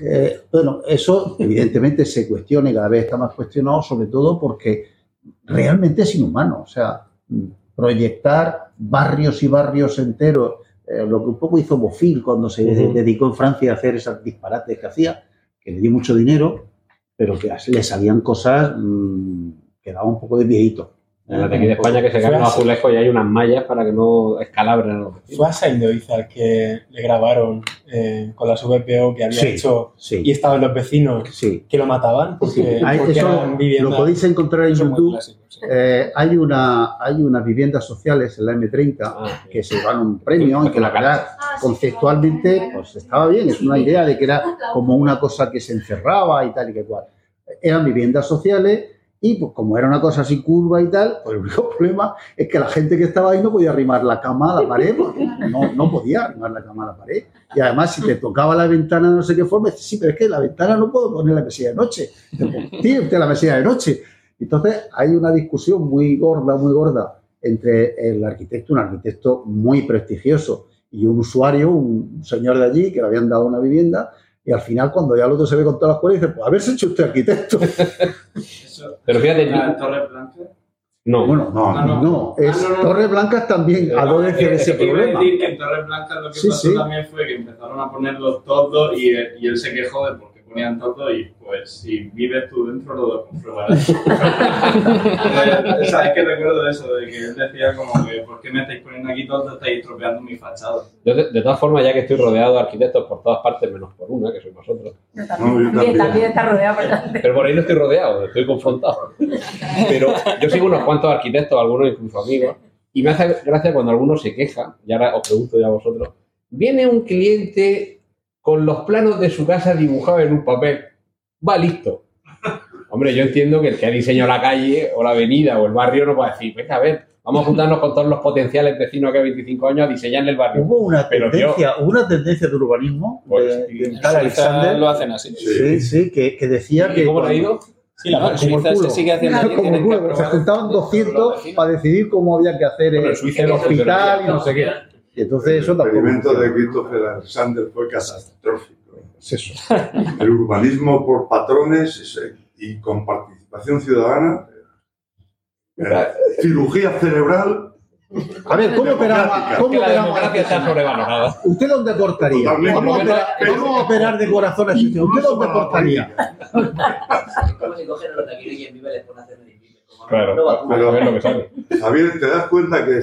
Eh, bueno, eso evidentemente se cuestiona y cada vez está más cuestionado, sobre todo porque realmente es inhumano. O sea, proyectar barrios y barrios enteros, eh, lo que un poco hizo Bofil cuando se dedicó en Francia a hacer esos disparates que hacía, que le dio mucho dinero, pero que le salían cosas mm, que daba un poco de viejito. En la de aquí de España que se caen los azulejos y hay unas mallas para que no escalabren. Fue a Saindoiza el que le grabaron eh, con las VPO que había Sí, hecho sí. y estaban los vecinos Sí. que lo mataban porque, Hay- porque eso eran viviendas- lo podéis encontrar en Eso YouTube. clásico, sí. Eh, hay, una, hay unas viviendas sociales en la M30 Ah, que se llevaron un premio y que la verdad conceptualmente pues estaba bien, es una idea de que era como una cosa que se encerraba y tal y que cual. Eran viviendas sociales y pues como era una cosa así curva y tal, pues el único problema es que la gente que estaba ahí no podía arrimar la cama a la pared no, no podía arrimar la cama a la pared. Y además si te tocaba la ventana de no sé qué forma, dices, sí, pero es que la ventana no puedo poner la mesilla de noche. Tiene usted la mesilla de noche. Entonces hay una discusión muy gorda, muy gorda entre el arquitecto, un arquitecto muy prestigioso, y un usuario, un señor de allí que le habían dado una vivienda, y al final cuando ya el otro se ve con todas las cuerdas, dice, pues haberse hecho usted arquitecto. Pero fíjate, ¿La Torre Blanca? no. Bueno, no, Ah, no. no, es Ah, no, no. Torres Blancas también adolece de ese problema. decir que en Torres Blancas lo que Sí, pasó sí. también fue que empezaron a ponerlos todos y, y él se quejó de ponían todo y pues si vives tú dentro lo comprobarás. o sea, es que recuerdo eso, de que él decía como que ¿por qué me estáis poniendo aquí todo? Estáis estropeando mi fachada. Yo, de, de todas formas, ya que estoy rodeado de arquitectos por todas partes, menos por una, que sois vosotros. Yo también, también, también está rodeado por la- Pero por ahí no estoy rodeado, estoy confrontado. Pero yo sigo unos cuantos arquitectos, algunos incluso amigos, y me hace gracia cuando alguno se queja, y ahora os pregunto ya a vosotros, viene un cliente con los planos de su casa dibujados en un papel, va listo. Hombre, yo entiendo que el que ha diseñado la calle o la avenida o el barrio no puede decir, venga, a ver, vamos a juntarnos con todos los potenciales vecinos que hay 25 años a diseñar el barrio. Hubo una Pero, tendencia, una tendencia de urbanismo de, de tal Suiza Alexander. lo hacen así. Sí, sí, que, que decía ¿Y que. cómo ido? Sí, la Ah, en como el Suiza se sigue haciendo Como el culo, Se juntaban 200 para decidir cómo había que hacer el, Suiza el no, hospital y no sé qué. Y entonces eso El tampoco. experimento de Christopher Alexander fue catastrófico. Es eso. El urbanismo por patrones es- y con participación ciudadana, eh, cirugía cerebral. A ver, ¿cómo operamos? ¿Cómo que la democracia está sobrevalorada. ¿Usted dónde cortaría? Vamos a operar, vamos a operar de corazón a ese tío. ¿Usted dónde cortaría? Es como si cogen los de aquí y en Vive por hacer Claro, no vacuna. pero- A ver lo que sale. Javier, te das cuenta que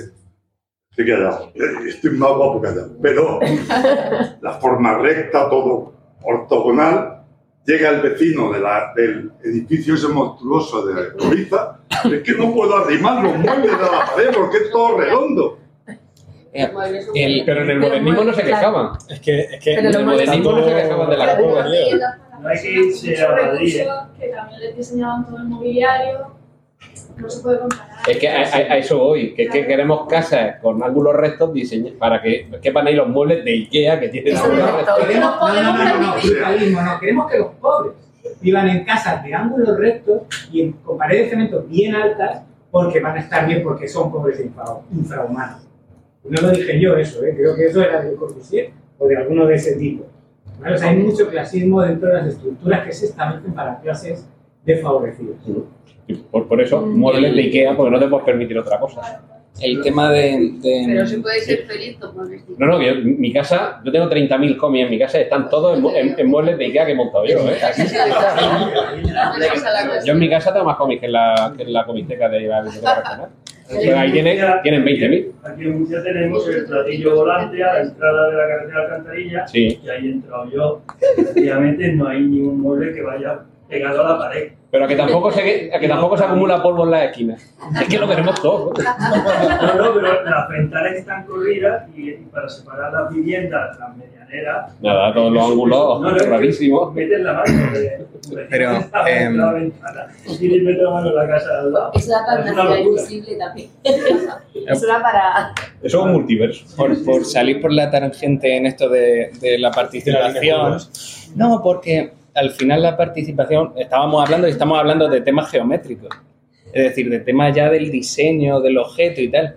es- estoy eh, más guapo callado, pero la forma recta, todo ortogonal, llega el vecino de la- del edificio ese monstruoso de Coriza, es que no puedo arrimar los muebles de la pared porque es todo redondo. El- pero en el modernismo no se quejaban. Es que, es que en el modernismo no se quejaban de la cuba. No hay que irse a Madrid. Que también les diseñaban todo el mobiliario. No se puede comparar. Es que a, a- a eso voy, que, que queremos casas con ángulos rectos diseñadas para que quepan ahí los muebles de Ikea que tienen ángulos rectos. Queremos, no, no, no, no, no, brutalismo, no. Queremos que los pobres vivan en casas de ángulos rectos y en- con paredes de cemento bien altas porque van a estar bien porque son pobres infra- infrahumanos. No lo dije yo eso, ¿eh? creo que eso era de Corbusier o de alguno de ese tipo. ¿vale? O sea, hay mucho clasismo dentro de las estructuras que se establecen para clases desfavorecidas. Por, por eso, muebles de Ikea, porque no te puedes permitir otra cosa. El tema de. de- Pero si puedes ser feliz, no No, yo- mi casa, yo tengo 30.000 cómics en mi casa, están todos en, mu- en- en muebles de Ikea que he montado yo, ¿eh? Yo en mi casa tengo más cómics que en la, que en la comiteca de la biblioteca regional. Pero ahí tienen, tienen 20.000. Aquí en Murcia tenemos el platillo volante a la entrada de la carretera Alcantarilla Sí. y ahí he entrado yo. Efectivamente no hay ningún mueble que vaya pegado a la pared. Pero a que tampoco se, a que tampoco se acumula polvo en las esquinas. Es que lo queremos todo. No, no, pero las ventanas están corridas y, para separar las viviendas, las medianeras, Nada, todos los ángulos No, no, es que rarísimos. meten la mano. de- Pero, Está em, en la ventana y le la mano en la casa de al lado. Eso da para Es una invisible también. Eso da para... Eso es un multiverso. Por, por salir por la tangente en esto de, de la participación. No, porque al final la participación, estábamos hablando y estamos hablando de temas geométricos, es decir, de temas ya del diseño, del objeto y tal.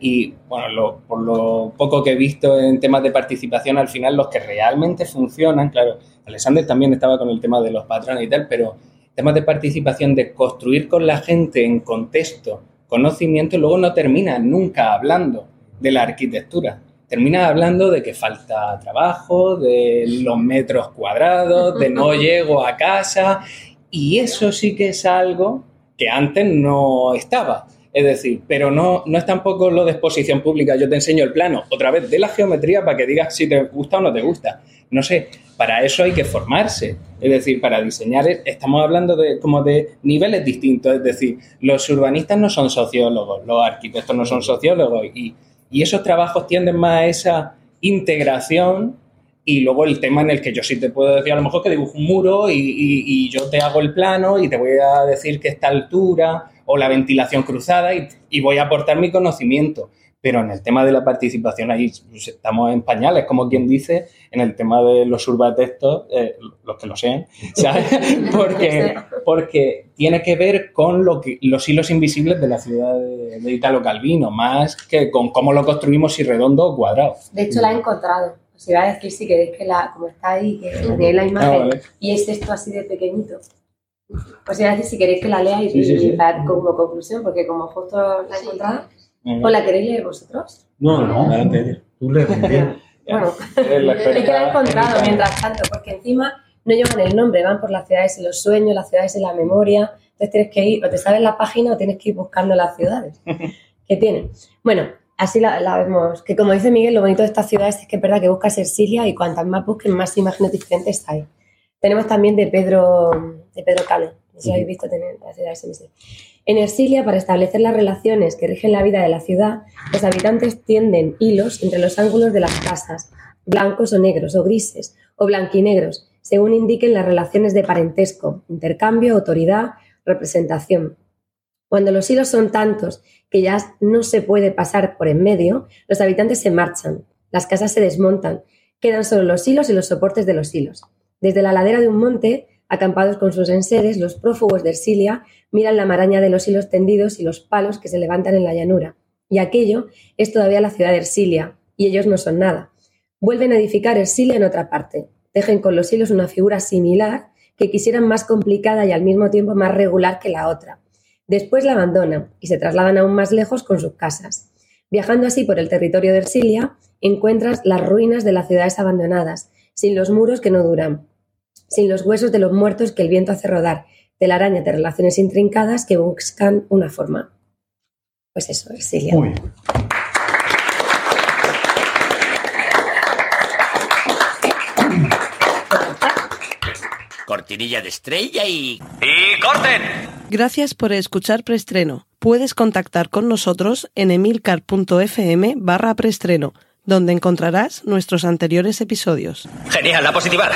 Y bueno, por lo poco que he visto en temas de participación, al final los que realmente funcionan, claro, Alexander también estaba con el tema de los patrones y tal, pero temas de participación, de construir con la gente en contexto, conocimiento, luego no termina nunca hablando de la arquitectura. Termina hablando de que falta trabajo, de los metros cuadrados, de no llego a casa, y eso sí que es algo que antes no estaba. Es decir, pero no, no es tampoco lo de exposición pública. Yo te enseño el plano otra vez de la geometría para que digas si te gusta o no te gusta. No sé, para eso hay que formarse. Es decir, para diseñar, estamos hablando de como de niveles distintos. Es decir, los urbanistas no son sociólogos, los arquitectos no son sociólogos y, y esos trabajos tienden más a esa integración y luego el tema en el que yo sí te puedo decir a lo mejor que dibujo un muro y, y- yo te hago el plano y te voy a decir que esta altura o la ventilación cruzada y voy a aportar mi conocimiento. Pero en el tema de la participación ahí pues, estamos en pañales, como quien dice, en el tema de los urbatextos, eh, los que lo sean, ¿sabes? Porque, porque tiene que ver con lo que, los hilos invisibles de la ciudad de, de Italo Calvino, más que con cómo lo construimos, si redondo o cuadrado. De hecho, la he encontrado. Os iba a decir si queréis que la, como está ahí, que tenéis la imagen, Ah, vale. y es esto así de pequeñito. Os iba a decir si queréis que la leáis Sí, y sí. dar como conclusión, porque como justo la he encontrado. ¿O la queréis leer vosotros? No, no, adelante. Tú lees. Bueno, es que la he encontrado en- mientras tanto, porque encima no llevan el nombre, van por las ciudades en los sueños, las ciudades en la memoria. Entonces tienes que ir, o te sabes la página o tienes que ir buscando las ciudades que tienen. Bueno, así la, la vemos. Que como dice Miguel, lo bonito de estas ciudades es que es verdad que buscas Ercilia y cuantas más busquen, más imágenes diferentes hay. Tenemos también de Pedro, de Pedro Cano, no sé si habéis visto tener la ciudad de SMS. En Ercilia, para establecer las relaciones que rigen la vida de la ciudad, los habitantes tienden hilos entre los ángulos de las casas, blancos o negros, o grises, o blanquinegros, según indiquen las relaciones de parentesco, intercambio, autoridad, representación. Cuando los hilos son tantos que ya no se puede pasar por en medio, los habitantes se marchan, las casas se desmontan, quedan solo los hilos y los soportes de los hilos. Desde la ladera de un monte, acampados con sus enseres, los prófugos de Ersilia miran la maraña de los hilos tendidos y los palos que se levantan en la llanura. Y aquello es todavía la ciudad de Ersilia, y ellos no son nada. Vuelven a edificar Ersilia en otra parte. Tejen con los hilos una figura similar que quisieran más complicada y al mismo tiempo más regular que la otra. Después la abandonan y se trasladan aún más lejos con sus casas. Viajando así por el territorio de Ersilia, encuentras las ruinas de las ciudades abandonadas, sin los muros que no duran, sin los huesos de los muertos que el viento hace rodar, telaraña de relaciones intrincadas que buscan una forma. Pues eso, Ersilia. Muy bien. Cortinilla de estrella y... ¡Y corten! Gracias por escuchar Preestreno. Puedes contactar con nosotros en emilcar.fm barra preestreno, donde encontrarás nuestros anteriores episodios. Genial, a positivar.